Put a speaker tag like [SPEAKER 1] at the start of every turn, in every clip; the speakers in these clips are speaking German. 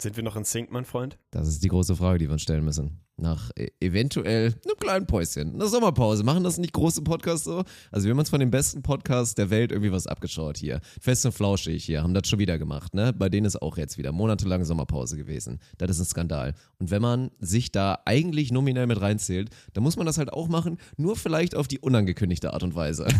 [SPEAKER 1] Sind wir noch in Sync, mein Freund?
[SPEAKER 2] Das ist die große Frage, die wir uns stellen müssen. Nach e- eventuell einem kleinen Päuschen, einer Sommerpause. Machen das nicht große Podcasts so? Also wir haben uns von den besten Podcasts der Welt irgendwie was abgeschaut hier. Fest und flauschig hier, haben das schon wieder gemacht, ne? Bei denen ist auch jetzt wieder monatelang Sommerpause gewesen. Das ist ein Skandal. Und wenn man sich da eigentlich nominell mit reinzählt, dann muss man das halt auch machen, nur vielleicht auf die unangekündigte Art und Weise.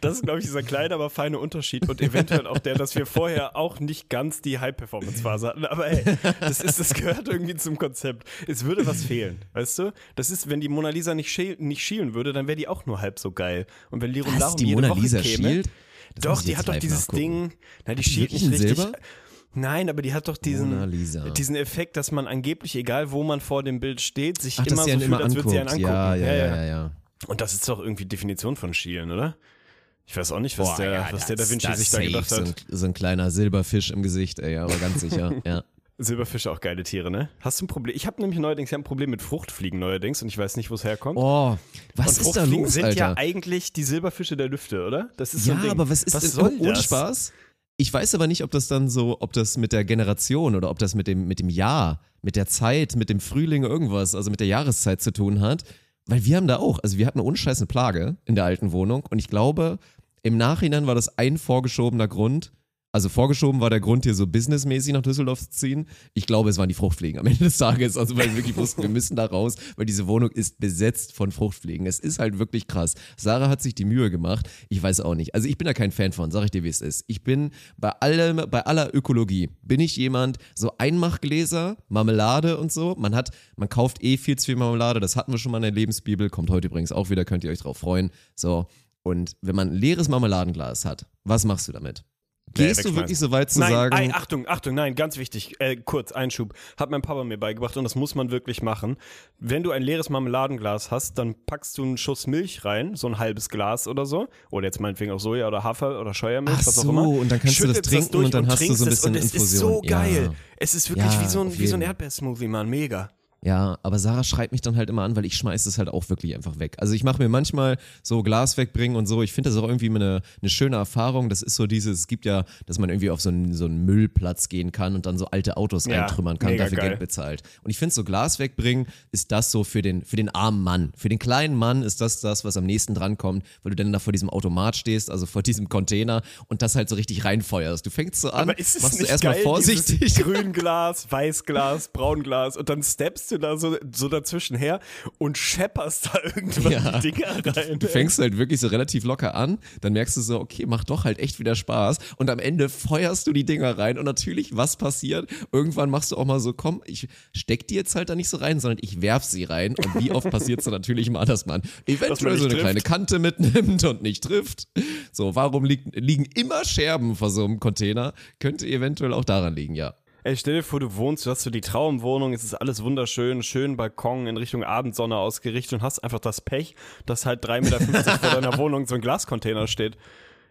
[SPEAKER 1] Das ist, glaube ich, dieser kleine, aber feine Unterschied und eventuell auch der, dass wir vorher auch nicht ganz die High-Performance-Phase hatten. Aber ey, das, ist, das gehört irgendwie zum Konzept. Es würde was fehlen, weißt du? Das ist, wenn die Mona Lisa nicht, schäl nicht schielen würde, dann wäre die auch nur halb so geil. Und wenn Lirum Larum
[SPEAKER 2] die
[SPEAKER 1] jede
[SPEAKER 2] Mona
[SPEAKER 1] Woche
[SPEAKER 2] Lisa
[SPEAKER 1] käme,
[SPEAKER 2] schielt? Das
[SPEAKER 1] Doch, die hat doch dieses
[SPEAKER 2] nachgucken.
[SPEAKER 1] Ding, na, die schielt nicht richtig.
[SPEAKER 2] Silber?
[SPEAKER 1] Nein, aber die hat doch diesen, diesen Effekt, dass man angeblich, egal wo man vor dem Bild steht, sich
[SPEAKER 2] Ach,
[SPEAKER 1] immer so fühlt,
[SPEAKER 2] immer
[SPEAKER 1] als würde sie einen angucken.
[SPEAKER 2] Ja, ja, ja, ja, ja.
[SPEAKER 1] Und das ist doch irgendwie Definition von Schielen, oder? Ich weiß auch nicht, was,
[SPEAKER 2] Boah,
[SPEAKER 1] der,
[SPEAKER 2] ja,
[SPEAKER 1] was der Da Vinci sich da gedacht
[SPEAKER 2] so
[SPEAKER 1] hat.
[SPEAKER 2] ein, so ein kleiner Silberfisch im Gesicht, ey, aber ganz sicher, ja.
[SPEAKER 1] Silberfische auch geile Tiere, ne? Hast du ein Problem? Ich habe nämlich neuerdings hab ein Problem mit Fruchtfliegen neuerdings und ich weiß nicht, wo es herkommt.
[SPEAKER 2] Oh, was
[SPEAKER 1] und
[SPEAKER 2] ist da
[SPEAKER 1] Fruchtfliegen
[SPEAKER 2] los,
[SPEAKER 1] sind
[SPEAKER 2] Alter?
[SPEAKER 1] ja eigentlich die Silberfische der Lüfte, oder? Das ist so
[SPEAKER 2] Ja,
[SPEAKER 1] ein Ding.
[SPEAKER 2] aber was ist
[SPEAKER 1] was
[SPEAKER 2] denn
[SPEAKER 1] soll
[SPEAKER 2] ohne? Spaß? Ich weiß aber nicht, ob das dann so, ob das mit der Generation oder ob das mit dem, mit dem Jahr, mit der Zeit, mit dem Frühling irgendwas, also mit der Jahreszeit zu tun hat. Weil wir haben da auch, also wir hatten eine unscheiße Plage in der alten Wohnung und ich glaube, im Nachhinein war das ein vorgeschobener Grund. Also vorgeschoben war der Grund, hier so businessmäßig nach Düsseldorf zu ziehen. Ich glaube, es waren die Fruchtfliegen am Ende des Tages. Also weil wir wirklich wussten, wir müssen da raus, weil diese Wohnung ist besetzt von Fruchtfliegen. Es ist halt wirklich krass. Sarah hat sich die Mühe gemacht. Ich weiß auch nicht. Also ich bin da kein Fan von, sag ich dir, wie es ist. Ich bin bei allem, bei aller Ökologie, bin ich jemand, so Einmachgläser, Marmelade und so. Man hat, man kauft eh viel zu viel Marmelade. Das hatten wir schon mal in der Lebensbibel. Kommt heute übrigens auch wieder, könnt ihr euch drauf freuen. So. Und wenn man ein leeres Marmeladenglas hat, was machst du damit? Gehst du wirklich so weit zu
[SPEAKER 1] nein,
[SPEAKER 2] sagen,
[SPEAKER 1] Ei, Achtung, Achtung, nein, ganz wichtig, äh, kurz, Einschub, hat mein Papa mir beigebracht und das muss man wirklich machen. Wenn du ein leeres Marmeladenglas hast, dann packst du einen Schuss Milch rein, so ein halbes Glas oder so, oder jetzt meinetwegen auch Soja oder Hafer oder Scheuermilch,
[SPEAKER 2] Ach
[SPEAKER 1] was auch
[SPEAKER 2] so,
[SPEAKER 1] immer.
[SPEAKER 2] und dann kannst du das trinken
[SPEAKER 1] durch
[SPEAKER 2] und dann hast du so ein
[SPEAKER 1] es und
[SPEAKER 2] bisschen
[SPEAKER 1] es ist so
[SPEAKER 2] Infusion. Ja.
[SPEAKER 1] geil. Es ist wirklich
[SPEAKER 2] Ja,
[SPEAKER 1] wie so ein, wie so ein. Erdbeersmoothie, Mann, mega.
[SPEAKER 2] Ja, aber Sarah schreibt mich dann halt immer an, weil ich schmeiß es halt auch wirklich einfach weg. Also ich mache mir manchmal so Glas wegbringen und so. Ich finde das auch irgendwie eine, eine schöne Erfahrung. Das ist so dieses, es gibt ja, dass man irgendwie auf so einen, so einen Müllplatz gehen kann und dann so alte Autos
[SPEAKER 1] Ja,
[SPEAKER 2] eintrümmern kann, dafür
[SPEAKER 1] geil.
[SPEAKER 2] Geld bezahlt. Und ich finde so Glas wegbringen ist das so für den, für den armen Mann. Für den kleinen Mann ist das das, was am nächsten drankommt, weil du dann da vor diesem Automat stehst, also vor diesem Container und das halt so richtig reinfeuerst. Du fängst so an, machst du erstmal vorsichtig.
[SPEAKER 1] Grünglas, Weißglas, Braunglas und dann steppst du da so, so dazwischen her und schepperst da irgendwann
[SPEAKER 2] Ja.
[SPEAKER 1] die Dinger rein.
[SPEAKER 2] Du fängst halt wirklich so relativ locker an, dann merkst du so, okay, macht doch halt echt wieder Spaß und am Ende feuerst du die Dinger rein und natürlich, was passiert? Irgendwann machst du auch mal so, komm, ich steck die jetzt halt da nicht so rein, sondern ich werf sie rein und wie oft passiert es dann natürlich mal, dass man eventuell so eine
[SPEAKER 1] trifft.
[SPEAKER 2] kleine Kante mitnimmt und nicht trifft. So, warum liegen, liegen immer Scherben vor so einem Container? Könnte eventuell auch daran liegen, ja.
[SPEAKER 1] Ey, stell dir vor, du wohnst, du hast so die Traumwohnung, es ist alles wunderschön, schön Balkon in Richtung Abendsonne ausgerichtet und hast einfach das Pech, dass halt 3,50 Meter vor deiner Wohnung so ein Glascontainer steht.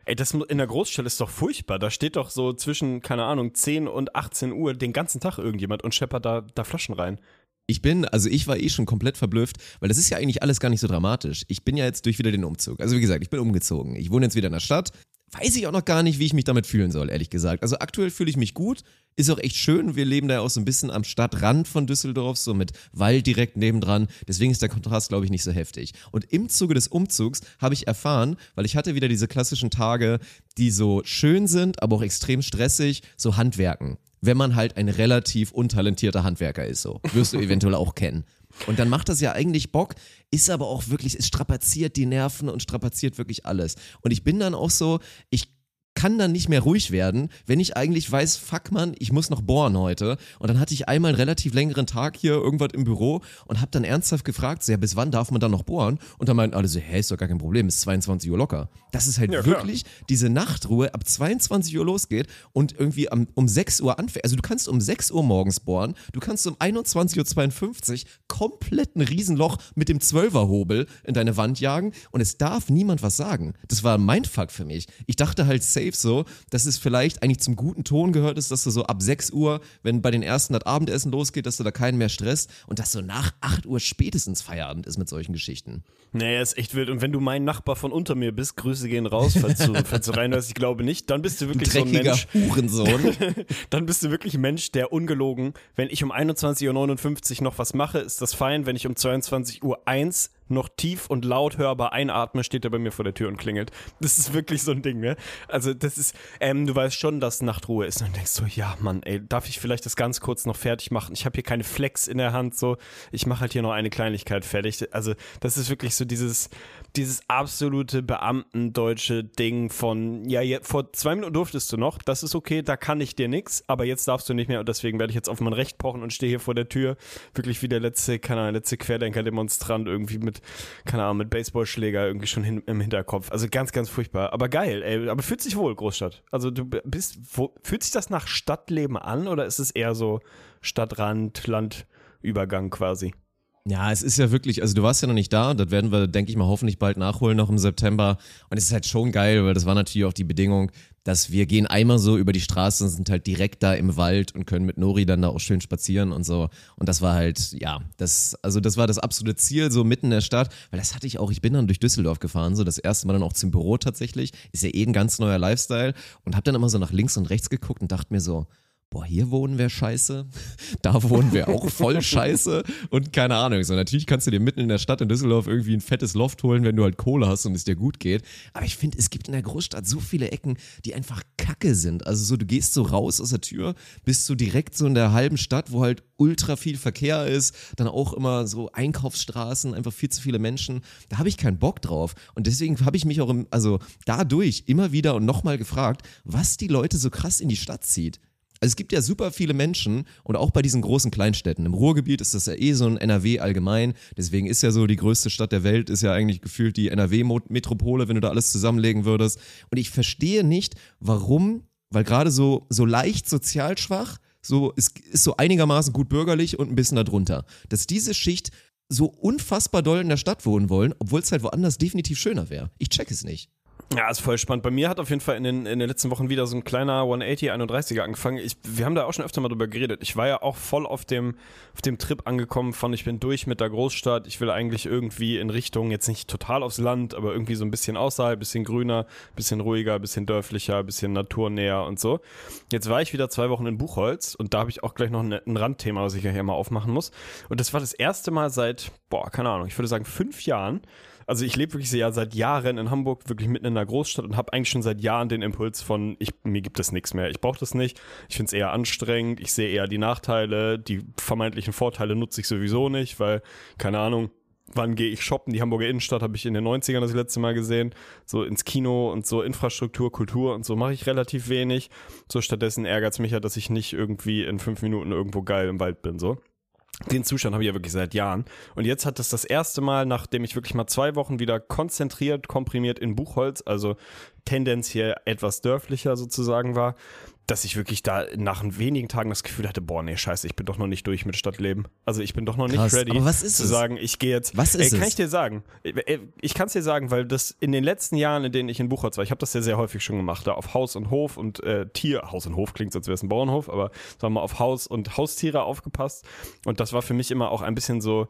[SPEAKER 1] Ey, das in der Großstadt ist doch furchtbar. Da steht doch so zwischen, keine Ahnung, 10 und 18 Uhr den ganzen Tag irgendjemand und scheppert da, da Flaschen rein.
[SPEAKER 2] Ich bin, also ich war eh schon komplett verblüfft, weil das ist ja eigentlich alles gar nicht so dramatisch. Ich bin ja jetzt durch wieder den Umzug. Also wie gesagt, ich bin umgezogen. Ich wohne jetzt wieder in der Stadt. Weiß ich auch noch gar nicht, wie ich mich damit fühlen soll, ehrlich gesagt. Also aktuell fühle ich mich gut. Ist auch echt schön. Wir leben da ja auch so ein bisschen am Stadtrand von Düsseldorf, so mit Wald direkt nebendran. Deswegen ist der Kontrast, glaube ich, nicht so heftig. Und im Zuge des Umzugs habe ich erfahren, weil ich hatte wieder diese klassischen Tage, die so schön sind, aber auch extrem stressig, so Handwerken wenn man halt ein relativ untalentierter Handwerker ist, so. Wirst du eventuell auch kennen. Und dann macht das ja eigentlich Bock, ist aber auch wirklich, es strapaziert die Nerven und strapaziert wirklich alles. Und ich bin dann auch so, ich kann dann nicht mehr ruhig werden, wenn ich eigentlich weiß, fuck man, ich muss noch bohren heute. Und dann hatte ich einmal einen relativ längeren Tag hier irgendwas im Büro und habe dann ernsthaft gefragt, so, ja, bis wann darf man dann noch bohren? Und dann meinten alle so, hä, ist doch gar kein Problem, ist 22 Uhr locker. Das ist halt
[SPEAKER 1] Ja, klar.
[SPEAKER 2] wirklich diese Nachtruhe ab 22 Uhr losgeht und irgendwie am, um 6 Uhr anfängt. Also du kannst um 6 Uhr morgens bohren, du kannst um 21.52 Uhr komplett ein Riesenloch mit dem 12er Hobel in deine Wand jagen und es darf niemand was sagen. Das war ein Mindfuck für mich. Ich dachte halt safe so, dass es vielleicht eigentlich zum guten Ton gehört ist, dass du so ab 6 Uhr, wenn bei den ersten das Abendessen losgeht, dass du da keinen mehr stresst und dass so nach 8 Uhr spätestens Feierabend ist mit solchen Geschichten.
[SPEAKER 1] Nee, ist echt wild. Und wenn du mein Nachbar von unter mir bist, Grüße gehen raus, falls du, falls du reinhörst, ich glaube nicht, dann bist du wirklich so ein Mensch.
[SPEAKER 2] Hurensohn.
[SPEAKER 1] dann bist du wirklich ein Mensch, der ungelogen, wenn ich um 21.59 Uhr noch was mache, ist das fein. Wenn ich um 22.01 Uhr noch tief und laut hörbar einatme, steht er bei mir vor der Tür und klingelt. Das ist wirklich so ein Ding, ne? Also das ist, ähm, du weißt schon, dass Nachtruhe ist. Und denkst du, ja, Mann, ey, darf ich vielleicht das ganz kurz noch fertig machen? Ich habe hier keine Flex in der Hand, so. Ich mache halt hier noch eine Kleinigkeit fertig. Also das ist wirklich so dieses, dieses absolute beamtendeutsche Ding von, ja, je, vor zwei Minuten durftest du noch, das ist okay, da kann ich dir nix, aber jetzt darfst du nicht mehr und deswegen werde ich jetzt auf mein Recht pochen und stehe hier vor der Tür, wirklich wie der letzte, keine Ahnung, letzte Querdenker-Demonstrant irgendwie mit, keine Ahnung, mit Baseballschläger irgendwie schon hin, im Hinterkopf. Also ganz, ganz furchtbar. Aber geil, ey, aber fühlt sich wohl, Großstadt. Also du bist, wo, fühlt sich das nach Stadtleben an oder ist es eher so Stadtrand, Landübergang quasi?
[SPEAKER 2] Ja, es ist ja wirklich, also du warst ja noch nicht da, das werden wir, denke ich mal, hoffentlich bald nachholen, noch im September. Und es ist halt schon geil, weil das war natürlich auch die Bedingung, dass wir gehen einmal so über die Straße und sind halt direkt da im Wald und können mit Nori dann da auch schön spazieren und so. Und das war halt, ja, das, also das war das absolute Ziel, so mitten in der Stadt, weil das hatte ich auch, ich bin dann durch Düsseldorf gefahren, so das erste Mal dann auch zum Büro tatsächlich, ist ja eh ein ganz neuer Lifestyle und hab dann immer so nach links und rechts geguckt und dachte mir so, boah, hier wohnen wir scheiße, da wohnen wir auch voll scheiße und keine Ahnung. So, natürlich kannst du dir mitten in der Stadt in Düsseldorf irgendwie ein fettes Loft holen, wenn du halt Kohle hast und es dir gut geht. Aber ich finde, es gibt in der Großstadt so viele Ecken, die einfach kacke sind. Also so, du gehst so raus aus der Tür, bist so direkt so in der halben Stadt, wo halt ultra viel Verkehr ist, dann auch immer so Einkaufsstraßen, einfach viel zu viele Menschen. Da habe ich keinen Bock drauf. Und deswegen habe ich mich auch im, also dadurch immer wieder und nochmal gefragt, was die Leute so krass in die Stadt zieht. Also es gibt ja super viele Menschen und auch bei diesen großen Kleinstädten. Im Ruhrgebiet ist das ja eh so ein NRW allgemein. Deswegen ist ja so die größte Stadt der Welt, ist ja eigentlich gefühlt die NRW-Metropole, wenn du da alles zusammenlegen würdest. Und ich verstehe nicht, warum, weil gerade so, so leicht sozial schwach, so ist, ist so einigermaßen gut bürgerlich und ein bisschen darunter. Dass diese Schicht so unfassbar doll in der Stadt wohnen wollen, obwohl es halt woanders definitiv schöner wäre. Ich check es nicht.
[SPEAKER 1] Ja, ist voll spannend. Bei mir hat auf jeden Fall in den, in den letzten Wochen wieder so ein kleiner 180 31er angefangen. Ich, wir haben da auch schon öfter mal drüber geredet. Ich war ja auch voll auf dem, auf dem Trip angekommen von, ich bin durch mit der Großstadt. Ich will eigentlich irgendwie in Richtung, jetzt nicht total aufs Land, aber irgendwie so ein bisschen außerhalb, bisschen grüner, bisschen ruhiger, bisschen dörflicher, bisschen naturnäher und so. Jetzt war ich wieder zwei Wochen in Buchholz und da habe ich auch gleich noch ein, ein Randthema, was ich ja hier mal aufmachen muss. Und das war das erste Mal seit, boah, keine Ahnung, ich würde sagen fünf Jahren, also ich lebe wirklich ja seit Jahren in Hamburg, wirklich mitten in einer Großstadt und habe eigentlich schon seit Jahren den Impuls von, ich, mir gibt es nichts mehr. Ich brauche das nicht. Ich finde es eher anstrengend. Ich sehe eher die Nachteile. Die vermeintlichen Vorteile nutze ich sowieso nicht, weil, keine Ahnung, wann gehe ich shoppen? Die Hamburger Innenstadt habe ich in den 90ern das letzte Mal gesehen. So ins Kino und so Infrastruktur, Kultur und so mache ich relativ wenig. So stattdessen ärgert es mich ja, dass ich nicht irgendwie in fünf Minuten irgendwo geil im Wald bin, so. Den Zustand habe ich ja wirklich seit Jahren. Und jetzt hat das das erste Mal, nachdem ich wirklich mal zwei Wochen wieder konzentriert, komprimiert in Buchholz, also tendenziell etwas dörflicher sozusagen war, dass ich wirklich da nach wenigen Tagen das Gefühl hatte, boah, nee, scheiße, ich bin doch noch nicht durch mit Stadtleben. Also ich bin doch noch nicht
[SPEAKER 2] Krass,
[SPEAKER 1] ready
[SPEAKER 2] aber was ist
[SPEAKER 1] zu
[SPEAKER 2] es?
[SPEAKER 1] sagen, ich gehe jetzt.
[SPEAKER 2] Was ist
[SPEAKER 1] ey, kann
[SPEAKER 2] es?
[SPEAKER 1] ich dir sagen? Ey, Ich kann es dir sagen, weil das in den letzten Jahren, in denen ich in Buchholz war, ich habe das ja sehr häufig schon gemacht, da auf Haus und Hof und äh, Tier, Haus und Hof klingt, so, als wäre es ein Bauernhof, aber sagen wir mal auf Haus und Haustiere aufgepasst. Und das war für mich immer auch ein bisschen so,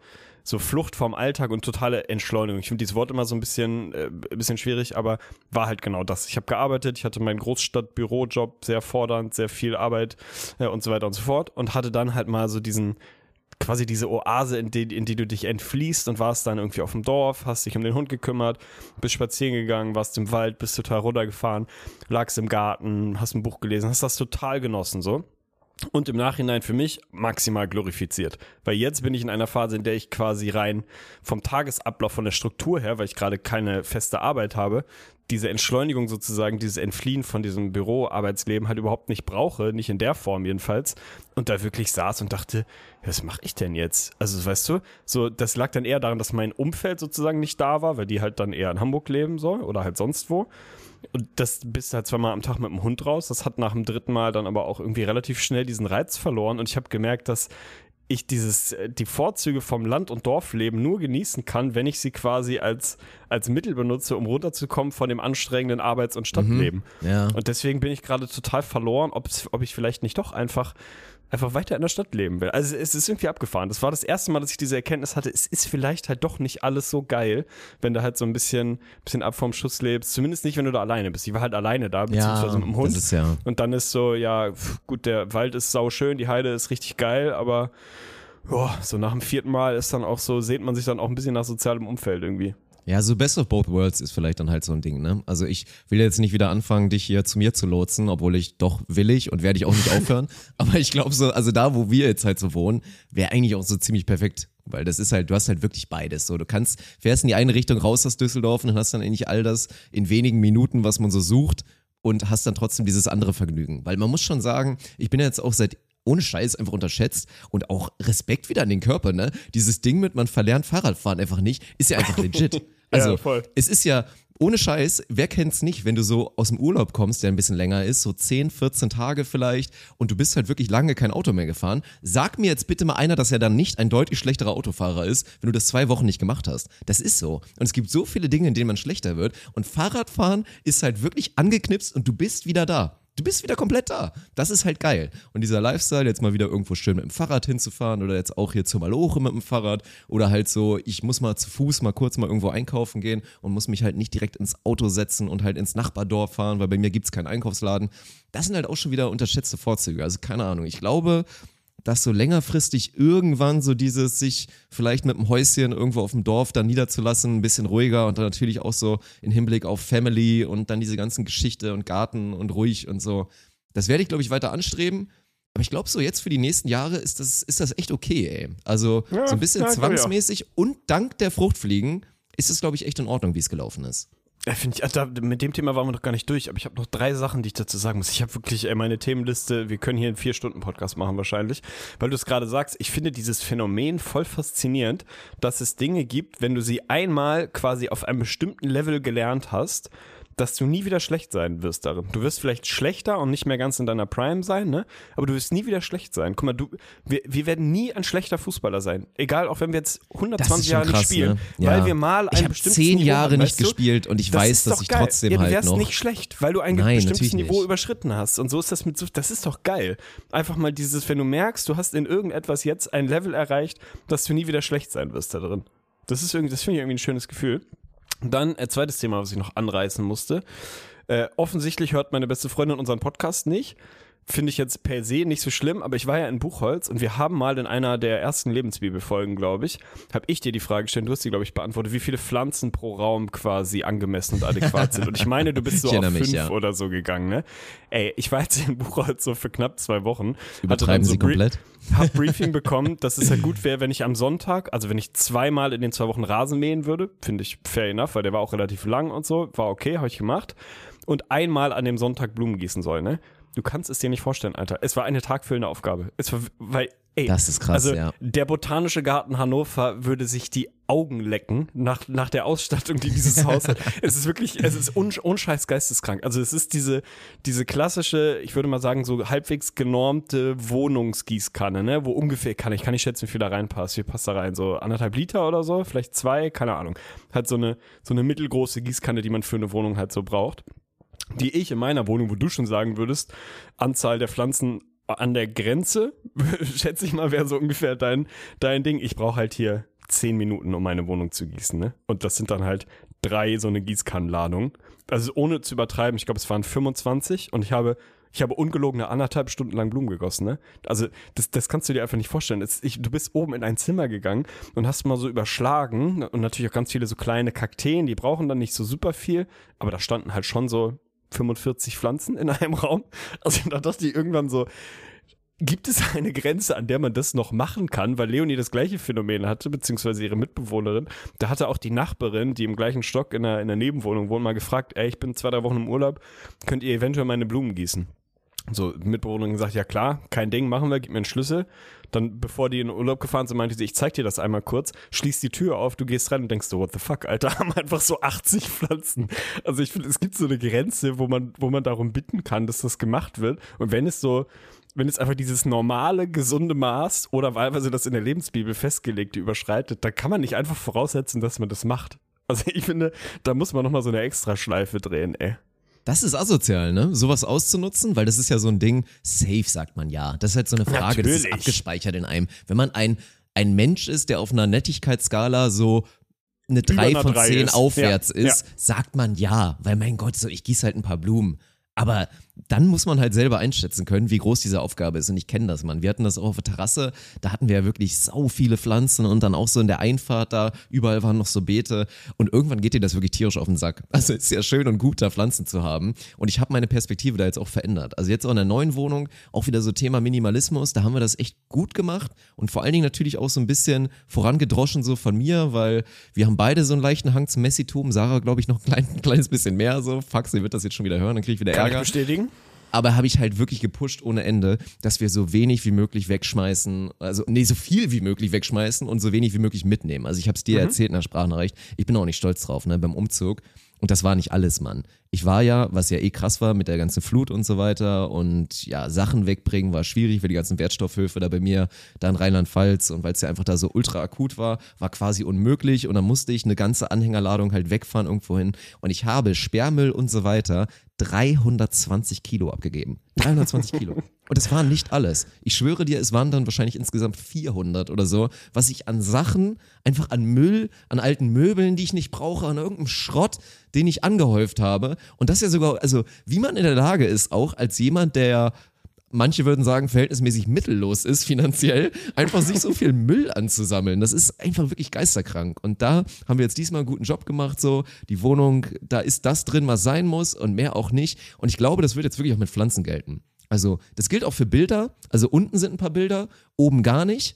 [SPEAKER 1] so Flucht vom Alltag und totale Entschleunigung. Ich finde dieses Wort immer so ein bisschen, äh, ein bisschen schwierig, aber war halt genau das. Ich habe gearbeitet, ich hatte meinen Großstadtbürojob, sehr fordernd, sehr viel Arbeit äh, und so weiter und so fort und hatte dann halt mal so diesen quasi diese Oase, in die, in die du dich entfließt und warst dann irgendwie auf dem Dorf, hast dich um den Hund gekümmert, bist spazieren gegangen, warst im Wald, bist total runtergefahren, lagst im Garten, hast ein Buch gelesen, hast das total genossen so und im Nachhinein für mich maximal glorifiziert. Weil jetzt bin ich in einer Phase, in der ich quasi rein vom Tagesablauf, von der Struktur her, weil ich gerade keine feste Arbeit habe, diese Entschleunigung sozusagen, dieses Entfliehen von diesem Büroarbeitsleben halt überhaupt nicht brauche, nicht in der Form jedenfalls. Und da wirklich saß und dachte, was mache ich denn jetzt? Also weißt du, so das lag dann eher daran, dass mein Umfeld sozusagen nicht da war, weil die halt dann eher in Hamburg leben soll oder halt sonst wo. Und das bist halt zweimal am Tag mit dem Hund raus. Das hat nach dem dritten Mal dann aber auch irgendwie relativ schnell diesen Reiz verloren. Und ich habe gemerkt, dass ich dieses, äh, die Vorzüge vom Land- und Dorfleben nur genießen kann, wenn ich sie quasi als, als Mittel benutze, um runterzukommen von dem anstrengenden Arbeits- und Stadtleben.
[SPEAKER 2] Ja.
[SPEAKER 1] Und deswegen bin ich gerade total verloren, ob ich vielleicht nicht doch einfach, einfach weiter in der Stadt leben will. Also es ist irgendwie abgefahren. Das war das erste Mal, dass ich diese Erkenntnis hatte, es ist vielleicht halt doch nicht alles so geil, wenn du halt so ein bisschen, bisschen ab vom Schuss lebst. Zumindest nicht, wenn du da alleine bist. Ich war halt alleine da, beziehungsweise mit dem Hund.
[SPEAKER 2] ist ja.
[SPEAKER 1] Und dann ist so, ja, gut, der Wald ist sau schön, die Heide ist richtig geil, aber ja, so nach dem vierten Mal ist dann auch so, sehnt man sich dann auch ein bisschen nach sozialem Umfeld irgendwie.
[SPEAKER 2] Ja, so Best of Both Worlds ist vielleicht dann halt so ein Ding, ne? Also ich will jetzt nicht wieder anfangen, dich hier zu mir zu lotsen, obwohl ich doch will ich und werde ich auch nicht aufhören. Aber ich glaube so, also da, wo wir jetzt halt so wohnen, wäre eigentlich auch so ziemlich perfekt. Weil das ist halt, du hast halt wirklich beides. So, du kannst, fährst in die eine Richtung raus aus Düsseldorf und hast dann eigentlich all das in wenigen Minuten, was man so sucht und hast dann trotzdem dieses andere Vergnügen. Weil man muss schon sagen, ich bin jetzt auch seit ohne Scheiß einfach unterschätzt und auch Respekt wieder an den Körper, ne? Dieses Ding mit, man verlernt Fahrradfahren einfach nicht, ist ja einfach legit. Also,
[SPEAKER 1] voll.
[SPEAKER 2] es ist ja, ohne Scheiß, wer kennt's nicht, wenn du so aus dem Urlaub kommst, der ein bisschen länger ist, so 10, 14 Tage vielleicht, und du bist halt wirklich lange kein Auto mehr gefahren. Sag mir jetzt bitte mal einer, dass er dann nicht ein deutlich schlechterer Autofahrer ist, wenn du das zwei Wochen nicht gemacht hast. Das ist so. Und es gibt so viele Dinge, in denen man schlechter wird. Und Fahrradfahren ist halt wirklich angeknipst und du bist wieder da. Du bist wieder komplett da. Das ist halt geil. Und dieser Lifestyle, jetzt mal wieder irgendwo schön mit dem Fahrrad hinzufahren oder jetzt auch hier zur Maloche mit dem Fahrrad oder halt so, ich muss mal zu Fuß mal kurz mal irgendwo einkaufen gehen und muss mich halt nicht direkt ins Auto setzen und halt ins Nachbardorf fahren, weil bei mir gibt's keinen Einkaufsladen. Das sind halt auch schon wieder unterschätzte Vorzüge. Also keine Ahnung. Ich glaube, dass so längerfristig irgendwann so dieses sich vielleicht mit einem Häuschen irgendwo auf dem Dorf dann niederzulassen, ein bisschen ruhiger und dann natürlich auch so in Hinblick auf Family und dann diese ganzen Geschichte und Garten und ruhig und so. Das werde ich, glaube ich, weiter anstreben. Aber ich glaube so, jetzt für die nächsten Jahre ist das, ist das echt okay, ey. Also
[SPEAKER 1] Ja,
[SPEAKER 2] so ein bisschen
[SPEAKER 1] ja,
[SPEAKER 2] zwangsmäßig und dank der Fruchtfliegen ist es, glaube ich, echt in Ordnung, wie es gelaufen ist.
[SPEAKER 1] Ja, finde ich, also mit dem Thema waren wir noch gar nicht durch, aber ich habe noch drei Sachen, die ich dazu sagen muss. Ich habe wirklich ey, meine Themenliste, wir können hier einen Vier-Stunden-Podcast machen wahrscheinlich, weil du es gerade sagst, ich finde dieses Phänomen voll faszinierend, dass es Dinge gibt, wenn du sie einmal quasi auf einem bestimmten Level gelernt hast, dass du nie wieder schlecht sein wirst darin. Du wirst vielleicht schlechter und nicht mehr ganz in deiner Prime sein, ne? Aber du wirst nie wieder schlecht sein. Guck mal, du, wir, wir werden nie ein schlechter Fußballer sein. Egal, auch wenn wir jetzt 120 Jahre nicht spielen,
[SPEAKER 2] ne?
[SPEAKER 1] weil
[SPEAKER 2] Ja.
[SPEAKER 1] wir mal ein
[SPEAKER 2] Ich habe
[SPEAKER 1] bestimmtes
[SPEAKER 2] zehn
[SPEAKER 1] Niveau
[SPEAKER 2] Jahre
[SPEAKER 1] haben,
[SPEAKER 2] nicht
[SPEAKER 1] du?
[SPEAKER 2] gespielt und ich
[SPEAKER 1] Das
[SPEAKER 2] weiß, dass ich
[SPEAKER 1] geil.
[SPEAKER 2] trotzdem
[SPEAKER 1] ja, du
[SPEAKER 2] halt
[SPEAKER 1] wärst
[SPEAKER 2] noch.
[SPEAKER 1] nicht schlecht, weil du ein
[SPEAKER 2] Nein,
[SPEAKER 1] bestimmtes Niveau
[SPEAKER 2] nicht.
[SPEAKER 1] überschritten hast. Und so ist das mit so, das ist doch geil. Einfach mal dieses, wenn du merkst, du hast in irgendetwas jetzt ein Level erreicht, dass du nie wieder schlecht sein wirst da drin. Das ist irgendwie, das finde ich irgendwie ein schönes Gefühl. Dann, äh, zweites Thema, was ich noch anreißen musste. Äh, offensichtlich hört meine beste Freundin unseren Podcast nicht. Finde ich jetzt per se nicht so schlimm, aber ich war ja in Buchholz und wir haben mal in einer der ersten Lebensbibelfolgen, glaube ich, habe ich dir die Frage gestellt, du hast die, glaube ich, beantwortet, wie viele Pflanzen pro Raum quasi angemessen und adäquat sind. Und ich meine, du bist so auf
[SPEAKER 2] erinnere
[SPEAKER 1] fünf
[SPEAKER 2] mich, ja.
[SPEAKER 1] oder so gegangen, ne? Ey, ich war jetzt in Buchholz so für knapp zwei Wochen.
[SPEAKER 2] Übertreiben
[SPEAKER 1] so
[SPEAKER 2] Sie komplett?
[SPEAKER 1] hab Briefing bekommen, dass es halt gut wäre, wenn ich am Sonntag, also wenn ich zweimal in den zwei Wochen Rasen mähen würde, finde ich fair enough, weil der war auch relativ lang und so, war okay, habe ich gemacht. Und einmal an dem Sonntag Blumen gießen soll, ne? Du kannst es dir nicht vorstellen, Alter. Es war eine tagfüllende Aufgabe. Es war, weil, ey.
[SPEAKER 2] Das ist krass,
[SPEAKER 1] also,
[SPEAKER 2] ja.
[SPEAKER 1] Der Botanische Garten Hannover würde sich die Augen lecken nach, nach der Ausstattung, die dieses Haus hat. Es ist wirklich, es ist un, unscheiß geisteskrank. Also es ist diese, diese klassische, ich würde mal sagen, so halbwegs genormte Wohnungsgießkanne, ne? Wo ungefähr, kann ich, kann ich schätzen, wie viel da reinpasst. Wie passt da rein? So anderthalb Liter oder so? Vielleicht zwei? Keine Ahnung. Halt so eine, so eine mittelgroße Gießkanne, die man für eine Wohnung halt so braucht die ich in meiner Wohnung, wo du schon sagen würdest, Anzahl der Pflanzen an der Grenze, schätze ich mal, wäre so ungefähr dein, dein Ding. Ich brauche halt hier zehn Minuten, um meine Wohnung zu gießen, ne? Und das sind dann halt drei so eine Gießkannenladung. Also ohne zu übertreiben, ich glaube, es waren 25 und ich habe ich habe ungelogene anderthalb Stunden lang Blumen gegossen, ne? Also, das, das kannst du dir einfach nicht vorstellen. Es, ich, du bist oben in ein Zimmer gegangen und hast mal so überschlagen und natürlich auch ganz viele so kleine Kakteen, die brauchen dann nicht so super viel, aber da standen halt schon so 45 Pflanzen in einem Raum. Also da dachte ich irgendwann so, gibt es eine Grenze, an der man das noch machen kann, weil Leonie das gleiche Phänomen hatte, beziehungsweise ihre Mitbewohnerin. Da hatte auch die Nachbarin, die im gleichen Stock in der, in der Nebenwohnung wohnt, mal gefragt, ey, ich bin zwei, drei Wochen im Urlaub, könnt ihr eventuell meine Blumen gießen? So, Mitbewohnerin gesagt, ja klar, kein Ding, machen wir, gib mir einen Schlüssel. Dann, bevor die in den Urlaub gefahren sind, meinte sie, ich zeig dir das einmal kurz, schließ die Tür auf, du gehst rein und denkst so, what the fuck, Alter, haben einfach so 80 Pflanzen. Also ich finde, es gibt so eine Grenze, wo man, wo man darum bitten kann, dass das gemacht wird. Und wenn es so, wenn es einfach dieses normale, gesunde Maß oder wahlweise das in der Lebensbibel festgelegte überschreitet, dann kann man nicht einfach voraussetzen, dass man das macht. Also ich finde, da muss man nochmal so eine Extraschleife drehen, ey.
[SPEAKER 2] Das ist asozial, ne? Sowas auszunutzen, weil das ist ja so ein Ding, safe sagt man ja. Das ist halt so eine Frage, das ist
[SPEAKER 1] Natürlich.
[SPEAKER 2] abgespeichert in einem. Wenn man ein, ein Mensch ist, der auf einer Nettigkeitsskala so eine 3
[SPEAKER 1] einer
[SPEAKER 2] von
[SPEAKER 1] drei
[SPEAKER 2] 10
[SPEAKER 1] ist.
[SPEAKER 2] aufwärts
[SPEAKER 1] Ja,
[SPEAKER 2] ist, sagt man ja. Weil mein Gott, so ich gieße halt ein paar Blumen. Aber dann muss man halt selber einschätzen können, wie groß diese Aufgabe ist. Und ich kenne das, Mann. Wir hatten das auch auf der Terrasse. Da hatten wir ja wirklich sau viele Pflanzen und dann auch so in der Einfahrt da. Überall waren noch so Beete. Und irgendwann geht dir das wirklich tierisch auf den Sack. Also ist ja schön und gut, da Pflanzen zu haben. Und ich habe meine Perspektive da jetzt auch verändert. Also jetzt auch in der neuen Wohnung, auch wieder so Thema Minimalismus. Da haben wir das echt gut gemacht. Und vor allen Dingen natürlich auch so ein bisschen vorangedroschen so von mir, weil wir haben beide so einen leichten Hang zum Messitum. Sarah, glaube ich, noch ein, klein, ein kleines bisschen mehr so. Fuck, sie wird das jetzt schon wieder hören, dann kriege ich wieder
[SPEAKER 1] Kann ich
[SPEAKER 2] Ärger
[SPEAKER 1] bestätigen?
[SPEAKER 2] Aber habe ich halt wirklich gepusht ohne Ende, dass wir so wenig wie möglich wegschmeißen, also nee, so viel wie möglich wegschmeißen und so wenig wie möglich mitnehmen. Also ich habe es dir erzählt in der Sprachnachricht, ich bin auch nicht stolz drauf, ne, beim Umzug. Und das war nicht alles, Mann. Ich war ja, was ja eh krass war mit der ganzen Flut und so weiter und ja, Sachen wegbringen war schwierig, weil die ganzen Wertstoffhöfe da bei mir, da in Rheinland-Pfalz und weil es ja einfach da so ultra akut war, war quasi unmöglich und dann musste ich eine ganze Anhängerladung halt wegfahren irgendwo hin und ich habe Sperrmüll und so weiter 320 Kilo abgegeben. 320 Kilo. Und das war nicht alles. Ich schwöre dir, es waren dann wahrscheinlich insgesamt 400 oder so, was ich an Sachen, einfach an Müll, an alten Möbeln, die ich nicht brauche, an irgendeinem Schrott, den ich angehäuft habe. Und das ja sogar, also wie man in der Lage ist, auch als jemand, der manche würden sagen, verhältnismäßig mittellos ist finanziell, einfach sich so viel Müll anzusammeln. Das ist einfach wirklich geisterkrank. Und da haben wir jetzt diesmal einen guten Job gemacht, so. Die Wohnung, da ist das drin, was sein muss und mehr auch nicht. Und ich glaube, das wird jetzt wirklich auch mit Pflanzen gelten. Also, das gilt auch für Bilder. Also, unten sind ein paar Bilder, oben gar nicht.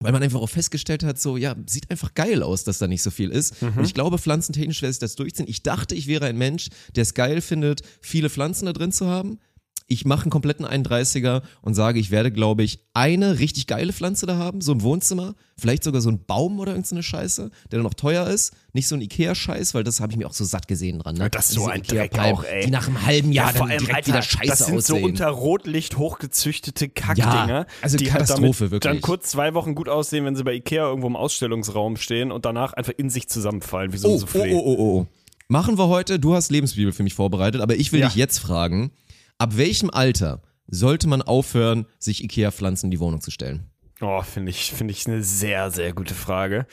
[SPEAKER 2] Weil man einfach auch festgestellt hat, so, ja, sieht einfach geil aus, dass da nicht so viel ist. Und ich glaube, pflanzentechnisch werde ich das durchziehen. Ich dachte, ich wäre ein Mensch, der es geil findet, viele Pflanzen da drin zu haben. Ich mache einen kompletten 31er und sage, ich werde, glaube ich, eine richtig geile Pflanze da haben, so im Wohnzimmer, vielleicht sogar so ein Baum oder irgendeine Scheiße, der dann noch teuer ist, nicht so ein Ikea-Scheiß, weil das habe ich mir auch so satt gesehen dran. Ne?
[SPEAKER 1] Das ist so ein Dreck auch, ey.
[SPEAKER 2] Die nach einem halben Jahr dann direkt wieder scheiße
[SPEAKER 1] das sind
[SPEAKER 2] aussehen.
[SPEAKER 1] so unter Rotlicht hochgezüchtete Kackdinger,
[SPEAKER 2] Ja, also
[SPEAKER 1] die halt
[SPEAKER 2] Katastrophe,
[SPEAKER 1] damit
[SPEAKER 2] wirklich.
[SPEAKER 1] dann kurz zwei Wochen gut aussehen, wenn sie bei Ikea irgendwo im Ausstellungsraum stehen und danach einfach in sich zusammenfallen wie so ein
[SPEAKER 2] Oh, oh,
[SPEAKER 1] Soufflé.
[SPEAKER 2] oh, oh, oh. Machen wir heute, du hast Lebensbibel für mich vorbereitet, aber ich will
[SPEAKER 1] Ja.
[SPEAKER 2] dich jetzt fragen, ab welchem Alter sollte man aufhören, sich Ikea-Pflanzen in die Wohnung zu stellen?
[SPEAKER 1] Oh, finde ich, finde ich eine sehr, sehr gute Frage.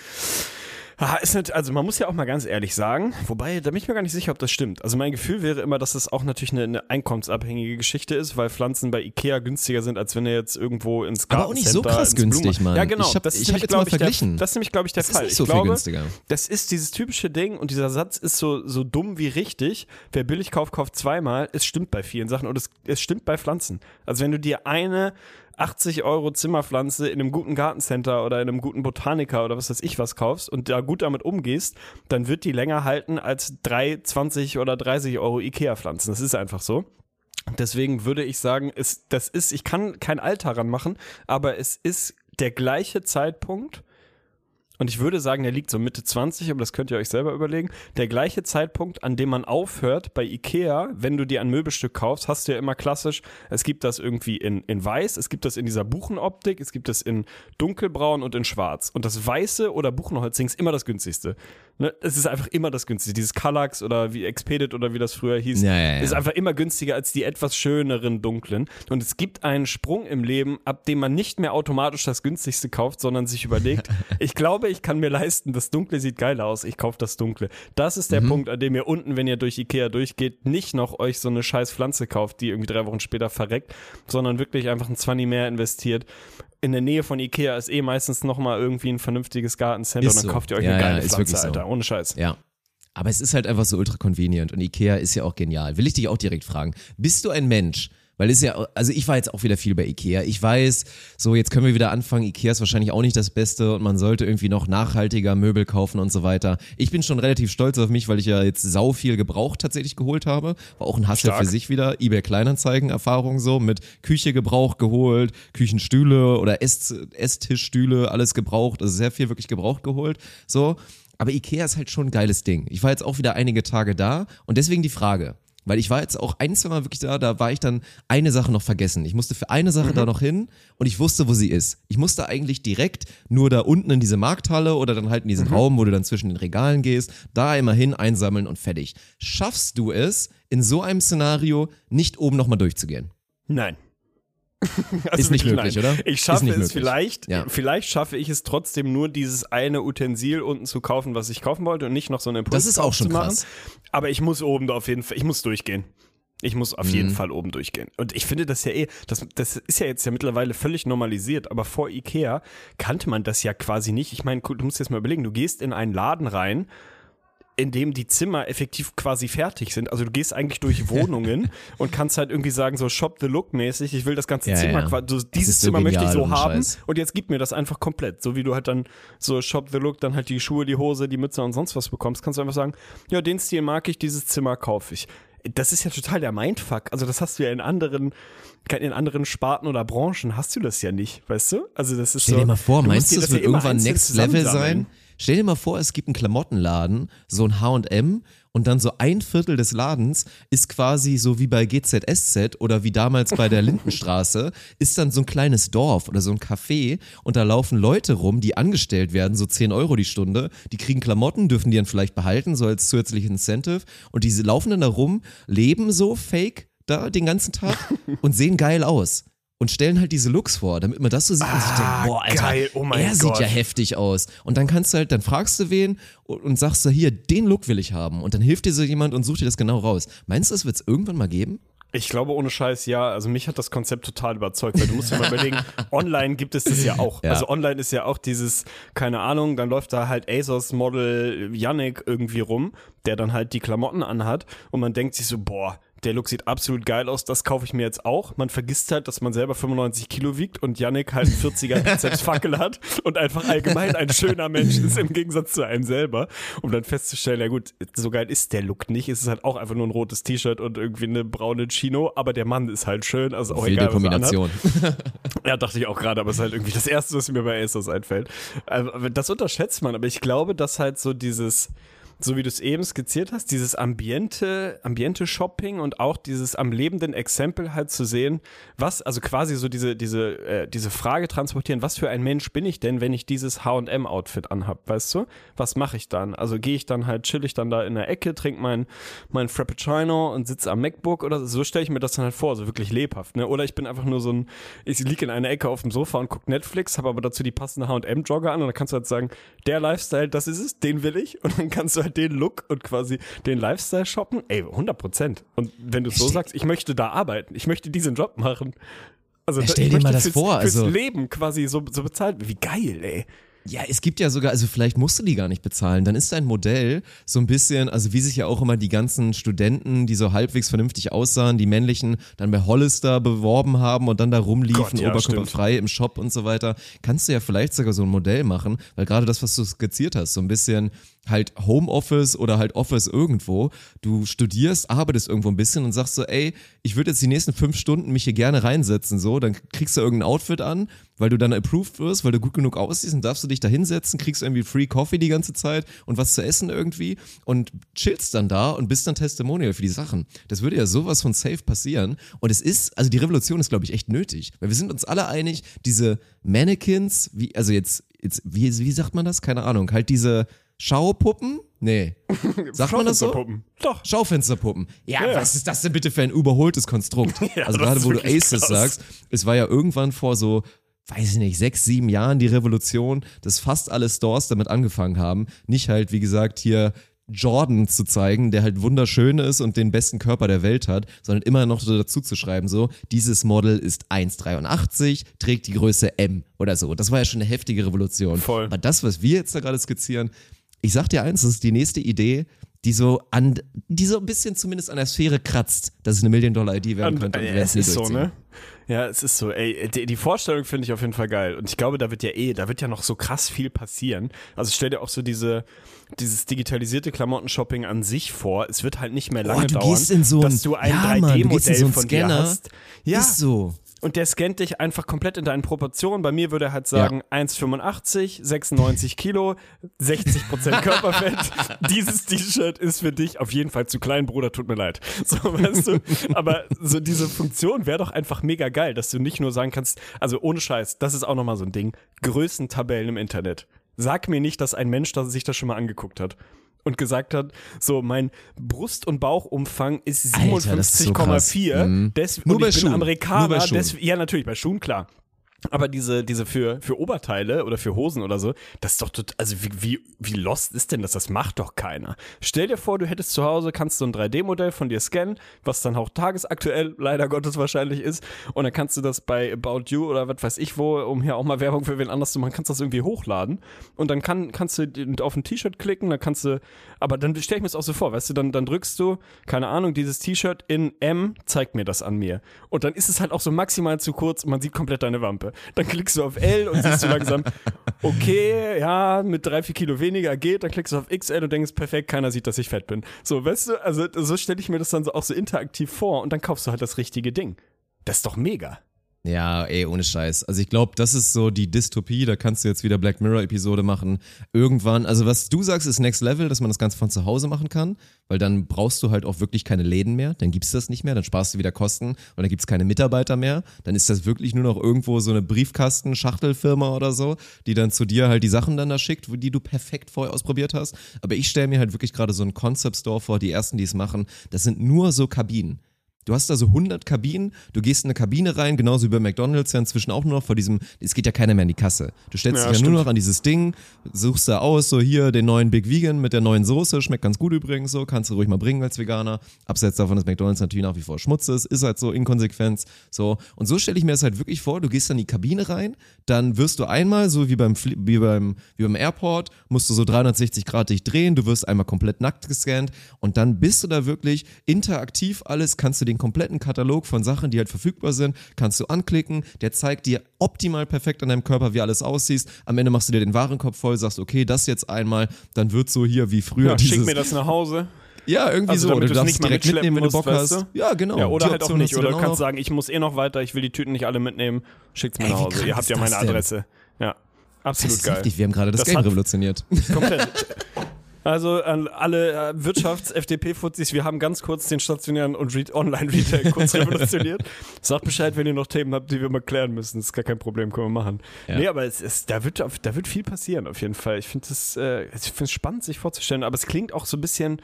[SPEAKER 1] Ah, ist nicht, also man muss ja auch mal ganz ehrlich sagen, wobei, da bin ich mir gar nicht sicher, ob das stimmt. Also mein Gefühl wäre immer, dass das auch natürlich eine, eine einkommensabhängige Geschichte ist, weil Pflanzen bei Ikea günstiger sind, als wenn er jetzt irgendwo ins
[SPEAKER 2] Aber auch nicht so
[SPEAKER 1] Gartencenter,
[SPEAKER 2] krass günstig, Mann.
[SPEAKER 1] Ja, genau.
[SPEAKER 2] Ich hab-
[SPEAKER 1] das ist
[SPEAKER 2] ich
[SPEAKER 1] nämlich,
[SPEAKER 2] jetzt
[SPEAKER 1] glaub
[SPEAKER 2] mal
[SPEAKER 1] ich, der,
[SPEAKER 2] verglichen.
[SPEAKER 1] das ist nämlich, glaube ich, der
[SPEAKER 2] Das ist
[SPEAKER 1] Fall.
[SPEAKER 2] nicht so
[SPEAKER 1] ich
[SPEAKER 2] viel
[SPEAKER 1] glaube,
[SPEAKER 2] günstiger.
[SPEAKER 1] das ist dieses typische Ding und dieser Satz ist so, so dumm wie richtig. Wer billig kauft, kauft zweimal. Es stimmt bei vielen Sachen und es, es stimmt bei Pflanzen. Also wenn du dir eine 80 Euro Zimmerpflanze in einem guten Gartencenter oder in einem guten Botaniker oder was weiß ich was kaufst und da gut damit umgehst, dann wird die länger halten als drei, 20 oder 30 Euro Ikea-Pflanzen. Das ist einfach so. Deswegen würde ich sagen, es, das ist, ich kann kein Alter ranmachen, aber es ist der gleiche Zeitpunkt. Und ich würde sagen, der liegt so Mitte 20, aber das könnt ihr euch selber überlegen. Der gleiche Zeitpunkt, an dem man aufhört bei Ikea, wenn du dir ein Möbelstück kaufst, hast du ja immer klassisch, es gibt das irgendwie in, in weiß, es gibt das in dieser Buchenoptik, es gibt das in dunkelbraun und in schwarz. Und das weiße oder Buchenholzding ist immer das günstigste. Ne? Es ist einfach immer das günstigste. Dieses Kallax oder wie Expedit oder wie das früher hieß,
[SPEAKER 2] Ja, ja, ja.
[SPEAKER 1] ist einfach immer günstiger als die etwas schöneren dunklen. Und es gibt einen Sprung im Leben, ab dem man nicht mehr automatisch das günstigste kauft, sondern sich überlegt, ich glaube, ich kann mir leisten, das Dunkle sieht geil aus, ich kaufe das Dunkle. Das ist der Punkt, an dem ihr unten, wenn ihr durch Ikea durchgeht, nicht noch euch so eine scheiß Pflanze kauft, die irgendwie drei Wochen später verreckt, sondern wirklich einfach ein 20 mehr investiert. In der Nähe von Ikea ist eh meistens nochmal irgendwie ein vernünftiges Gartencenter
[SPEAKER 2] Ist
[SPEAKER 1] und dann
[SPEAKER 2] so.
[SPEAKER 1] kauft ihr euch
[SPEAKER 2] Ja,
[SPEAKER 1] eine
[SPEAKER 2] ja,
[SPEAKER 1] geile
[SPEAKER 2] ist
[SPEAKER 1] Pflanze,
[SPEAKER 2] so.
[SPEAKER 1] Alter. Ohne Scheiß.
[SPEAKER 2] Ja. Aber es ist halt einfach so ultra convenient und Ikea ist ja auch genial. Will ich dich auch direkt fragen. Bist du ein Mensch, Weil ist ja, also ich war jetzt auch wieder viel bei Ikea. Ich weiß, so jetzt können wir wieder anfangen. Ikea ist wahrscheinlich auch nicht das Beste und man sollte irgendwie noch nachhaltiger Möbel kaufen und so weiter. Ich bin schon relativ stolz auf mich, weil ich ja jetzt sau viel gebraucht tatsächlich geholt habe. War auch ein Hassel für sich wieder. eBay Kleinanzeigen Erfahrung so mit Küche Gebrauch geholt, Küchenstühle oder Ess Esstischstühle, alles gebraucht. Also sehr viel wirklich gebraucht geholt. So. Aber Ikea ist halt schon ein geiles Ding. Ich war jetzt auch wieder einige Tage da und deswegen die Frage. Weil ich war jetzt auch ein, zwei Mal wirklich da, da war ich dann eine Sache noch vergessen. Ich musste für eine Sache da noch hin und ich wusste, wo sie ist. Ich musste eigentlich direkt nur da unten in diese Markthalle oder dann halt in diesen Raum, wo du dann zwischen den Regalen gehst, da immer hin, einsammeln und fertig. Schaffst du es, in so einem Szenario nicht oben nochmal durchzugehen?
[SPEAKER 1] Nein. Also
[SPEAKER 2] Ist nicht möglich,
[SPEAKER 1] nein.
[SPEAKER 2] oder?
[SPEAKER 1] Ich schaffe es
[SPEAKER 2] möglich.
[SPEAKER 1] vielleicht,
[SPEAKER 2] Ja.
[SPEAKER 1] vielleicht schaffe ich es trotzdem nur, dieses eine Utensil unten zu kaufen, was ich kaufen wollte und nicht noch so einen Impuls
[SPEAKER 2] Das ist auch schon
[SPEAKER 1] zu machen.
[SPEAKER 2] krass.
[SPEAKER 1] Aber ich muss oben da auf jeden Fall, ich muss durchgehen. Ich muss auf
[SPEAKER 2] Mhm.
[SPEAKER 1] jeden Fall oben durchgehen. Und ich finde das ja eh, das, das ist ja jetzt ja mittlerweile völlig normalisiert, aber vor Ikea kannte man das ja quasi nicht. Ich meine, du musst jetzt mal überlegen, du gehst in einen Laden rein, in dem die Zimmer effektiv quasi fertig sind. Also du gehst eigentlich durch Wohnungen und kannst halt irgendwie sagen, so Shop the Look mäßig, ich will das ganze
[SPEAKER 2] Ja,
[SPEAKER 1] Zimmer,
[SPEAKER 2] ja.
[SPEAKER 1] quasi, so, dieses
[SPEAKER 2] so
[SPEAKER 1] Zimmer möchte ich so haben
[SPEAKER 2] Scheiß.
[SPEAKER 1] und jetzt gib mir das einfach komplett. So wie du halt dann so Shop the Look, dann halt die Schuhe, die Hose, die Mütze und sonst was bekommst, kannst du einfach sagen, ja, den Stil mag ich, dieses Zimmer kaufe ich. Das ist ja total der Mindfuck. Also das hast du ja in anderen, in anderen Sparten oder Branchen hast du das ja nicht, weißt du? Also das ist
[SPEAKER 2] Stell
[SPEAKER 1] so,
[SPEAKER 2] dir mal vor, meinst du, das
[SPEAKER 1] ja
[SPEAKER 2] wird irgendwann Next Level sein? Stell dir mal vor, es gibt einen Klamottenladen, so ein H&M und dann so ein Viertel des Ladens ist quasi so wie bei GZSZ oder wie damals bei der Lindenstraße, ist dann so ein kleines Dorf oder so ein Café und da laufen Leute rum, die angestellt werden, so 10 Euro die Stunde, die kriegen Klamotten, dürfen die dann vielleicht behalten, so als zusätzliches Incentive und diese laufen dann da rum, leben so fake da den ganzen Tag und sehen geil aus. Und stellen halt diese Looks vor, damit man das so sieht und sich denkt,
[SPEAKER 1] Ah,
[SPEAKER 2] boah, Alter,
[SPEAKER 1] geil, oh mein
[SPEAKER 2] er sieht
[SPEAKER 1] Gott.
[SPEAKER 2] ja heftig aus. Und dann kannst du halt, dann fragst du wen und, und sagst du, hier, den Look will ich haben. Und dann hilft dir so jemand und sucht dir das genau raus. Meinst du, das wird es irgendwann mal geben?
[SPEAKER 1] Ich glaube, ohne Scheiß, ja. Also mich hat das Konzept total überzeugt, weil du musst dir mal überlegen, online gibt es das ja auch.
[SPEAKER 2] Ja.
[SPEAKER 1] Also online ist ja auch dieses, keine Ahnung, dann läuft da halt ASOS-Model Yannick irgendwie rum, der dann halt die Klamotten anhat und man denkt sich so, boah, der Look sieht absolut geil aus, das kaufe ich mir jetzt auch. Man vergisst halt, dass man selber 95 Kilo wiegt und Yannick halt einen 40er Bizepsfackel hat und einfach allgemein ein schöner Mensch ist im Gegensatz zu einem selber. Um dann festzustellen, ja gut, so geil ist der Look nicht. Es ist halt auch einfach nur ein rotes T-Shirt und irgendwie eine braune Chino, aber der Mann ist halt schön, also auch
[SPEAKER 2] Wilde
[SPEAKER 1] egal.
[SPEAKER 2] Kombination.
[SPEAKER 1] Ja, dachte ich auch gerade, aber es ist halt irgendwie das Erste, was mir bei ASOS einfällt. Aber Das unterschätzt man, aber ich glaube, dass halt so dieses, so wie du es eben skizziert hast, dieses Ambiente, Ambiente-Shopping und auch dieses am lebenden Exempel halt zu sehen, was, also quasi so diese, diese, äh, diese Frage transportieren, was für ein Mensch bin ich denn, wenn ich dieses H&M-Outfit anhab, weißt du? Was mache ich dann? Also gehe ich dann halt, chill ich dann da in der Ecke, trinke mein, mein Frappuccino und sitze am MacBook oder so, so stelle ich mir das dann halt vor, so wirklich lebhaft, ne? Oder ich bin einfach nur so ein, ich liege in einer Ecke auf dem Sofa und gucke Netflix, habe aber dazu die passende H&M-Jogger an und dann kannst du halt sagen, der Lifestyle, das ist es, den will ich und dann kannst du halt den Look und quasi den Lifestyle shoppen, ey, 100 Prozent. Und wenn du so sagst, ich möchte da arbeiten, ich möchte diesen Job machen, also
[SPEAKER 2] Ja, stell
[SPEAKER 1] ich
[SPEAKER 2] dir mal
[SPEAKER 1] möchte
[SPEAKER 2] das
[SPEAKER 1] fürs,
[SPEAKER 2] vor,
[SPEAKER 1] fürs
[SPEAKER 2] also-
[SPEAKER 1] Leben quasi so, so bezahlt, wie geil, ey.
[SPEAKER 2] Ja, es gibt ja sogar, also vielleicht musst du die gar nicht bezahlen. Dann ist dein Modell so ein bisschen, also wie sich ja auch immer die ganzen Studenten, die so halbwegs vernünftig aussahen, die männlichen, dann bei Hollister beworben haben und dann da rumliefen,
[SPEAKER 1] Gott, ja,
[SPEAKER 2] oberkörperfrei im Shop und so weiter. Kannst du ja vielleicht sogar so ein Modell machen, weil gerade das, was du skizziert hast, so ein bisschen halt Homeoffice oder halt Office irgendwo. Du studierst, arbeitest irgendwo ein bisschen und sagst so, ey, ich würde jetzt die nächsten fünf Stunden mich hier gerne reinsetzen, so, dann kriegst du irgendein Outfit an, weil du dann approved wirst, weil du gut genug aussiehst und darfst du dich da hinsetzen, kriegst irgendwie Free Coffee die ganze Zeit und was zu essen irgendwie und chillst dann da und bist dann Testimonial für die Sachen. Das würde ja sowas von safe passieren und es ist, also die Revolution ist glaube ich echt nötig, weil wir sind uns alle einig, diese Mannequins, wie, also jetzt, jetzt wie, wie sagt man das? Keine Ahnung, halt diese Schaupuppen? Nee. Sagt man das so?
[SPEAKER 1] Schaufensterpuppen. Doch.
[SPEAKER 2] Schaufensterpuppen. Ja,
[SPEAKER 1] Ja.
[SPEAKER 2] was ist das denn bitte für ein überholtes Konstrukt?
[SPEAKER 1] Ja,
[SPEAKER 2] also gerade wo du Aces
[SPEAKER 1] krass.
[SPEAKER 2] sagst, es war ja irgendwann vor so, weiß ich nicht, sechs, sieben Jahren die Revolution, dass fast alle Stores damit angefangen haben, nicht halt, wie gesagt, hier Jordan zu zeigen, der halt wunderschön ist und den besten Körper der Welt hat, sondern immer noch dazu zu schreiben, so, dieses Model ist 1,83, trägt die Größe M oder so. Das war ja schon eine heftige Revolution.
[SPEAKER 1] Voll.
[SPEAKER 2] Aber das, was wir jetzt da gerade skizzieren, ich sag dir eins, das ist die nächste Idee, die so an, die so ein bisschen zumindest an der Sphäre kratzt, dass es eine Million-Dollar-Idee werden könnte.
[SPEAKER 1] Und,
[SPEAKER 2] wir
[SPEAKER 1] äh, es ist so, ne? Ja, es ist so, ey, die, die Vorstellung finde ich auf jeden Fall geil. Und ich glaube, da wird ja eh, da wird ja noch so krass viel passieren. Also stell dir auch so diese, dieses digitalisierte Klamottenshopping an sich vor. Es wird halt nicht mehr lange
[SPEAKER 2] du
[SPEAKER 1] dauern,
[SPEAKER 2] gehst in so ein-
[SPEAKER 1] dass du ein
[SPEAKER 2] Ja, Mann, du gehst in
[SPEAKER 1] 3D-Modell
[SPEAKER 2] so
[SPEAKER 1] von
[SPEAKER 2] Scanner.
[SPEAKER 1] dir hast. Ja,
[SPEAKER 2] Ist so.
[SPEAKER 1] Und der scannt dich einfach komplett in deinen Proportionen. Bei mir würde er halt sagen 1,85, 96 Kilo, 60% Körperfett. Dieses T-Shirt ist für dich auf jeden Fall zu klein, Bruder, tut mir leid. So, weißt du? Aber so diese Funktion wäre doch einfach mega geil, dass du nicht nur sagen kannst, also ohne Scheiß, das ist auch nochmal so ein Ding, Größentabellen im Internet. Sag mir nicht, dass ein Mensch das sich das schon mal angeguckt hat. Und gesagt hat, so mein Brust- und Bauchumfang ist
[SPEAKER 2] Alter, das ist so krass.
[SPEAKER 1] 57,4.
[SPEAKER 2] Mhm.
[SPEAKER 1] Des-
[SPEAKER 2] Nur
[SPEAKER 1] und
[SPEAKER 2] bei
[SPEAKER 1] ich bin
[SPEAKER 2] Schuhen.
[SPEAKER 1] Amerikaner,
[SPEAKER 2] Nur bei Schuhen.
[SPEAKER 1] des- ja, natürlich, bei Schuhen, klar. Aber diese, diese für, für Oberteile oder für Hosen oder so, das ist doch total, also wie, wie, wie lost ist denn das? Das macht doch keiner. Stell dir vor, du hättest zu Hause, kannst du ein 3D-Modell von dir scannen, was dann auch tagesaktuell leider Gottes wahrscheinlich ist. Und dann kannst du das bei About You oder was weiß ich wo, um hier auch mal Werbung für wen anders zu machen, kannst das irgendwie hochladen. Und dann kann, kannst du auf ein T-Shirt klicken, dann kannst du, aber dann stell ich mir das auch so vor, weißt du, dann, dann drückst du, keine Ahnung, dieses T-Shirt in M, zeigt mir das an mir. Und dann ist es halt auch so maximal zu kurz und man sieht komplett deine Wampe. Dann klickst du auf L und siehst so langsam, okay, ja, mit drei, vier Kilo weniger geht, dann klickst du auf XL und denkst, perfekt, keiner sieht, dass ich fett bin. So, weißt du, also so stelle ich mir das dann so auch so interaktiv vor und dann kaufst du halt das richtige Ding. Das ist doch mega.
[SPEAKER 2] Ja, ey, ohne Scheiß. Also ich glaube, das ist so die Dystopie, da kannst du jetzt wieder Black Mirror-Episode machen. Irgendwann, also was du sagst, ist Next Level, dass man das Ganze von zu Hause machen kann, weil dann brauchst du halt auch wirklich keine Läden mehr, dann gibt's das nicht mehr, dann sparst du wieder Kosten und dann gibt's keine Mitarbeiter mehr. Dann ist das wirklich nur noch irgendwo so eine Briefkasten-Schachtelfirma oder so, die dann zu dir halt die Sachen dann da schickt, die du perfekt vorher ausprobiert hast. Aber ich stelle mir halt wirklich gerade so einen Concept Store vor, die ersten, die es machen, das sind nur so Kabinen. Du hast da so 100 Kabinen, du gehst in eine Kabine rein, genauso wie bei McDonalds ja inzwischen auch nur noch vor diesem, es geht ja keiner mehr in die Kasse. Du stellst
[SPEAKER 1] Ja,
[SPEAKER 2] dich ja
[SPEAKER 1] stimmt.
[SPEAKER 2] nur noch an dieses Ding, suchst da aus, so hier den neuen Big Vegan mit der neuen Soße, schmeckt ganz gut übrigens so, kannst du ruhig mal bringen als Veganer. Abseits davon, dass McDonalds natürlich nach wie vor Schmutz ist, ist halt so Inkonsequenz, so. Und so stelle ich mir das halt wirklich vor, du gehst dann in die Kabine rein, dann wirst du einmal, so wie beim, wie beim, wie beim Airport, musst du so 360 Grad dich drehen, du wirst einmal komplett nackt gescannt und dann bist du da wirklich interaktiv alles, kannst du den kompletten Katalog von Sachen, die halt verfügbar sind, kannst du anklicken, der zeigt dir optimal perfekt an deinem Körper, wie alles aussieht. Am Ende machst du dir den Warenkorb voll, sagst, okay, das jetzt einmal, dann wird so hier wie früher
[SPEAKER 1] Ja,
[SPEAKER 2] dieses,
[SPEAKER 1] schick mir das nach Hause.
[SPEAKER 2] ja, irgendwie
[SPEAKER 1] Also
[SPEAKER 2] so,
[SPEAKER 1] damit
[SPEAKER 2] du darfst
[SPEAKER 1] nicht
[SPEAKER 2] direkt mitnehmen, wenn du
[SPEAKER 1] musst,
[SPEAKER 2] Bock
[SPEAKER 1] weißt
[SPEAKER 2] hast.
[SPEAKER 1] du?
[SPEAKER 2] Ja, genau.
[SPEAKER 1] Ja, oder
[SPEAKER 2] Die
[SPEAKER 1] halt auch nicht. Oder du kannst sagen, ich muss eh noch weiter, ich will die Tüten nicht alle mitnehmen. Schickt's mir
[SPEAKER 2] Ey,
[SPEAKER 1] nach Hause. Ihr habt ja meine
[SPEAKER 2] denn?
[SPEAKER 1] Adresse. Ja.
[SPEAKER 2] Das
[SPEAKER 1] Absolut
[SPEAKER 2] ist
[SPEAKER 1] geil.
[SPEAKER 2] heftig, wir haben gerade das,
[SPEAKER 1] Das
[SPEAKER 2] Game revolutioniert.
[SPEAKER 1] Komplett. Also an alle äh, Wirtschafts-FDP-Fuzis, wir haben ganz kurz den stationären und Re Online-Retail kurz revolutioniert. Sagt Bescheid, wenn ihr noch Themen habt, die wir mal klären müssen. Das ist gar kein Problem, können wir machen.
[SPEAKER 2] Ja.
[SPEAKER 1] Nee, aber es ist, da, wird, da wird viel passieren auf jeden Fall. Ich finde es äh, ich find's spannend, sich vorzustellen, aber es klingt auch so ein bisschen.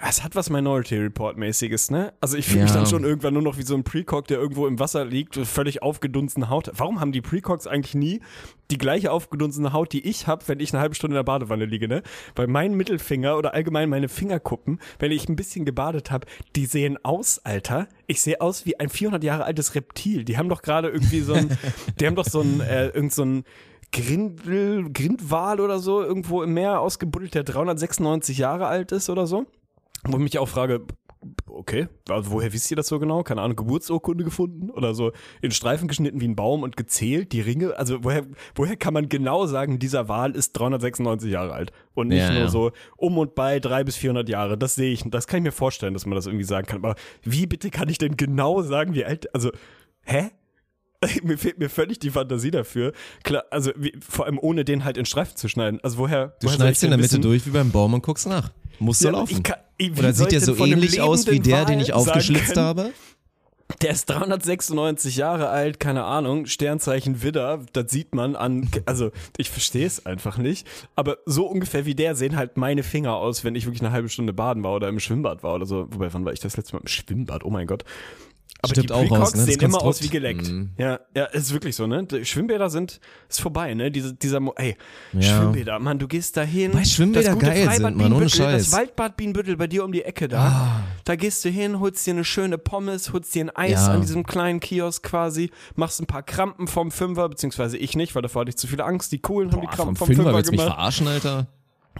[SPEAKER 1] Es hat was Minority Report-mäßiges, ne? Also ich fühle mich
[SPEAKER 2] Ja.
[SPEAKER 1] dann schon irgendwann nur noch wie so ein Precock, der irgendwo im Wasser liegt, völlig aufgedunsene Haut. Warum haben die Precogs eigentlich nie die gleiche aufgedunsene Haut, die ich habe, wenn ich eine halbe Stunde in der Badewanne liege, ne? Weil mein Mittelfinger oder allgemein meine Fingerkuppen, wenn ich ein bisschen gebadet habe, die sehen aus, Alter. Ich sehe aus wie ein 400 Jahre altes Reptil. Die haben doch gerade irgendwie so ein, die haben doch so ein, äh, irgend so ein Grindel, Grindwal oder so irgendwo im Meer ausgebuddelt, der 396 Jahre alt ist oder so. Wo ich mich auch frage, okay, also woher wisst ihr das so genau? Keine Ahnung, Geburtsurkunde gefunden oder so in Streifen geschnitten wie ein Baum und gezählt, die Ringe. Also woher, woher kann man genau sagen, dieser Wal ist 396 Jahre alt und nicht
[SPEAKER 2] Ja,
[SPEAKER 1] nur
[SPEAKER 2] ja.
[SPEAKER 1] so um und bei drei bis 400 Jahre. Das sehe ich, das kann ich mir vorstellen, dass man das irgendwie sagen kann. Aber wie bitte kann ich denn genau sagen, wie alt, also, hä? mir fehlt mir völlig die Fantasie dafür. Klar, also wie, vor allem ohne den halt in Streifen zu schneiden. Also woher?
[SPEAKER 2] Du
[SPEAKER 1] woher
[SPEAKER 2] schneidest in der Mitte durch wie beim Baum und guckst nach. Muss so
[SPEAKER 1] Ja,
[SPEAKER 2] laufen.
[SPEAKER 1] ich kann- wie
[SPEAKER 2] Oder sieht der so ähnlich aus wie der, den
[SPEAKER 1] Wal
[SPEAKER 2] ich aufgeschlitzt habe?
[SPEAKER 1] Der ist 396 Jahre alt, keine Ahnung, Sternzeichen Widder, das sieht man an, also ich verstehe es einfach nicht, aber so ungefähr wie der sehen halt meine Finger aus, wenn ich wirklich eine halbe Stunde baden war oder im Schwimmbad war oder so. Wobei, wann war ich das letzte Mal im Schwimmbad? Oh mein Gott. Aber
[SPEAKER 2] Stirbt
[SPEAKER 1] die
[SPEAKER 2] aus, ne?
[SPEAKER 1] Sehen immer aus wie geleckt.
[SPEAKER 2] Mhm.
[SPEAKER 1] Ja, ja, ist wirklich so, ne? Die Schwimmbäder sind, ist vorbei, ne? Diese, dieser, ey,
[SPEAKER 2] Ja.
[SPEAKER 1] Schwimmbäder, Mann, du gehst da hin.
[SPEAKER 2] Weil Schwimmbäder
[SPEAKER 1] das gute
[SPEAKER 2] geil
[SPEAKER 1] Freibad
[SPEAKER 2] sind, Mann, ohne Scheiß.
[SPEAKER 1] Das Waldbad Bienenbüttel bei dir um die Ecke da.
[SPEAKER 2] Ah.
[SPEAKER 1] Da gehst du hin, holst dir eine schöne Pommes, holst dir ein Eis
[SPEAKER 2] Ja.
[SPEAKER 1] an diesem kleinen Kiosk quasi, machst ein paar Krampen vom Fünfer, beziehungsweise ich nicht, weil davor hatte ich zu viele Angst. Die Coolen haben die
[SPEAKER 2] Boah, vom
[SPEAKER 1] Krampen vom
[SPEAKER 2] Fünfer
[SPEAKER 1] Fünfer
[SPEAKER 2] willst du mich
[SPEAKER 1] gemacht.
[SPEAKER 2] verarschen, Alter?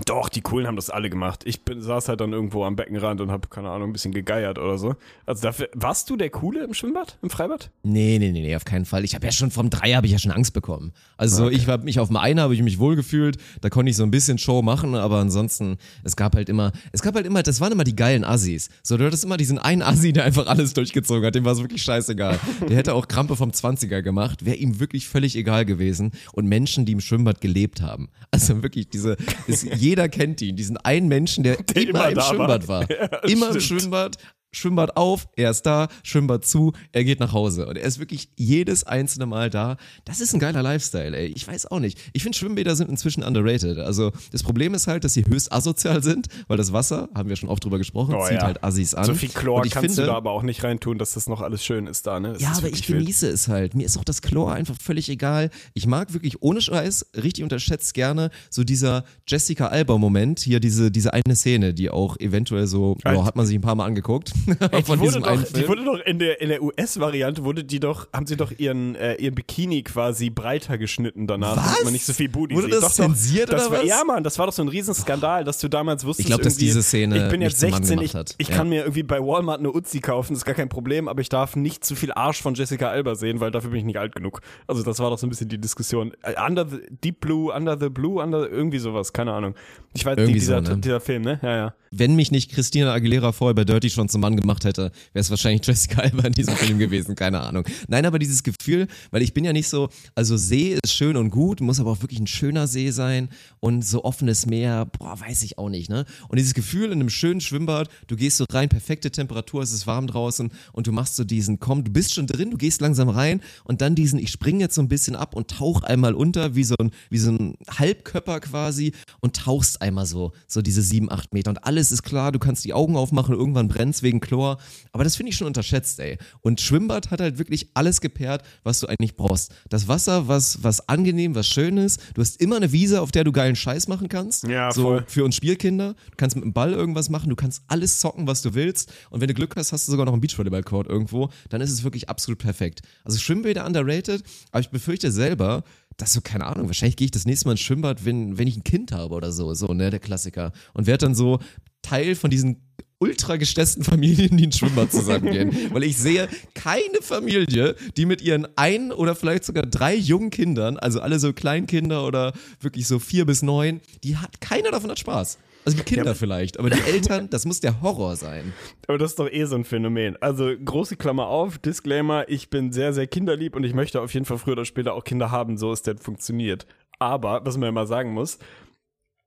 [SPEAKER 1] Doch, die Coolen haben das alle gemacht. Ich bin, saß halt dann irgendwo am Beckenrand und habe keine Ahnung, ein bisschen gegeiert oder so. Also dafür, warst du der Coole im Schwimmbad, im Freibad?
[SPEAKER 2] Nee, nee, nee, nee, auf keinen Fall. Ich habe ja schon vom Dreier habe ich ja schon Angst bekommen. Also so, ich habe mich auf dem Einer habe ich mich wohlgefühlt, da konnte ich so ein bisschen Show machen, aber ansonsten, es gab halt immer, es gab halt immer, das waren immer die geilen Assis. So, du hattest immer diesen einen Assi, der einfach alles durchgezogen hat, dem war es wirklich scheißegal. Der hätte auch Krampe vom 20er gemacht, wäre ihm wirklich völlig egal gewesen. Und Menschen, die im Schwimmbad gelebt haben. Also wirklich diese, ist, jeder kennt ihn, diesen einen Menschen, der,
[SPEAKER 1] Der
[SPEAKER 2] immer,
[SPEAKER 1] immer
[SPEAKER 2] im
[SPEAKER 1] da war.
[SPEAKER 2] Schwimmbad war.
[SPEAKER 1] Ja,
[SPEAKER 2] immer im
[SPEAKER 1] stimmt.
[SPEAKER 2] Schwimmbad, Schwimmbad auf, er ist da, Schwimmbad zu, er geht nach Hause. Und er ist wirklich jedes einzelne Mal da. Das ist ein geiler Lifestyle, ey. Ich weiß auch nicht. Ich finde, Schwimmbäder sind inzwischen underrated. Also das Problem ist halt, dass sie höchst asozial sind, weil das Wasser, haben wir schon oft drüber gesprochen,
[SPEAKER 1] Oh,
[SPEAKER 2] zieht
[SPEAKER 1] ja.
[SPEAKER 2] halt Assis an.
[SPEAKER 1] So viel Chlor kannst
[SPEAKER 2] finde,
[SPEAKER 1] du da aber auch nicht reintun, dass das noch alles schön ist da, ne? Das
[SPEAKER 2] ja, aber ich
[SPEAKER 1] wild.
[SPEAKER 2] genieße es halt. Mir ist auch das Chlor einfach völlig egal. Ich mag wirklich ohne Scheiß, richtig unterschätzt gerne, so dieser Jessica Alba-Moment, hier diese, diese eine Szene, die auch eventuell so,
[SPEAKER 1] Halt.
[SPEAKER 2] boah, hat man sich ein paar Mal angeguckt.
[SPEAKER 1] Ey, die,
[SPEAKER 2] von
[SPEAKER 1] wurde
[SPEAKER 2] diesem einen
[SPEAKER 1] doch, die wurde doch in der, in der US-Variante, wurde die doch, haben sie doch ihren, äh, ihren Bikini quasi breiter geschnitten danach,
[SPEAKER 2] Was?
[SPEAKER 1] damit man nicht so viel Booty
[SPEAKER 2] Wurde
[SPEAKER 1] sieht.
[SPEAKER 2] das
[SPEAKER 1] doch,
[SPEAKER 2] zensiert
[SPEAKER 1] das
[SPEAKER 2] oder
[SPEAKER 1] war,
[SPEAKER 2] was?
[SPEAKER 1] Ja, Mann, das war doch so ein Riesenskandal, dass du damals wusstest,
[SPEAKER 2] Ich glaub, dass diese Szene
[SPEAKER 1] ich bin jetzt
[SPEAKER 2] zum Mann
[SPEAKER 1] 16,
[SPEAKER 2] gemacht
[SPEAKER 1] ich, ich
[SPEAKER 2] Ja.
[SPEAKER 1] kann mir irgendwie bei Walmart eine Uzi kaufen, das ist gar kein Problem, aber ich darf nicht zu viel Arsch von Jessica Alba sehen, weil dafür bin ich nicht alt genug. Also das war doch so ein bisschen die Diskussion. Äh, Under the Deep Blue, Under the Blue, Under irgendwie sowas, keine Ahnung. Ich weiß, die, dieser,
[SPEAKER 2] so, ne?
[SPEAKER 1] dieser Film, ne? Ja, ja.
[SPEAKER 2] Wenn mich nicht Christina Aguilera vorher bei Dirty schon zum Mann gemacht hätte, wäre es wahrscheinlich Jessica Alba in diesem Film gewesen, keine Ahnung. Nein, aber dieses Gefühl, weil ich bin ja nicht so, also See ist schön und gut, muss aber auch wirklich ein schöner See sein und so offenes Meer, boah, weiß ich auch nicht, ne? Und dieses Gefühl in einem schönen Schwimmbad, du gehst so rein, perfekte Temperatur, es ist warm draußen und du machst so diesen, komm, du bist schon drin, du gehst langsam rein und dann diesen, ich springe jetzt so ein bisschen ab und tauch einmal unter, wie so ein, wie so ein Halbkörper quasi und tauchst einmal so, so diese sieben, acht Meter und alles ist klar, du kannst die Augen aufmachen, irgendwann brennt's wegen Chlor, aber das finde ich schon unterschätzt, ey. Und Schwimmbad hat halt wirklich alles gepaart, was du eigentlich brauchst. Das Wasser, was, was angenehm, was schön ist, du hast immer eine Wiese, auf der du geilen Scheiß machen kannst.
[SPEAKER 1] Ja,
[SPEAKER 2] so
[SPEAKER 1] voll.
[SPEAKER 2] für uns Spielkinder. Du kannst mit dem Ball irgendwas machen, du kannst alles zocken, was du willst. Und wenn du Glück hast, hast du sogar noch einen Beachvolleyball-Court irgendwo. Dann ist es wirklich absolut perfekt. Also Schwimmbäder underrated, aber ich befürchte selber, dass so, keine Ahnung, wahrscheinlich gehe ich das nächste Mal ins Schwimmbad, wenn, wenn ich ein Kind habe oder so, so, ne, der Klassiker. Und werde dann so Teil von diesen ultra gestressten Familien, die ins Schwimmbad zusammengehen. Weil ich sehe keine Familie, die mit ihren ein oder vielleicht sogar drei jungen Kindern, also alle so Kleinkinder oder wirklich so vier bis neun, die hat, keiner davon hat Spaß. Also die Kinder vielleicht, aber die Eltern, das muss der Horror sein.
[SPEAKER 1] Aber das ist doch eh so ein Phänomen. Also große Klammer auf, Disclaimer, ich bin sehr, sehr kinderlieb und ich möchte auf jeden Fall früher oder später auch Kinder haben, so es denn funktioniert. Aber, was man ja mal sagen muss,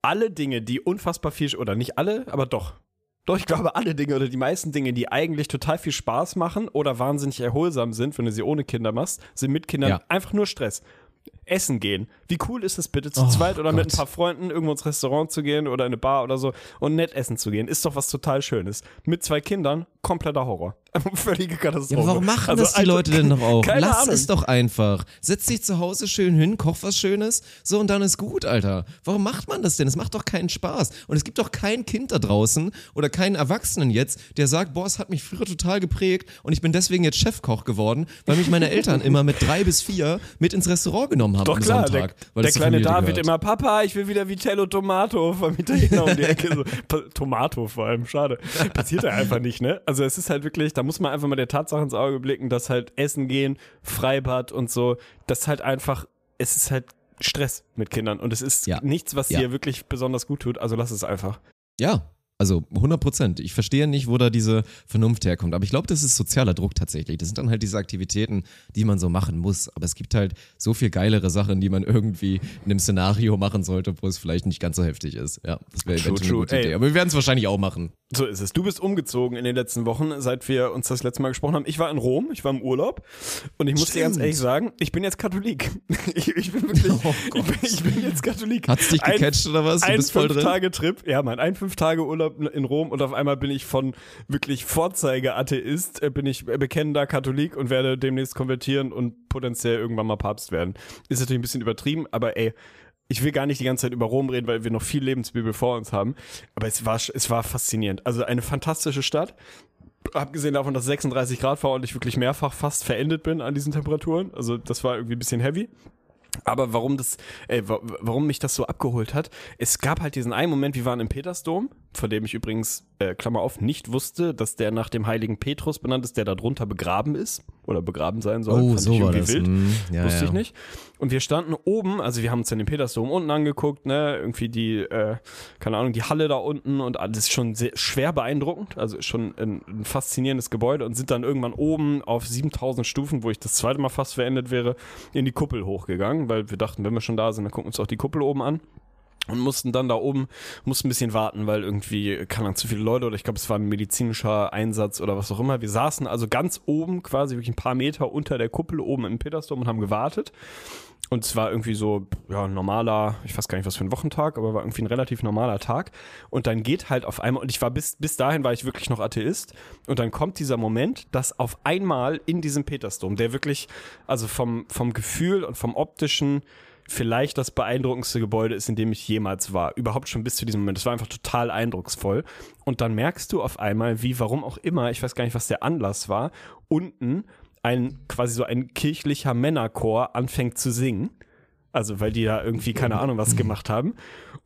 [SPEAKER 1] alle Dinge, die unfassbar viel, oder nicht alle, aber doch. Doch, ich glaube, alle Dinge oder die meisten Dinge, die eigentlich total viel Spaß machen oder wahnsinnig erholsam sind, wenn du sie ohne Kinder machst, sind mit Kindern
[SPEAKER 2] Ja.
[SPEAKER 1] einfach nur Stress. Essen gehen. Wie cool ist es bitte, zu
[SPEAKER 2] Oh
[SPEAKER 1] zweit oder mit
[SPEAKER 2] Gott.
[SPEAKER 1] ein paar Freunden irgendwo ins Restaurant zu gehen oder in eine Bar oder so und nett essen zu gehen? Ist doch was total Schönes. Mit zwei Kindern, kompletter Horror. Völlige Katastrophe.
[SPEAKER 2] Ja, aber warum machen
[SPEAKER 1] Also
[SPEAKER 2] das die
[SPEAKER 1] einfach-
[SPEAKER 2] Leute denn noch auch?
[SPEAKER 1] Keine
[SPEAKER 2] Lass
[SPEAKER 1] Ahnung.
[SPEAKER 2] es doch einfach. Setz dich zu Hause schön hin, koch was Schönes, so und dann ist gut, Alter. Warum macht man das denn? Es macht doch keinen Spaß. Und es gibt doch kein Kind da draußen oder keinen Erwachsenen jetzt, der sagt, boah, es hat mich früher total geprägt und ich bin deswegen jetzt Chefkoch geworden, weil mich meine Eltern immer mit drei bis vier mit ins Restaurant genommen haben
[SPEAKER 1] Doch
[SPEAKER 2] am
[SPEAKER 1] klar,
[SPEAKER 2] Sonntag.
[SPEAKER 1] der,
[SPEAKER 2] weil
[SPEAKER 1] der kleine David
[SPEAKER 2] gehört.
[SPEAKER 1] immer, Papa, ich will wieder Vitello Tomato vom Italiener um die Ecke. So, Tomato vor allem, schade. Passiert ja einfach nicht, ne? Also es ist halt wirklich, da muss man einfach mal der Tatsache ins Auge blicken, dass halt Essen gehen, Freibad und so, das halt einfach, es ist halt Stress mit Kindern und es ist
[SPEAKER 2] Ja.
[SPEAKER 1] nichts, was
[SPEAKER 2] Ja.
[SPEAKER 1] dir wirklich besonders gut tut, also lass es einfach.
[SPEAKER 2] Ja, also 100 Prozent. Ich verstehe nicht, wo da diese Vernunft herkommt. Aber ich glaube, das ist sozialer Druck tatsächlich. Das sind dann halt diese Aktivitäten, die man so machen muss. Aber es gibt halt so viel geilere Sachen, die man irgendwie in einem Szenario machen sollte, wo es vielleicht nicht ganz so heftig ist. Ja, das wäre
[SPEAKER 1] True,
[SPEAKER 2] eventuell eine
[SPEAKER 1] true.
[SPEAKER 2] gute
[SPEAKER 1] Ey.
[SPEAKER 2] Idee. Aber wir werden es wahrscheinlich auch machen.
[SPEAKER 1] So ist es. Du bist umgezogen in den letzten Wochen, seit wir uns das letzte Mal gesprochen haben. Ich war in Rom, ich war im Urlaub und ich muss dir ganz
[SPEAKER 2] Stimmt.
[SPEAKER 1] ehrlich sagen, ich bin jetzt Katholik. Ich, ich bin wirklich,
[SPEAKER 2] Oh
[SPEAKER 1] ich, bin, ich bin jetzt Katholik.
[SPEAKER 2] Hat's dich
[SPEAKER 1] Ein-
[SPEAKER 2] gecatcht oder was? Du
[SPEAKER 1] ein
[SPEAKER 2] bist voll drin?
[SPEAKER 1] Fünf-Tage-Trip, ja, mein ein In Rom und auf einmal bin ich von wirklich Vorzeige-Atheist, äh, bin ich bekennender Katholik und werde demnächst konvertieren und potenziell irgendwann mal Papst werden. Ist natürlich ein bisschen übertrieben, aber ey, ich will gar nicht die ganze Zeit über Rom reden, weil wir noch viel Lebensbibel vor uns haben. Aber es war, es war faszinierend. Also eine fantastische Stadt. Abgesehen davon, dass 36 Grad war und ich wirklich mehrfach fast verendet bin an diesen Temperaturen. Also das war irgendwie ein bisschen heavy. Aber warum das, äh, wa- warum mich das so abgeholt hat, es gab halt diesen einen Moment, wir waren im Petersdom, von dem ich übrigens, äh, Klammer auf, nicht wusste, dass der nach dem heiligen Petrus benannt ist, der da drunter begraben ist oder begraben sein soll.
[SPEAKER 2] Oh,
[SPEAKER 1] Fand
[SPEAKER 2] so
[SPEAKER 1] ich irgendwie. Wild.
[SPEAKER 2] Hm, ja,
[SPEAKER 1] Wusste ich
[SPEAKER 2] ja.
[SPEAKER 1] nicht. Und wir standen oben, also wir haben uns dann den Petersdom unten angeguckt, ne, irgendwie die, äh, keine Ahnung, die Halle da unten und alles ist schon sehr schwer beeindruckend, also schon ein, ein faszinierendes Gebäude und sind dann irgendwann oben auf 7000 Stufen, wo ich das zweite Mal fast verendet wäre, in die Kuppel hochgegangen, weil wir dachten, wenn wir schon da sind, dann gucken wir uns auch die Kuppel oben an und mussten dann da oben, mussten ein bisschen warten, weil irgendwie, keine Ahnung, zu viele Leute oder ich glaube, es war ein medizinischer Einsatz oder was auch immer. Wir saßen also ganz oben, quasi wirklich ein paar Meter unter der Kuppel oben im Petersdom und haben gewartet. Und es war irgendwie so, ja, normaler, ich weiß gar nicht, was für ein Wochentag, aber war irgendwie ein relativ normaler Tag. Und dann geht halt auf einmal, und ich war bis, bis dahin war ich wirklich noch Atheist. Und dann kommt dieser Moment, dass auf einmal in diesem Petersdom, der wirklich, also vom, vom Gefühl und vom optischen, vielleicht das beeindruckendste Gebäude ist, in dem ich jemals war. Überhaupt schon bis zu diesem Moment. Es war einfach total eindrucksvoll. Und dann merkst du auf einmal, wie, warum auch immer, ich weiß gar nicht, was der Anlass war, unten ein, quasi so ein kirchlicher Männerchor anfängt zu singen. Also, weil die da irgendwie keine Ahnung was gemacht haben.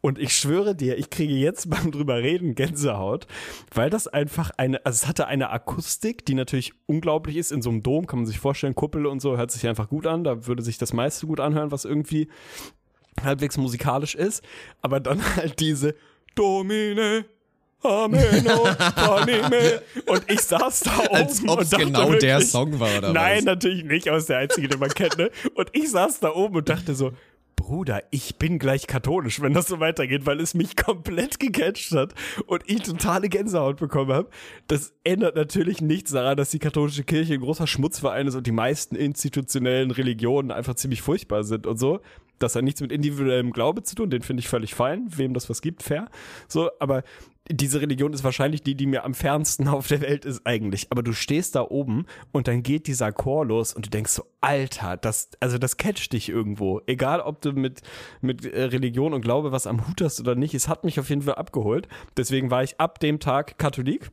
[SPEAKER 1] Und ich schwöre dir, ich kriege jetzt beim drüber reden Gänsehaut, weil das einfach eine, also es hatte eine Akustik, die natürlich unglaublich ist. In so einem Dom kann man sich vorstellen, Kuppel und so hört sich einfach gut an. Da würde sich das meiste gut anhören, was irgendwie halbwegs musikalisch ist. Aber dann halt diese Domine. Und ich saß da oben
[SPEAKER 2] Als ob
[SPEAKER 1] und
[SPEAKER 2] es
[SPEAKER 1] dachte
[SPEAKER 2] genau der
[SPEAKER 1] wirklich,
[SPEAKER 2] Song war, oder
[SPEAKER 1] Nein,
[SPEAKER 2] was?
[SPEAKER 1] natürlich nicht, aber ist der einzige, den man kennt, ne? Und ich saß da oben und dachte so, Bruder, ich bin gleich katholisch, wenn das so weitergeht, weil es mich komplett gecatcht hat und ich totale Gänsehaut bekommen habe. Das ändert natürlich nichts daran, dass die katholische Kirche ein großer Schmutzverein ist und die meisten institutionellen Religionen einfach ziemlich furchtbar sind und so. Das hat nichts mit individuellem Glaube zu tun, den finde ich völlig fein, wem das was gibt, fair. So, aber diese Religion ist wahrscheinlich die, die mir am fernsten auf der Welt ist eigentlich. Aber du stehst da oben und dann geht dieser Chor los und du denkst so, Alter, das, also das catcht dich irgendwo. Egal, ob du mit, mit äh, Religion und Glaube was am Hut hast oder nicht, es hat mich auf jeden Fall abgeholt. Deswegen war ich ab dem Tag Katholik.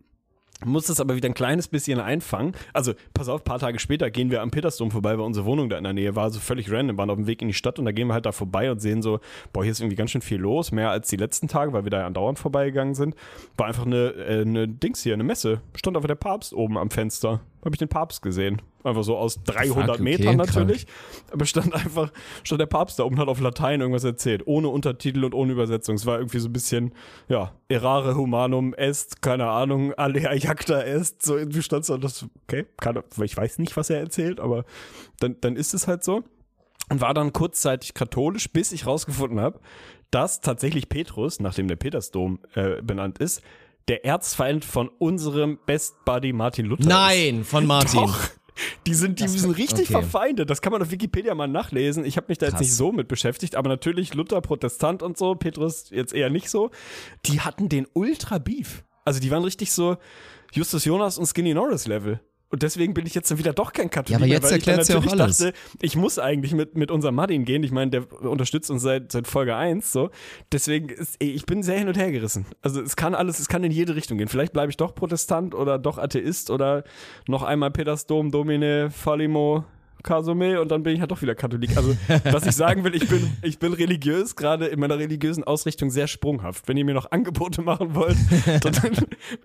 [SPEAKER 1] Muss es aber wieder ein kleines bisschen einfangen. Also, pass auf, paar Tage später gehen wir am Petersdom vorbei, weil unsere Wohnung da in der Nähe war. So völlig random, waren auf dem Weg in die Stadt und da gehen wir halt da vorbei und sehen so, boah, hier ist irgendwie ganz schön viel los, mehr als die letzten Tage, weil wir da ja andauernd vorbeigegangen sind. War einfach eine, äh, eine Dings hier, eine Messe. Stand einfach der Papst oben am Fenster. Habe ich den Papst gesehen. Einfach so aus 300
[SPEAKER 2] Fuck, okay,
[SPEAKER 1] Metern
[SPEAKER 2] krank.
[SPEAKER 1] natürlich. Aber stand einfach, stand der Papst da oben und hat auf Latein irgendwas erzählt. Ohne Untertitel und ohne Übersetzung. Es war irgendwie so ein bisschen, ja, errare humanum est, keine Ahnung, alea jacta est. So irgendwie stand so, das, okay, keine, ich weiß nicht, was er erzählt, aber dann, dann ist es halt so. Und war dann kurzzeitig katholisch, bis ich rausgefunden habe, dass tatsächlich Petrus, nachdem der Petersdom äh, benannt ist, der Erzfeind von unserem Best Buddy Martin Luther ist.
[SPEAKER 2] Nein, von Martin.
[SPEAKER 1] Doch. Die sind, die sind richtig
[SPEAKER 2] okay.
[SPEAKER 1] verfeindet. Das kann man auf Wikipedia mal nachlesen. Ich habe mich da jetzt
[SPEAKER 2] Krass.
[SPEAKER 1] nicht so mit beschäftigt, aber natürlich Luther Protestant und so, Petrus jetzt eher nicht so. Die hatten den Ultra Beef. Also die waren richtig so Justus Jonas und Skinny Norris Level. Und deswegen bin ich jetzt dann wieder doch kein Katholik.
[SPEAKER 2] Ja, aber jetzt
[SPEAKER 1] weil ich dann
[SPEAKER 2] erklärt's ja auch
[SPEAKER 1] natürlich
[SPEAKER 2] alles.
[SPEAKER 1] Dachte, ich muss eigentlich mit, mit unserem Martin gehen. Ich meine, der unterstützt uns seit, seit Folge 1. So. Deswegen, ist, ich bin sehr hin und her gerissen. Also es kann alles, es kann in jede Richtung gehen. Vielleicht bleibe ich doch Protestant oder doch Atheist oder noch einmal Petersdom, Domine, Falimo, Kasome und dann bin ich halt doch wieder Katholik. Also, was ich sagen will, ich bin, ich bin religiös, gerade in meiner religiösen Ausrichtung sehr sprunghaft. Wenn ihr mir noch Angebote machen wollt, dann,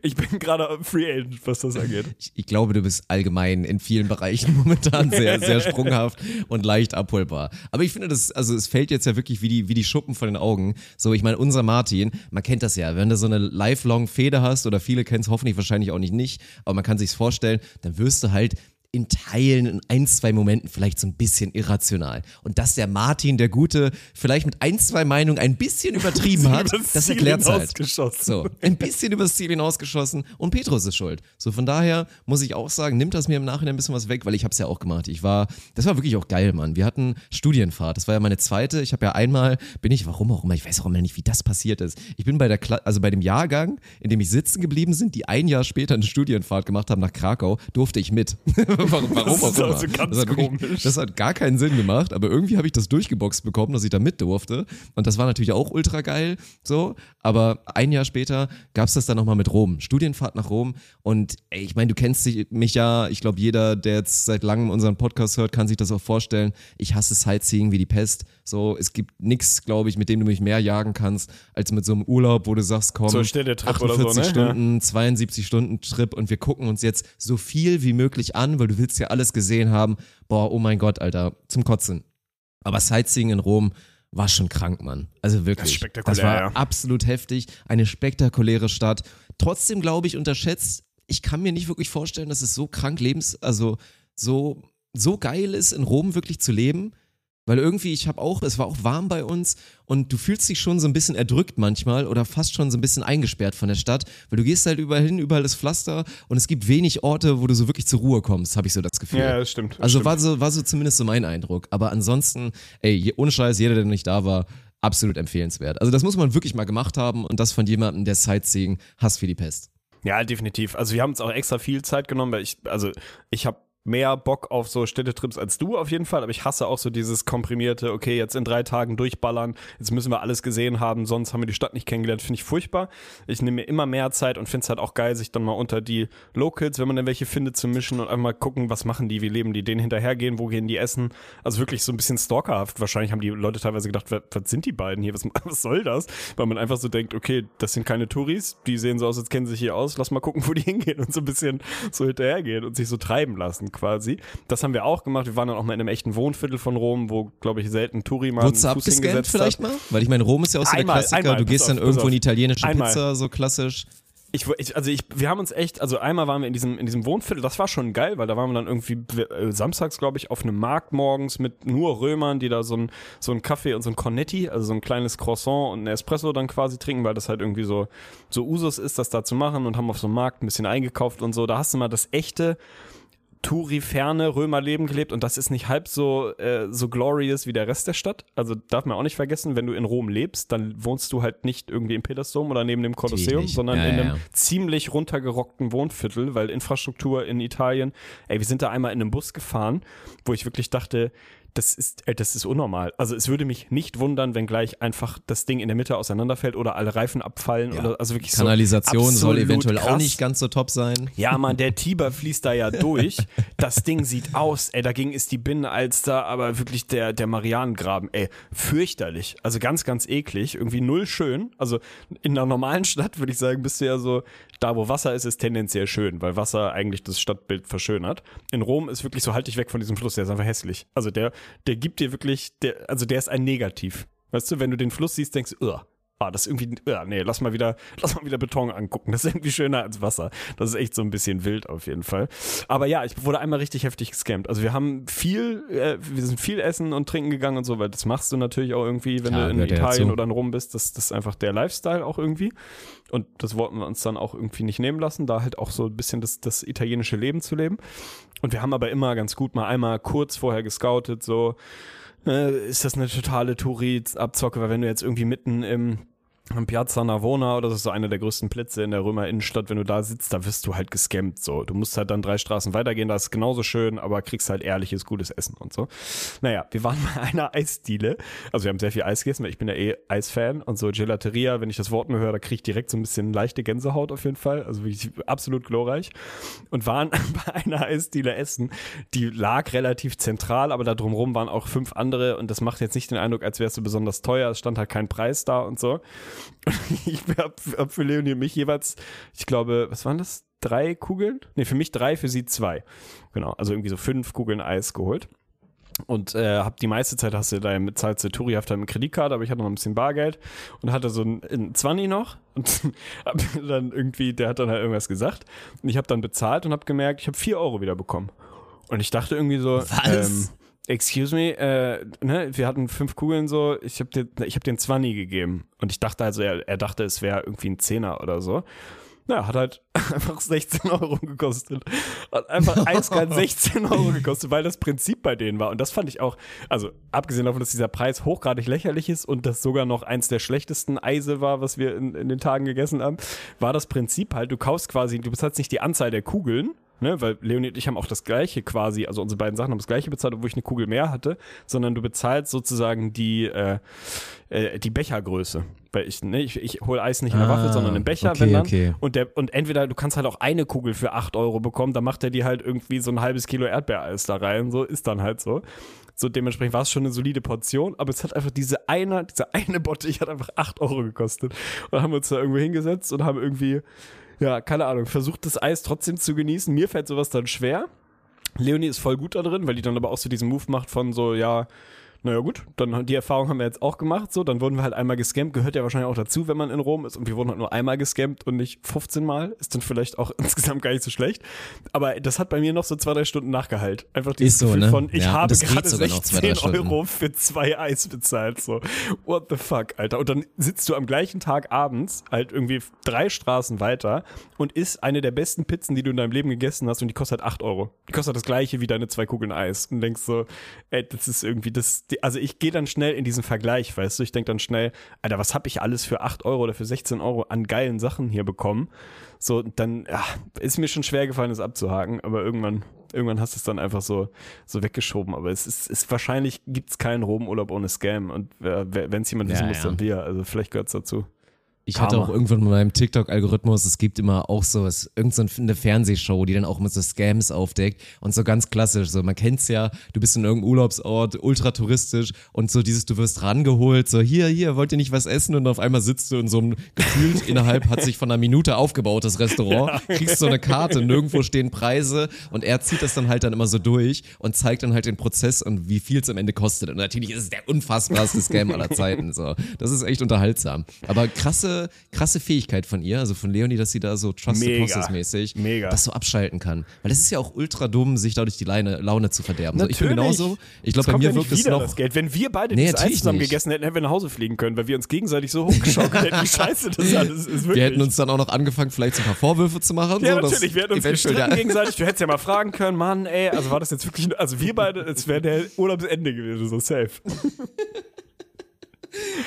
[SPEAKER 1] ich bin gerade Free Agent, was das angeht.
[SPEAKER 2] Ich, ich glaube, du bist allgemein in vielen Bereichen momentan sehr, sehr sprunghaft und leicht abholbar. Aber ich finde das, also es fällt jetzt ja wirklich wie die, wie die Schuppen von den Augen. So, ich meine, unser Martin, man kennt das ja, wenn du so eine lifelong Feder hast oder viele kennen es hoffentlich wahrscheinlich auch nicht nicht, aber man kann sich's vorstellen, dann wirst du halt in Teilen, in ein, zwei Momenten vielleicht so ein bisschen irrational. Und dass der Martin, der Gute, vielleicht mit ein, zwei Meinungen ein bisschen übertrieben hat, das
[SPEAKER 1] Ziel
[SPEAKER 2] erklärt halt.
[SPEAKER 1] hinausgeschossen.
[SPEAKER 2] So, ein bisschen übers Ziel hinausgeschossen und Petrus ist schuld. So, von daher muss ich auch sagen, nimmt das mir im Nachhinein ein bisschen was weg, weil ich habe es ja auch gemacht. Ich war, das war wirklich auch geil, Mann. Wir hatten Studienfahrt, das war ja meine zweite. Ich habe ja einmal, bin ich, warum auch immer, ich weiß auch immer nicht, wie das passiert ist. Ich bin bei der, Kla also bei dem Jahrgang, in dem ich sitzen geblieben sind, die ein Jahr später eine Studienfahrt gemacht haben nach Krakau, durfte ich mit, warum, warum
[SPEAKER 1] Das ist
[SPEAKER 2] auch immer.
[SPEAKER 1] also ganz
[SPEAKER 2] das, hat wirklich,
[SPEAKER 1] komisch.
[SPEAKER 2] das hat gar keinen Sinn gemacht, aber irgendwie habe ich das durchgeboxt bekommen, dass ich da mit durfte. Und das war natürlich auch ultra geil, so. Aber ein Jahr später gab's das dann nochmal mit Rom. Studienfahrt nach Rom. Und ey, ich meine, du kennst mich ja. Ich glaube, jeder, der jetzt seit langem unseren Podcast hört, kann sich das auch vorstellen. Ich hasse Sightseeing wie die Pest. So, es gibt nichts, glaube ich, mit dem du mich mehr jagen kannst, als mit so einem Urlaub, wo du sagst, komm,
[SPEAKER 1] So Städtetrip oder so,
[SPEAKER 2] 48
[SPEAKER 1] ne?
[SPEAKER 2] Stunden, 72 Stunden Trip und wir gucken uns jetzt so viel wie möglich an, weil du willst ja alles gesehen haben. Boah, oh mein Gott, Alter, zum Kotzen. Aber Sightseeing in Rom war schon krank, Mann. Also wirklich.
[SPEAKER 1] Das
[SPEAKER 2] Das war
[SPEAKER 1] ja.
[SPEAKER 2] absolut heftig. Eine spektakuläre Stadt. Trotzdem, glaube ich, unterschätzt. Ich kann mir nicht wirklich vorstellen, dass es so krank lebens, also so, so geil ist, in Rom wirklich zu leben. Weil irgendwie, ich habe auch, es war auch warm bei uns und du fühlst dich schon so ein bisschen erdrückt manchmal oder fast schon so ein bisschen eingesperrt von der Stadt, weil du gehst halt überall hin, überall ist Pflaster und es gibt wenig Orte, wo du so wirklich zur Ruhe kommst, habe ich so das Gefühl.
[SPEAKER 1] Ja, das stimmt. Das
[SPEAKER 2] Also
[SPEAKER 1] stimmt.
[SPEAKER 2] war so, war so zumindest so mein Eindruck. Aber ansonsten, ey, ohne Scheiß, jeder, der nicht da war, absolut empfehlenswert. Also das muss man wirklich mal gemacht haben und das von jemandem, der Sightseeing hasst wie die Pest.
[SPEAKER 1] Ja, definitiv. Also wir haben uns auch extra viel Zeit genommen, weil ich, also ich habe mehr Bock auf so Städtetrips als du auf jeden Fall, aber ich hasse auch so dieses komprimierte, okay, jetzt in drei Tagen durchballern, jetzt müssen wir alles gesehen haben, sonst haben wir die Stadt nicht kennengelernt, finde ich furchtbar. Ich nehme mir immer mehr Zeit und finde es halt auch geil, sich dann mal unter die Locals, wenn man denn welche findet, zu mischen und einmal gucken, was machen die, wie leben die, denen hinterhergehen, wo gehen die essen. Also wirklich so ein bisschen stalkerhaft. Wahrscheinlich haben die Leute teilweise gedacht, wer, was sind die beiden hier, was, was soll das? Weil man einfach so denkt, okay, das sind keine Touris, die sehen so aus, als kennen sich hier aus, lass mal gucken, wo die hingehen und so ein bisschen so hinterhergehen und sich so treiben lassen quasi. Das haben wir auch gemacht. Wir waren dann auch mal in einem echten Wohnviertel von Rom, wo, glaube ich, selten Touri mal
[SPEAKER 2] Wurdest du abgescannt vielleicht
[SPEAKER 1] hat.
[SPEAKER 2] mal? Weil ich meine, Rom ist ja auch so
[SPEAKER 1] Einmal,
[SPEAKER 2] der Klassiker.
[SPEAKER 1] einmal,
[SPEAKER 2] du gehst
[SPEAKER 1] auf,
[SPEAKER 2] dann irgendwo in italienische
[SPEAKER 1] Einmal.
[SPEAKER 2] Pizza, so klassisch.
[SPEAKER 1] Ich, ich, also ich, wir haben uns echt, also einmal waren wir in diesem, in diesem Wohnviertel, das war schon geil, weil da waren wir dann irgendwie äh, samstags, glaube ich, auf einem Markt morgens mit nur Römern, die da so ein, so ein Kaffee und so ein Cornetti, also so ein kleines Croissant und ein Espresso dann quasi trinken, weil das halt irgendwie so, so Usus ist, das da zu machen und haben auf so einem Markt ein bisschen eingekauft und so. Da hast du mal das echte, Touri-ferne Römerleben gelebt und das ist nicht halb so, äh, so glorious wie der Rest der Stadt. Also darf man auch nicht vergessen, wenn du in Rom lebst, dann wohnst du halt nicht irgendwie im Petersdom oder neben dem Kolosseum, sondern
[SPEAKER 2] Ja,
[SPEAKER 1] in einem
[SPEAKER 2] ja.
[SPEAKER 1] ziemlich runtergerockten Wohnviertel, weil Infrastruktur in Italien, ey, wir sind da einmal in einem Bus gefahren, wo ich wirklich dachte, das ist, ey, das ist unnormal. Also es würde mich nicht wundern, wenn gleich einfach das Ding in der Mitte auseinanderfällt oder alle Reifen abfallen oder also wirklich
[SPEAKER 2] Kanalisation
[SPEAKER 1] so
[SPEAKER 2] soll eventuell auch
[SPEAKER 1] krass.
[SPEAKER 2] nicht ganz so top sein.
[SPEAKER 1] Ja, Mann, der Tiber fließt da ja durch. Das Ding sieht aus, ey, dagegen ist die Binnenalster, aber wirklich der, der Marianengraben, ey, fürchterlich. Also ganz, ganz eklig. Irgendwie null schön. Also in einer normalen Stadt würde ich sagen, bist du ja so, da wo Wasser ist, ist tendenziell schön, weil Wasser eigentlich das Stadtbild verschönert. In Rom ist wirklich so, halt dich weg von diesem Fluss, der ist einfach hässlich. Also der, der gibt dir wirklich, der, also der ist ein Negativ. Weißt du, wenn du den Fluss siehst, denkst du, "Ugh, Ah, das ist irgendwie, ja, nee, lass mal wieder, lass mal wieder Beton angucken. Das ist irgendwie schöner als Wasser. Das ist echt so ein bisschen wild auf jeden Fall. Aber ja, ich wurde einmal richtig heftig gescampt. Also wir haben viel, äh, wir sind viel essen und trinken gegangen und so, weil das machst du natürlich auch irgendwie, wenn
[SPEAKER 2] Klar,
[SPEAKER 1] du in
[SPEAKER 2] ja
[SPEAKER 1] Italien oder in Rom bist. Das, das ist einfach der Lifestyle auch irgendwie. Und das wollten wir uns dann auch irgendwie nicht nehmen lassen, da halt auch so ein bisschen das, das italienische Leben zu leben. Und wir haben aber immer ganz gut mal einmal kurz vorher gescoutet, so, äh, ist das eine totale Touri-Abzocke, weil wenn du jetzt irgendwie mitten im am Piazza Navona oder das ist so einer der größten Plätze in der Römer Innenstadt, wenn du da sitzt, da wirst du halt gescampt so. Du musst halt dann drei Straßen weitergehen, da ist genauso schön, aber kriegst halt ehrliches, gutes Essen und so. Naja, wir waren bei einer Eisdiele, also wir haben sehr viel Eis gegessen, weil ich bin ja eh Eisfan und so Gelateria, wenn ich das Wort nur höre, da kriege ich direkt so ein bisschen leichte Gänsehaut auf jeden Fall, also wirklich absolut glorreich und waren bei einer Eisdiele essen, die lag relativ zentral, aber da drumherum waren auch fünf andere und das macht jetzt nicht den Eindruck, als wärst du besonders teuer, es stand halt kein Preis da und so. Ich habe hab für Leonie und mich jeweils, ich glaube, was waren das? Drei Kugeln? Nee, für mich drei, für sie zwei. Genau, also irgendwie so fünf Kugeln Eis geholt. Und äh, hab die meiste Zeit hast du da mit zahlst du Touri-Haft mit Kreditkarte, aber ich hatte noch ein bisschen Bargeld und hatte so ein, ein 20 noch und hab dann irgendwie, der hat dann halt irgendwas gesagt und ich habe dann bezahlt und habe gemerkt, ich habe vier Euro wieder bekommen. Und ich dachte irgendwie so,
[SPEAKER 2] Was?
[SPEAKER 1] ähm, excuse me, äh, ne, wir hatten fünf Kugeln so, ich habe dir, ich habe den 20 gegeben und ich dachte also, er, er dachte, es wäre irgendwie ein Zehner oder so. Na, hat halt einfach 16 Euro gekostet. Hat einfach eiskalt 16 Euro gekostet, weil das Prinzip bei denen war. Und das fand ich auch, also abgesehen davon, dass dieser Preis hochgradig lächerlich ist und das sogar noch eins der schlechtesten Eise war, was wir in, in den Tagen gegessen haben, war das Prinzip halt, du kaufst quasi, du bezahlst nicht die Anzahl der Kugeln, ne, weil Leonie und ich haben auch das gleiche quasi, also unsere beiden Sachen haben das gleiche bezahlt, obwohl ich eine Kugel mehr hatte, sondern du bezahlst sozusagen die, äh, äh, die Bechergröße. Weil ich, ne, ich, ich hole Eis nicht in der
[SPEAKER 2] Ah,
[SPEAKER 1] Waffel, sondern im Becher,
[SPEAKER 2] okay,
[SPEAKER 1] wenn dann.
[SPEAKER 2] okay.
[SPEAKER 1] Und, der, und entweder du kannst halt auch eine Kugel für 8 Euro bekommen, dann macht er dir halt irgendwie so ein halbes Kilo Erdbeereis da rein, so ist dann halt so. So dementsprechend war es schon eine solide Portion, aber es hat einfach diese eine, diese eine Bottich hat einfach 8 Euro gekostet. Und haben wir uns da irgendwo hingesetzt und haben irgendwie, ja, keine Ahnung, versucht das Eis trotzdem zu genießen. Mir fällt sowas dann schwer. Leonie ist voll gut da drin, weil die dann aber auch so diesen Move macht von so, ja, naja gut, dann die Erfahrung haben wir jetzt auch gemacht, so, dann wurden wir halt einmal gescampt, gehört ja wahrscheinlich auch dazu, wenn man in Rom ist und wir wurden halt nur einmal gescampt und nicht 15 Mal, ist dann vielleicht auch insgesamt gar nicht so schlecht, aber das hat bei mir noch so zwei, drei Stunden nachgehalt. Einfach dieses
[SPEAKER 2] so,
[SPEAKER 1] Gefühl
[SPEAKER 2] ne?
[SPEAKER 1] von, ich
[SPEAKER 2] Ja,
[SPEAKER 1] habe gerade
[SPEAKER 2] sogar noch zwei, drei
[SPEAKER 1] 16
[SPEAKER 2] Stunden.
[SPEAKER 1] Euro für zwei Eis bezahlt, so, what the fuck, Alter. Und dann sitzt du am gleichen Tag abends, halt irgendwie drei Straßen weiter und isst eine der besten Pizzen, die du in deinem Leben gegessen hast und die kostet halt 8 Euro. Die kostet das gleiche wie deine zwei Kugeln Eis und denkst so, ey, das ist irgendwie das, die, also ich gehe dann schnell in diesen Vergleich, weißt du, ich denke dann schnell, Alter, was habe ich alles für 8 Euro oder für 16 Euro an geilen Sachen hier bekommen? So, dann ja, ist mir schon schwer gefallen, das abzuhaken, aber irgendwann, irgendwann hast du es dann einfach so, so weggeschoben. Aber es ist, ist wahrscheinlich gibt es keinen Robenurlaub ohne Scam und äh, wenn es jemand wissen
[SPEAKER 2] Ja,
[SPEAKER 1] muss,
[SPEAKER 2] ja.
[SPEAKER 1] dann wir. Also vielleicht gehört es dazu.
[SPEAKER 2] Ich hatte auch irgendwann in meinem TikTok-Algorithmus, es gibt immer auch so, es, irgend so eine Fernsehshow, die dann auch mit so Scams aufdeckt und so ganz klassisch, so man kennt's ja, du bist in irgendeinem Urlaubsort, ultra touristisch und so dieses, du wirst rangeholt, so hier, hier, wollt ihr nicht was essen und auf einmal sitzt du in so einem, gefühlt innerhalb hat sich von einer Minute aufgebaut, das Restaurant, kriegst so eine Karte, nirgendwo stehen Preise und er zieht das dann halt dann immer so durch und zeigt dann halt den Prozess und wie viel es am Ende kostet und natürlich ist es der unfassbarste Scam aller Zeiten, so. Das ist echt unterhaltsam. Aber krasse, krasse Fähigkeit von ihr, also von Leonie, dass sie da so Trust the
[SPEAKER 1] Mega.
[SPEAKER 2] Process mäßig
[SPEAKER 1] Mega.
[SPEAKER 2] das so abschalten kann. Weil es ist ja auch ultra dumm, sich dadurch die Laune, Laune zu verderben. So, ich bin genauso. Ich glaube, bei mir
[SPEAKER 1] ja
[SPEAKER 2] wirkt es noch.
[SPEAKER 1] das Geld. Wenn wir beide
[SPEAKER 2] Nee,
[SPEAKER 1] dieses Eis zusammen
[SPEAKER 2] nicht.
[SPEAKER 1] gegessen hätten, hätten wir nach Hause fliegen können, weil wir uns gegenseitig so hochgeschaukelt hätten, wie scheiße das alles ist. Wirklich.
[SPEAKER 2] Wir hätten uns dann auch noch angefangen, vielleicht so ein paar Vorwürfe zu machen.
[SPEAKER 1] Ja,
[SPEAKER 2] so,
[SPEAKER 1] natürlich, wir hätten uns gestritten gegenseitig. Du hättest ja mal fragen können, Mann, ey, also war das jetzt wirklich, also wir beide, es wäre der Urlaubsende gewesen, so safe.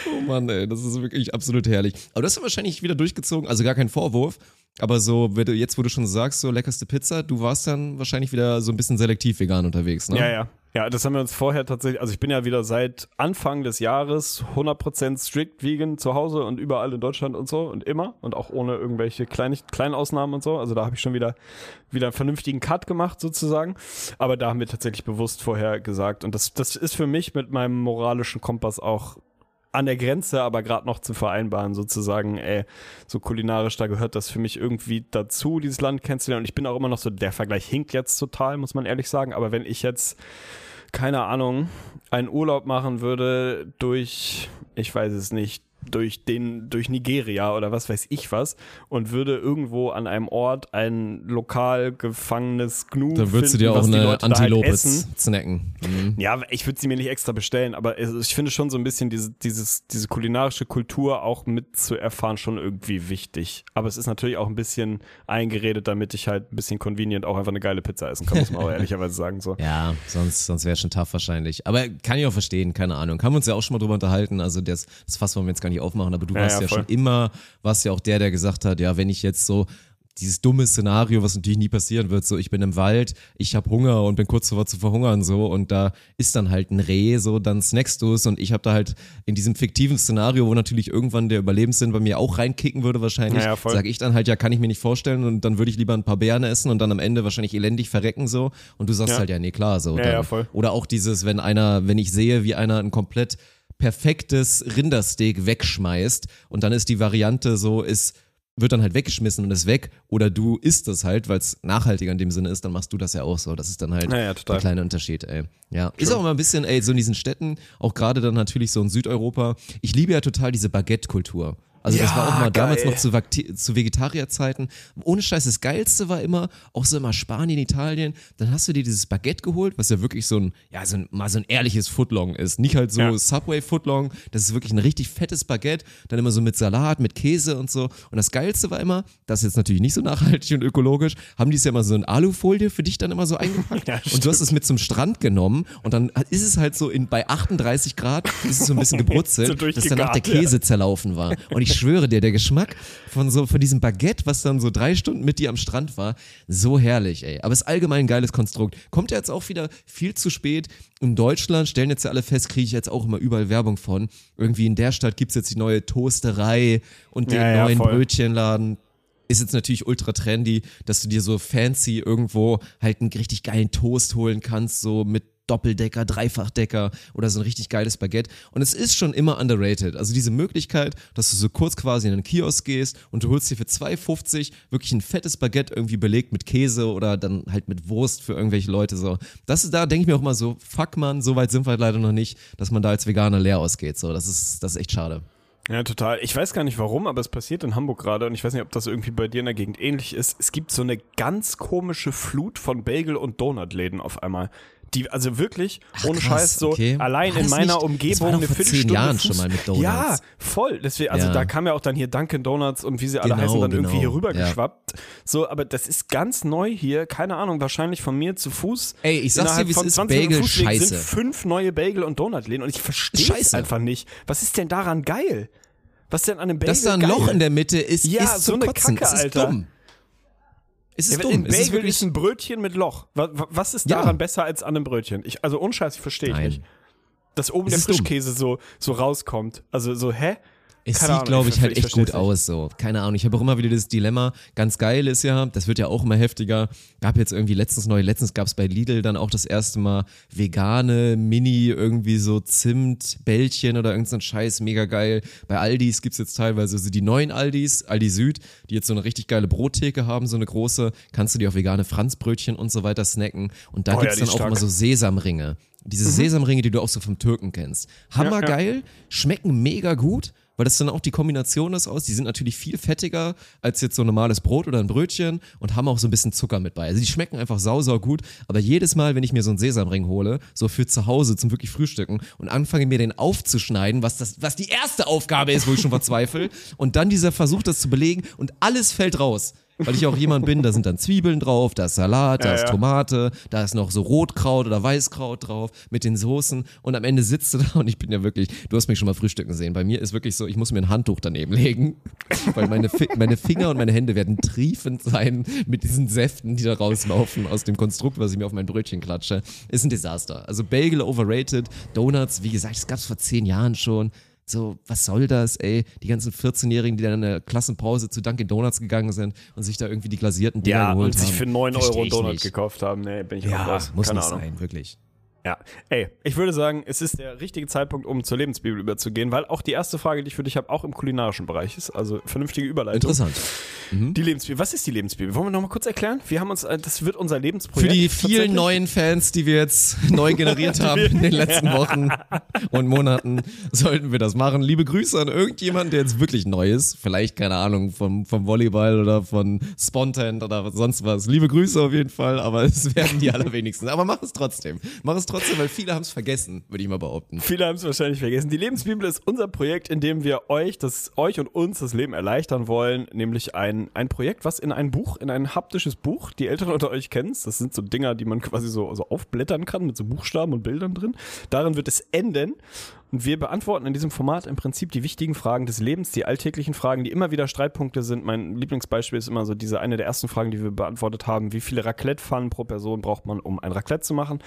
[SPEAKER 2] Oh Mann, ey, das ist wirklich absolut herrlich. Aber das ist wahrscheinlich wieder durchgezogen, also gar kein Vorwurf. Aber so, jetzt wo du schon sagst, so leckerste Pizza, du warst dann wahrscheinlich wieder so ein bisschen selektiv vegan unterwegs, ne?
[SPEAKER 1] Ja, ja. Ja, das haben wir uns vorher tatsächlich, also ich bin ja wieder seit Anfang des Jahres 100% strict vegan zu Hause und überall in Deutschland und so und immer und auch ohne irgendwelche kleine, kleinen Ausnahmen und so. Also da habe ich schon wieder, wieder einen vernünftigen Cut gemacht sozusagen. Aber da haben wir tatsächlich bewusst vorher gesagt und das, das ist für mich mit meinem moralischen Kompass auch an der Grenze, aber gerade noch zu vereinbaren, sozusagen, ey, so kulinarisch, da gehört das für mich irgendwie dazu, dieses Land kennenzulernen. Und ich bin auch immer noch so, der Vergleich hinkt jetzt total, muss man ehrlich sagen. Aber wenn ich jetzt, keine Ahnung, einen Urlaub machen würde durch, ich weiß es nicht, durch den, durch Nigeria oder was weiß ich was und würde irgendwo an einem Ort ein lokal gefangenes Gnu
[SPEAKER 2] Dann würdest du
[SPEAKER 1] finden,
[SPEAKER 2] dir auch eine
[SPEAKER 1] halt
[SPEAKER 2] Antilope
[SPEAKER 1] essen.
[SPEAKER 2] snacken. Mhm.
[SPEAKER 1] Ja, ich würde sie mir nicht extra bestellen, aber ich finde schon so ein bisschen diese, dieses, diese kulinarische Kultur auch mit zu erfahren schon irgendwie wichtig. Aber es ist natürlich auch ein bisschen eingeredet, damit ich halt ein bisschen convenient auch einfach eine geile Pizza essen kann, muss man auch ehrlicherweise sagen. So.
[SPEAKER 2] Ja, sonst, sonst wäre schon tough wahrscheinlich. Aber kann ich auch verstehen, keine Ahnung. Haben wir uns ja auch schon mal drüber unterhalten. Also das, das Fass wollen wir jetzt gar nicht aufmachen, aber du
[SPEAKER 1] Ja,
[SPEAKER 2] warst
[SPEAKER 1] ja,
[SPEAKER 2] ja, schon immer, warst ja auch der, der gesagt hat, ja, wenn ich jetzt so dieses dumme Szenario, was natürlich nie passieren wird, so ich bin im Wald, ich habe Hunger und bin kurz davor zu verhungern so und da ist dann halt ein Reh, so dann snackst du es und ich habe da halt in diesem fiktiven Szenario, wo natürlich irgendwann der Überlebenssinn bei mir auch reinkicken würde wahrscheinlich,
[SPEAKER 1] Ja, ja, voll.
[SPEAKER 2] sage ich dann halt, ja, kann ich mir nicht vorstellen und dann würde ich lieber ein paar Beeren essen und dann am Ende wahrscheinlich elendig verrecken so und du sagst
[SPEAKER 1] Ja.
[SPEAKER 2] halt, ja, nee, klar, so.
[SPEAKER 1] Ja,
[SPEAKER 2] dann. Oder auch dieses, wenn einer, wenn ich sehe, wie einer ein komplett perfektes Rindersteak wegschmeißt und dann ist die Variante so, ist wird dann halt weggeschmissen und ist weg oder du isst es halt, weil es nachhaltiger in dem Sinne ist, dann machst du das ja auch so. Das ist dann halt
[SPEAKER 1] Ja, ja, total.
[SPEAKER 2] der kleine Unterschied, ey. Ja, ist auch immer ein bisschen, ey, so in diesen Städten, auch gerade dann natürlich so in Südeuropa. Ich liebe ja total diese Baguette-Kultur. Also das
[SPEAKER 1] Ja,
[SPEAKER 2] war auch mal damals
[SPEAKER 1] geil.
[SPEAKER 2] noch zu, zu Vegetarierzeiten. Ohne Scheiß, das Geilste war immer, auch so immer Spanien, Italien, dann hast du dir dieses Baguette geholt, was ja wirklich so ein, ja, so ein, mal so ein ehrliches Footlong ist. Nicht halt so
[SPEAKER 1] Ja.
[SPEAKER 2] Subway Footlong, das ist wirklich ein richtig fettes Baguette, dann immer so mit Salat, mit Käse und so. Und das Geilste war immer, das ist jetzt natürlich nicht so nachhaltig und ökologisch, haben die es ja immer so in Alufolie für dich dann immer so eingepackt.
[SPEAKER 1] Ja,
[SPEAKER 2] und du hast es mit zum Strand genommen und dann ist es halt so in, bei 38 Grad, ist es so ein bisschen gebrutzelt,
[SPEAKER 1] So
[SPEAKER 2] dass danach der. Käse zerlaufen war. Und ich ich schwöre dir, der Geschmack von so, von diesem Baguette, was dann so drei Stunden mit dir am Strand war, so herrlich, ey. Aber es ist allgemein ein geiles Konstrukt. Kommt ja jetzt auch wieder viel zu spät. In Deutschland stellen jetzt ja alle fest, kriege ich jetzt auch immer überall Werbung von. Irgendwie in der Stadt gibt's jetzt die neue Toasterei und den
[SPEAKER 1] Ja, ja,
[SPEAKER 2] neuen
[SPEAKER 1] voll.
[SPEAKER 2] Brötchenladen ist jetzt natürlich ultra trendy, dass du dir so fancy irgendwo halt einen richtig geilen Toast holen kannst, so mit Doppeldecker, Dreifachdecker oder so ein richtig geiles Baguette. Und es ist schon immer underrated. Also diese Möglichkeit, dass du so kurz quasi in einen Kiosk gehst und du holst dir für 2,50 wirklich ein fettes Baguette irgendwie belegt mit Käse oder dann halt mit Wurst für irgendwelche Leute so. Das ist da, denke ich mir auch immer so, fuck man, so weit sind wir halt leider noch nicht, dass man da als Veganer leer ausgeht. So, das ist, das ist echt schade.
[SPEAKER 1] Ja, total. Ich weiß gar nicht warum, aber es passiert in Hamburg gerade und ich weiß nicht, ob das irgendwie bei dir in der Gegend ähnlich ist. Es gibt so eine ganz komische Flut von Bagel- und Donutläden auf einmal. Die, also wirklich, ohne
[SPEAKER 2] krass,
[SPEAKER 1] Scheiß, so
[SPEAKER 2] okay.
[SPEAKER 1] allein in
[SPEAKER 2] das
[SPEAKER 1] meiner
[SPEAKER 2] nicht- das
[SPEAKER 1] Umgebung eine Viertelstunde.
[SPEAKER 2] Jahren
[SPEAKER 1] Fuß-
[SPEAKER 2] schon mal mit Donuts.
[SPEAKER 1] Ja, voll. Deswegen, also
[SPEAKER 2] Ja.
[SPEAKER 1] da kam ja auch dann hier Dunkin' Donuts und wie sie alle
[SPEAKER 2] Genau,
[SPEAKER 1] heißen, dann
[SPEAKER 2] genau.
[SPEAKER 1] irgendwie hier rüber
[SPEAKER 2] Ja.
[SPEAKER 1] geschwappt. So, aber das ist ganz neu hier, keine Ahnung, wahrscheinlich von mir zu Fuß.
[SPEAKER 2] Ey, ich sag's dir,
[SPEAKER 1] Innerhalb
[SPEAKER 2] wie es
[SPEAKER 1] von
[SPEAKER 2] ist,
[SPEAKER 1] 20 Minuten
[SPEAKER 2] Bagel scheiße.
[SPEAKER 1] sind fünf neue Bagel- und Donutläden und ich verstehe es einfach nicht. Was ist denn daran geil? Was ist denn an einem Bagel
[SPEAKER 2] Dass da ein
[SPEAKER 1] geil?
[SPEAKER 2] Loch in der Mitte ist,
[SPEAKER 1] Ja,
[SPEAKER 2] ist
[SPEAKER 1] so
[SPEAKER 2] zum
[SPEAKER 1] eine
[SPEAKER 2] Kotzen.
[SPEAKER 1] Kacke,
[SPEAKER 2] es ist
[SPEAKER 1] Alter.
[SPEAKER 2] dumm. Es ist
[SPEAKER 1] Ja,
[SPEAKER 2] dumm.
[SPEAKER 1] Ein
[SPEAKER 2] Es ist wirklich,
[SPEAKER 1] ein Brötchen mit Loch. Was, was ist
[SPEAKER 2] Ja.
[SPEAKER 1] daran besser als an einem Brötchen? Ich, also unscheiß, verstehe ich
[SPEAKER 2] Nein.
[SPEAKER 1] nicht. Dass oben
[SPEAKER 2] Es
[SPEAKER 1] der
[SPEAKER 2] dumm.
[SPEAKER 1] Frischkäse so, so rauskommt. Also so, hä?
[SPEAKER 2] Es
[SPEAKER 1] Keine
[SPEAKER 2] sieht, glaube
[SPEAKER 1] ich
[SPEAKER 2] halt echt gut aus. So, keine Ahnung. Ich habe auch immer wieder das Dilemma. Ganz geil ist ja, das wird ja auch immer heftiger. Gab jetzt irgendwie letztens neu, letztens gab es bei Lidl dann auch das erste Mal vegane Mini irgendwie so Zimtbällchen oder irgend so ein Scheiß, mega geil. Bei Aldis gibt's jetzt teilweise so die neuen Aldis, Aldi Süd, die jetzt so eine richtig geile Brottheke haben, so eine große. Kannst du dir auch vegane Franzbrötchen und so weiter snacken. Und da
[SPEAKER 1] Oh ja,
[SPEAKER 2] gibt's
[SPEAKER 1] die
[SPEAKER 2] dann auch immer so Sesamringe. Diese Sesamringe, die du auch so vom Türken kennst. Hammergeil, schmecken mega gut, weil das dann auch die Kombination ist aus. Die sind natürlich viel fettiger als jetzt so ein normales Brot oder ein Brötchen und haben auch so ein bisschen Zucker mit bei. Also die schmecken einfach sau, sau gut. Aber jedes Mal, wenn ich mir so einen Sesamring hole, so für zu Hause zum wirklich Frühstücken und anfange mir den aufzuschneiden, was das, was die erste Aufgabe ist, wo ich schon verzweifle, und dann dieser Versuch, das zu belegen und alles fällt raus. Weil ich auch jemand bin, da sind dann Zwiebeln drauf, da ist Salat, da
[SPEAKER 1] Ja,
[SPEAKER 2] ist. Tomate, da ist noch so Rotkraut oder Weißkraut drauf mit den Soßen und am Ende sitzt du da und ich bin ja wirklich, du hast mich schon mal frühstücken sehen. Bei mir ist wirklich so, ich muss mir ein Handtuch daneben legen, weil meine, Fi meine Finger und meine Hände werden triefend sein mit diesen Säften, die da rauslaufen aus dem Konstrukt, was ich mir auf mein Brötchen klatsche. Ist ein Desaster. Also Bagel overrated, Donuts, wie gesagt, das gab's vor zehn Jahren schon. So, was soll das, ey? Die ganzen 14-Jährigen, die dann in der Klassenpause zu Dunkin' Donuts gegangen sind und sich da irgendwie die glasierten Dinger
[SPEAKER 1] Ja,
[SPEAKER 2] geholt
[SPEAKER 1] und sich
[SPEAKER 2] haben.
[SPEAKER 1] für 9
[SPEAKER 2] Versteh
[SPEAKER 1] Euro einen Donut
[SPEAKER 2] nicht.
[SPEAKER 1] gekauft haben. Nee, bin ich auch
[SPEAKER 2] Ja,
[SPEAKER 1] raus.
[SPEAKER 2] muss
[SPEAKER 1] Keine
[SPEAKER 2] nicht
[SPEAKER 1] Ahnung.
[SPEAKER 2] sein, wirklich.
[SPEAKER 1] Ja, ey, ich würde sagen, es ist der richtige Zeitpunkt, um zur Lebensbibel überzugehen, weil auch die erste Frage, die ich für dich habe, auch im kulinarischen Bereich ist. Also vernünftige Überleitung.
[SPEAKER 2] Interessant.
[SPEAKER 1] Die Lebensbibel. Was ist die Lebensbibel? Wollen wir noch mal kurz erklären? Wir haben uns, äh, das wird unser
[SPEAKER 2] Für
[SPEAKER 1] Lebensprojekt.
[SPEAKER 2] die vielen neuen Fans, die wir jetzt neu generiert haben in den letzten Wochen und Monaten, sollten wir das machen. Liebe Grüße an irgendjemanden, der jetzt wirklich neu ist. Vielleicht, keine Ahnung, vom, vom Volleyball oder von Spontan oder sonst was. Liebe Grüße auf jeden Fall, aber es werden die allerwenigsten. Aber mach es trotzdem. Mach es trotzdem, weil viele haben es vergessen, würde ich mal behaupten.
[SPEAKER 1] Viele haben es wahrscheinlich vergessen. Die Lebensbibel ist unser Projekt, in dem wir euch, das, euch und uns das Leben erleichtern wollen, nämlich ein, ein Projekt, was in ein Buch, in ein haptisches Buch, die Älteren unter euch kennen Das sind so Dinger, die man quasi so, so aufblättern kann mit so Buchstaben und Bildern drin. Darin wird es enden. Und wir beantworten in diesem Format im Prinzip die wichtigen Fragen des Lebens, die alltäglichen Fragen, die immer wieder Streitpunkte sind. Mein Lieblingsbeispiel ist immer so diese eine der ersten Fragen, die wir beantwortet haben. Wie viele Raclette-Pfannen pro Person braucht man, um ein Raclette zu machen?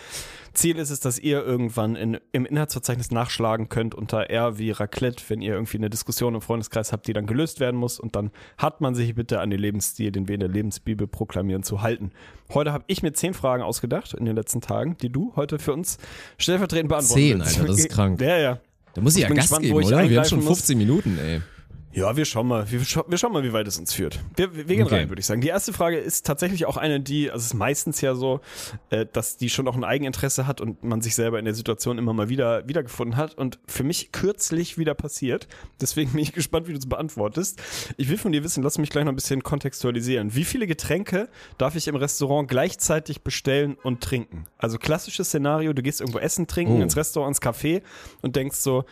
[SPEAKER 1] Ziel ist es, dass ihr irgendwann in, im Inhaltsverzeichnis nachschlagen könnt unter R wie Raclette, wenn ihr irgendwie eine Diskussion im Freundeskreis habt, die dann gelöst werden muss. Und dann hat man sich bitte an den Lebensstil, den wir in der Lebensbibel proklamieren, zu halten. Heute habe ich mir zehn Fragen ausgedacht in den letzten Tagen, die du heute für uns stellvertretend beantworten
[SPEAKER 2] Zehn. Alter, das ist krank.
[SPEAKER 1] Ja, ja.
[SPEAKER 2] Da muss ich,
[SPEAKER 1] Ich
[SPEAKER 2] ja Gas
[SPEAKER 1] gespannt,
[SPEAKER 2] geben, oder? Wir haben schon
[SPEAKER 1] muss.
[SPEAKER 2] 15 Minuten, ey.
[SPEAKER 1] Ja, wir schauen mal. Wir, scha wir schauen mal, wie weit es uns führt. Wir, wir gehen
[SPEAKER 2] Okay.
[SPEAKER 1] rein, würde ich sagen. Die erste Frage ist tatsächlich auch eine, die, also es ist meistens ja so, äh, dass die schon auch ein Eigeninteresse hat und man sich selber in der Situation immer mal wieder wiedergefunden hat und für mich kürzlich wieder passiert. Deswegen bin ich gespannt, wie du es beantwortest. Ich will von dir wissen, lass mich gleich noch ein bisschen kontextualisieren. Wie viele Getränke darf ich im Restaurant gleichzeitig bestellen und trinken? Also klassisches Szenario, du gehst irgendwo essen, trinken,
[SPEAKER 2] Oh.
[SPEAKER 1] ins Restaurant, ins Café und denkst so,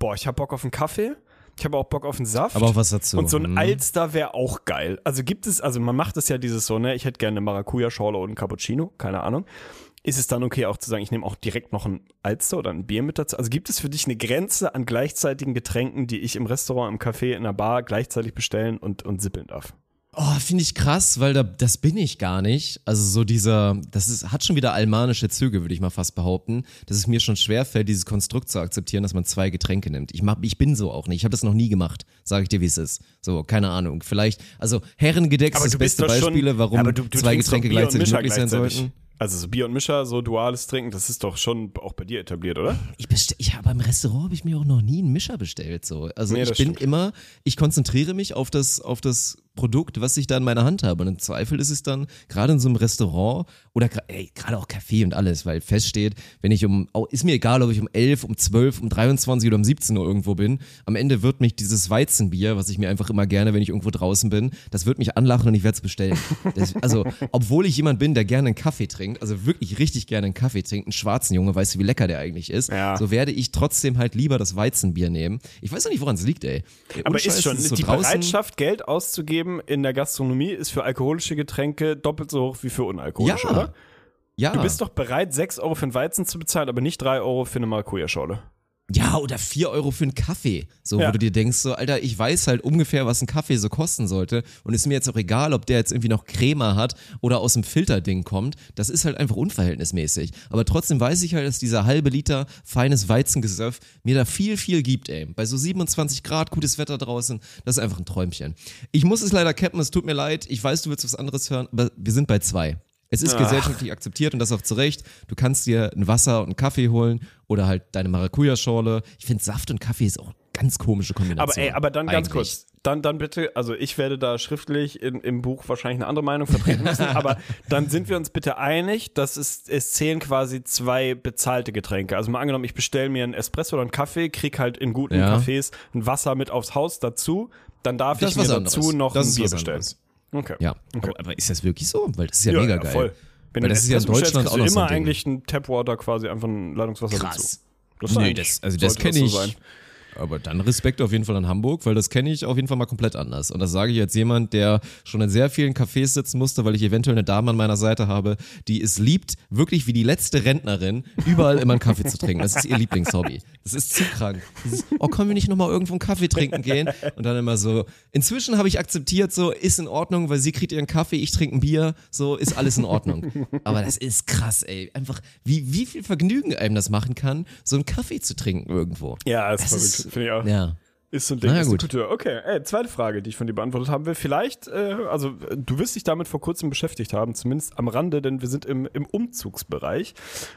[SPEAKER 1] boah, ich hab Bock auf einen Kaffee. Ich habe auch Bock auf einen Saft.
[SPEAKER 2] Aber auch was dazu.
[SPEAKER 1] Und so ein
[SPEAKER 2] Hm.
[SPEAKER 1] Alster wäre auch geil. Also gibt es, also man macht es ja dieses so, ne, ich hätte gerne eine Maracuja-Schorle und einen Cappuccino, keine Ahnung. ist es dann okay auch zu sagen, ich nehme auch direkt noch ein Alster oder ein Bier mit dazu? Also gibt es für dich eine Grenze an gleichzeitigen Getränken, die ich im Restaurant, im Café, in der Bar gleichzeitig bestellen und, und sippeln darf?
[SPEAKER 2] Oh, finde ich krass, weil da, das bin ich gar nicht. Also so dieser, das ist, hat schon wieder almanische Züge, würde ich mal fast behaupten, dass es mir schon schwerfällt, dieses Konstrukt zu akzeptieren, dass man zwei Getränke nimmt. Ich, mach, ich bin so auch nicht. Ich habe das noch nie gemacht, sage ich dir, wie es ist. So, keine Ahnung. Vielleicht, also Herrengedeck ist das beste Beispiele, warum
[SPEAKER 1] aber du, du
[SPEAKER 2] zwei Getränke gleichzeitig möglich sein sollten.
[SPEAKER 1] Also so Bier und Mischer, so duales Trinken, das ist doch schon auch bei dir etabliert, oder?
[SPEAKER 2] Ich bestell, ich habe beim Restaurant habe ich mir auch noch nie einen Mischer bestellt. So. Also
[SPEAKER 1] Nee,
[SPEAKER 2] ich bin
[SPEAKER 1] stimmt.
[SPEAKER 2] immer, ich konzentriere mich auf das, auf das Produkt, was ich da in meiner Hand habe. Und im Zweifel ist es dann gerade in so einem Restaurant oder ey, gerade auch Café und alles, weil feststeht, wenn ich um, ist mir egal, ob ich um 11, um 12, um 23 oder um 17 Uhr irgendwo bin, am Ende wird mich dieses Weizenbier, was ich mir einfach immer gerne, wenn ich irgendwo draußen bin, das wird mich anlachen und ich werde es bestellen. Das, also, obwohl ich jemand bin, der gerne einen Kaffee trinkt, also wirklich richtig gerne einen Kaffee trinkt, einen schwarzen Junge, weißt du, wie lecker der eigentlich ist,
[SPEAKER 1] Ja.
[SPEAKER 2] so werde ich trotzdem halt lieber das Weizenbier nehmen. Ich weiß auch nicht, woran es liegt, ey.
[SPEAKER 1] Aber ist schon,
[SPEAKER 2] das so
[SPEAKER 1] die
[SPEAKER 2] draußen-
[SPEAKER 1] Bereitschaft, Geld auszugeben in der Gastronomie ist für alkoholische Getränke doppelt so hoch wie für unalkoholische,
[SPEAKER 2] Ja.
[SPEAKER 1] oder?
[SPEAKER 2] Ja.
[SPEAKER 1] Du bist doch bereit, 6 Euro für einen Weizen zu bezahlen, aber nicht 3 Euro für eine Maracuja-Schorle.
[SPEAKER 2] Ja, oder 4 Euro für einen Kaffee. So,
[SPEAKER 1] Ja.
[SPEAKER 2] wo du dir denkst, so, Alter, ich weiß halt ungefähr, was ein Kaffee so kosten sollte. Und ist mir jetzt auch egal, ob der jetzt irgendwie noch Crema hat oder aus dem Filterding kommt. Das ist halt einfach unverhältnismäßig. Aber trotzdem weiß ich halt, dass dieser halbe Liter feines Weizengesöff mir da viel, viel gibt, ey. Bei so 27 Grad, gutes Wetter draußen, das ist einfach ein Träumchen. Ich muss es leider cappen, es tut mir leid. Ich weiß, du willst was anderes hören, aber wir sind bei zwei. Es ist
[SPEAKER 1] Ach.
[SPEAKER 2] gesellschaftlich akzeptiert und das auch zu Recht. Du kannst dir ein Wasser und einen Kaffee holen oder halt deine Maracuja-Schorle. Ich finde, Saft und Kaffee ist auch eine ganz komische Kombination.
[SPEAKER 1] Aber ey, aber dann ganz
[SPEAKER 2] Eigentlich.
[SPEAKER 1] kurz. Dann, dann bitte, also ich werde da schriftlich in, im Buch wahrscheinlich eine andere Meinung vertreten müssen, aber dann sind wir uns bitte einig, dass es, es zählen quasi zwei bezahlte Getränke. Also mal angenommen, ich bestelle mir einen Espresso oder einen Kaffee, krieg halt in guten
[SPEAKER 2] Ja.
[SPEAKER 1] Cafés ein Wasser mit aufs Haus dazu, dann darf
[SPEAKER 2] Das
[SPEAKER 1] ich mir dazu
[SPEAKER 2] anderes.
[SPEAKER 1] noch
[SPEAKER 2] Das
[SPEAKER 1] ein Bier bestellen.
[SPEAKER 2] anderes.
[SPEAKER 1] Okay.
[SPEAKER 2] Ja,
[SPEAKER 1] Okay.
[SPEAKER 2] aber, aber ist das wirklich so? Weil das ist ja, mega geil.
[SPEAKER 1] Voll. Wenn
[SPEAKER 2] Weil das ist ja in Deutschland auch noch
[SPEAKER 1] du
[SPEAKER 2] so ein
[SPEAKER 1] immer
[SPEAKER 2] Ding.
[SPEAKER 1] eigentlich ein Tapwater quasi einfach ein Leitungswasser dazu.
[SPEAKER 2] Krass.
[SPEAKER 1] Das ist
[SPEAKER 2] Nee,
[SPEAKER 1] eigentlich-
[SPEAKER 2] das, also das kenne ich.
[SPEAKER 1] so sein.
[SPEAKER 2] Aber dann Respekt auf jeden Fall an Hamburg, weil das kenne ich auf jeden Fall mal komplett anders. Und das sage ich als jemand, der schon in sehr vielen Cafés sitzen musste, weil ich eventuell eine Dame an meiner Seite habe, die es liebt, wirklich wie die letzte Rentnerin, überall immer einen Kaffee zu trinken. Das ist ihr Lieblingshobby. Das ist zu krank. Dieses, oh, können wir nicht nochmal irgendwo einen Kaffee trinken gehen? Und dann immer so, inzwischen habe ich akzeptiert, so, ist in Ordnung, weil sie kriegt ihren Kaffee, ich trinke ein Bier, so, ist alles in Ordnung. Aber das ist krass, ey. Einfach, wie, wie viel Vergnügen einem das machen kann, so einen Kaffee zu trinken irgendwo.
[SPEAKER 1] Ja, das,
[SPEAKER 2] Das
[SPEAKER 1] ist
[SPEAKER 2] ist-
[SPEAKER 1] finde ich auch.
[SPEAKER 2] Ja.
[SPEAKER 1] Ist so ein Ding,
[SPEAKER 2] Na ja,
[SPEAKER 1] ist eine
[SPEAKER 2] gut.
[SPEAKER 1] Kultur. Okay, ey, zweite Frage, die ich von dir beantwortet haben will. Vielleicht, äh, also du wirst dich damit vor kurzem beschäftigt haben, zumindest am Rande, denn wir sind im, im Umzugsbereich.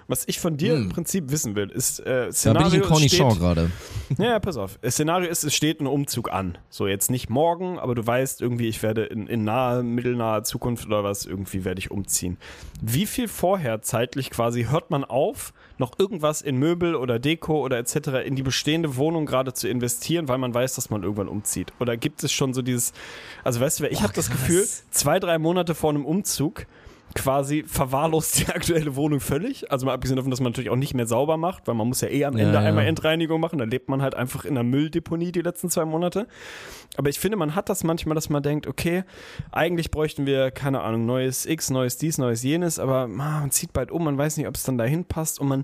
[SPEAKER 1] Was ich von dir im Prinzip wissen will, ist äh,
[SPEAKER 2] Hm. Da bin
[SPEAKER 1] Szenario
[SPEAKER 2] ich in Cornichon gerade.
[SPEAKER 1] ja, ja, pass auf. Das Szenario ist, es steht ein Umzug an. So jetzt nicht morgen, aber du weißt irgendwie, ich werde in, in naher, mittelnaher Zukunft oder was, irgendwie werde ich umziehen. Wie viel vorher zeitlich quasi hört man auf, noch irgendwas in Möbel oder Deko oder etc. in die bestehende Wohnung gerade zu investieren, weil man weiß, dass man irgendwann umzieht? Oder gibt es schon so dieses, also weißt du, ich habe das. Gefühl, zwei, drei Monate vor einem Umzug quasi verwahrlost die aktuelle Wohnung völlig. Also mal abgesehen davon, dass man natürlich auch nicht mehr sauber macht, weil man muss ja eh am
[SPEAKER 2] Ja,
[SPEAKER 1] Ende
[SPEAKER 2] ja.
[SPEAKER 1] einmal Endreinigung machen. Da lebt man halt einfach in einer Mülldeponie die letzten zwei Monate. Aber ich finde, man hat das manchmal, dass man denkt, okay, eigentlich bräuchten wir, keine Ahnung, neues X, neues dies, neues jenes, aber man zieht bald um, man weiß nicht, ob es dann dahin passt und man,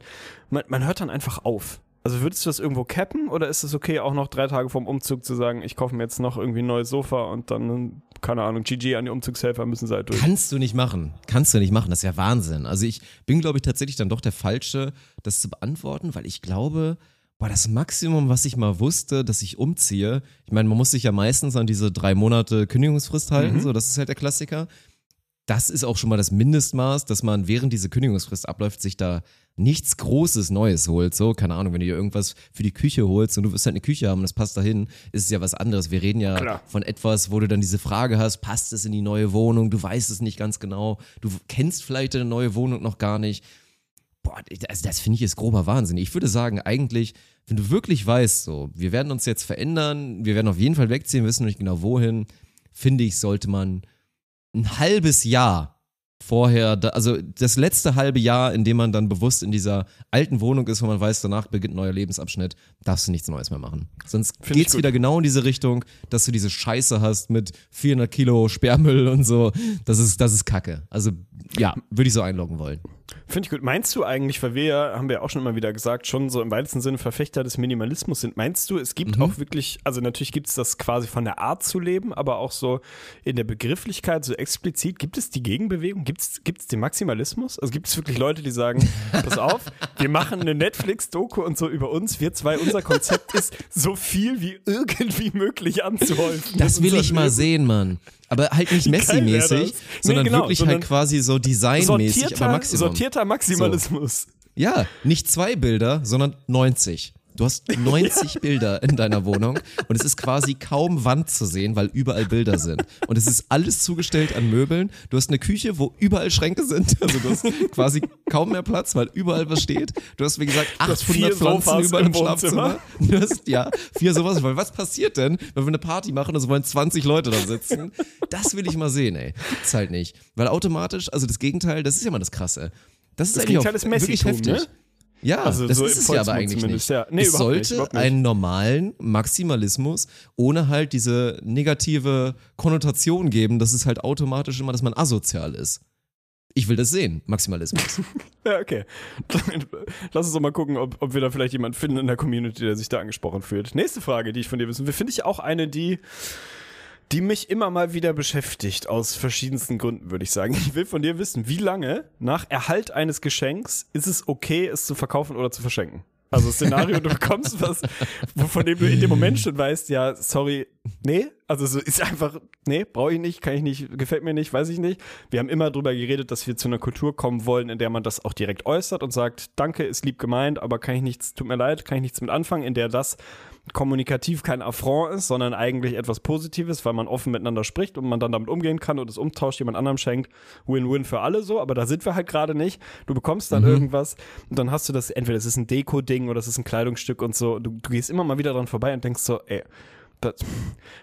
[SPEAKER 1] man, man hört dann einfach auf. Also würdest du das irgendwo cappen oder ist es okay, auch noch drei Tage vorm Umzug zu sagen, ich kaufe mir jetzt noch irgendwie ein neues Sofa und dann, keine Ahnung, GG an die Umzugshelfer müssen sie halt durch.
[SPEAKER 2] Kannst du nicht machen. Kannst du nicht machen. Das ist ja Wahnsinn. Also ich bin, glaube ich, tatsächlich dann doch der Falsche, das zu beantworten, weil ich glaube, boah, das Maximum, was ich mal wusste, dass ich umziehe, ich meine, man muss sich ja meistens an diese drei Monate Kündigungsfrist halten, so, das ist halt der Klassiker. Das ist auch schon mal das Mindestmaß, dass man während diese Kündigungsfrist abläuft, sich da nichts Großes Neues holt. So, keine Ahnung, wenn du dir irgendwas für die Küche holst und du wirst halt eine Küche haben und das passt dahin, ist es ja was anderes. Wir reden ja
[SPEAKER 1] Klar.
[SPEAKER 2] von etwas, wo du dann diese Frage hast, passt es in die neue Wohnung? Du weißt es nicht ganz genau. Du kennst vielleicht deine neue Wohnung noch gar nicht. Boah, also das finde ich ist grober Wahnsinn. Ich würde sagen, eigentlich, wenn du wirklich weißt, so, wir werden uns jetzt verändern, wir werden auf jeden Fall wegziehen, wissen noch nicht genau wohin, finde ich, sollte man ein halbes Jahr vorher, da, also das letzte halbe Jahr, in dem man dann bewusst in dieser alten Wohnung ist, wo man weiß, danach beginnt ein neuer Lebensabschnitt, darfst du nichts Neues mehr machen. Sonst
[SPEAKER 1] Find
[SPEAKER 2] geht's wieder genau in diese Richtung, dass du diese Scheiße hast mit 400 Kilo Sperrmüll und so. Das ist, das ist Kacke. Also ja, würde ich so einloggen wollen.
[SPEAKER 1] Finde ich gut. Meinst du eigentlich, weil wir ja, haben wir ja auch schon immer wieder gesagt, schon so im weitesten Sinne Verfechter des Minimalismus sind, meinst du, es gibt
[SPEAKER 2] Mhm.
[SPEAKER 1] auch wirklich, also natürlich gibt es das quasi von der Art zu leben, aber auch so in der Begrifflichkeit, so explizit, gibt es die Gegenbewegung? Gibt es den Maximalismus? Also gibt es wirklich Leute, die sagen, pass auf, wir machen eine Netflix-Doku und so über uns, wir zwei, unser Konzept ist, so viel wie irgendwie möglich anzuhäufen.
[SPEAKER 2] Das will ich mal sehen, Mann. Aber halt nicht Messi-mäßig?
[SPEAKER 1] Nee,
[SPEAKER 2] sondern
[SPEAKER 1] genau,
[SPEAKER 2] wirklich
[SPEAKER 1] sondern
[SPEAKER 2] halt quasi so designmäßig, aber
[SPEAKER 1] Sortierter,
[SPEAKER 2] Maximum.
[SPEAKER 1] sortierter Maximalismus.
[SPEAKER 2] Ja, nicht zwei Bilder, sondern 90. Du hast 90 Bilder in deiner Wohnung und es ist quasi kaum Wand zu sehen, weil überall Bilder sind. Und es ist alles zugestellt an Möbeln. Du hast eine Küche, wo überall Schränke sind. Also du hast quasi kaum mehr Platz, weil überall was steht. Du hast, wie gesagt,
[SPEAKER 1] hast vier
[SPEAKER 2] 800 Pflanzen überall im. Schlafzimmer. Du hast, ja, vier sowas. Weil was passiert denn, wenn wir eine Party machen und es wollen 20 Leute da sitzen? Das will ich mal sehen, ey. Gibt's halt nicht. Weil automatisch, also das Gegenteil, das ist ja mal das Krasse. Das ist
[SPEAKER 1] Das
[SPEAKER 2] eigentlich auch
[SPEAKER 1] ist
[SPEAKER 2] wirklich heftig.
[SPEAKER 1] ne?
[SPEAKER 2] Ja,
[SPEAKER 1] Also
[SPEAKER 2] das
[SPEAKER 1] so
[SPEAKER 2] ist es ja aber eigentlich nicht.
[SPEAKER 1] ja. Nee,
[SPEAKER 2] es
[SPEAKER 1] nicht,
[SPEAKER 2] sollte
[SPEAKER 1] überhaupt nicht.
[SPEAKER 2] einen normalen Maximalismus ohne halt diese negative Konnotation geben, dass es halt automatisch immer, dass man asozial ist. Ich will das sehen, Maximalismus.
[SPEAKER 1] Ja, okay. Lass uns doch mal gucken, ob, ob wir da vielleicht jemanden finden in der Community, der sich da angesprochen fühlt. Nächste Frage, die ich von dir wissen will, finde ich auch eine, die, die mich immer mal wieder beschäftigt, aus verschiedensten Gründen, würde ich sagen. Ich will von dir wissen, wie lange nach Erhalt eines Geschenks ist es okay, es zu verkaufen oder zu verschenken? Also Szenario, du bekommst was, von dem du in dem Moment schon weißt, ja, sorry, nee, also so ist einfach, nee, brauche ich nicht, kann ich nicht, gefällt mir nicht, weiß ich nicht. Wir haben immer drüber geredet, dass wir zu einer Kultur kommen wollen, in der man das auch direkt äußert und sagt, danke, ist lieb gemeint, aber kann ich nichts, tut mir leid, kann ich nichts mit anfangen, in der das kommunikativ kein Affront ist, sondern eigentlich etwas Positives, weil man offen miteinander spricht und man dann damit umgehen kann und es umtauscht, jemand anderem schenkt. Win-win für alle so, aber da sind wir halt gerade nicht. Du bekommst dann irgendwas und dann hast du das, entweder es ist ein Deko-Ding oder es ist ein Kleidungsstück und so. Du, du gehst immer mal wieder dran vorbei und denkst so, ey,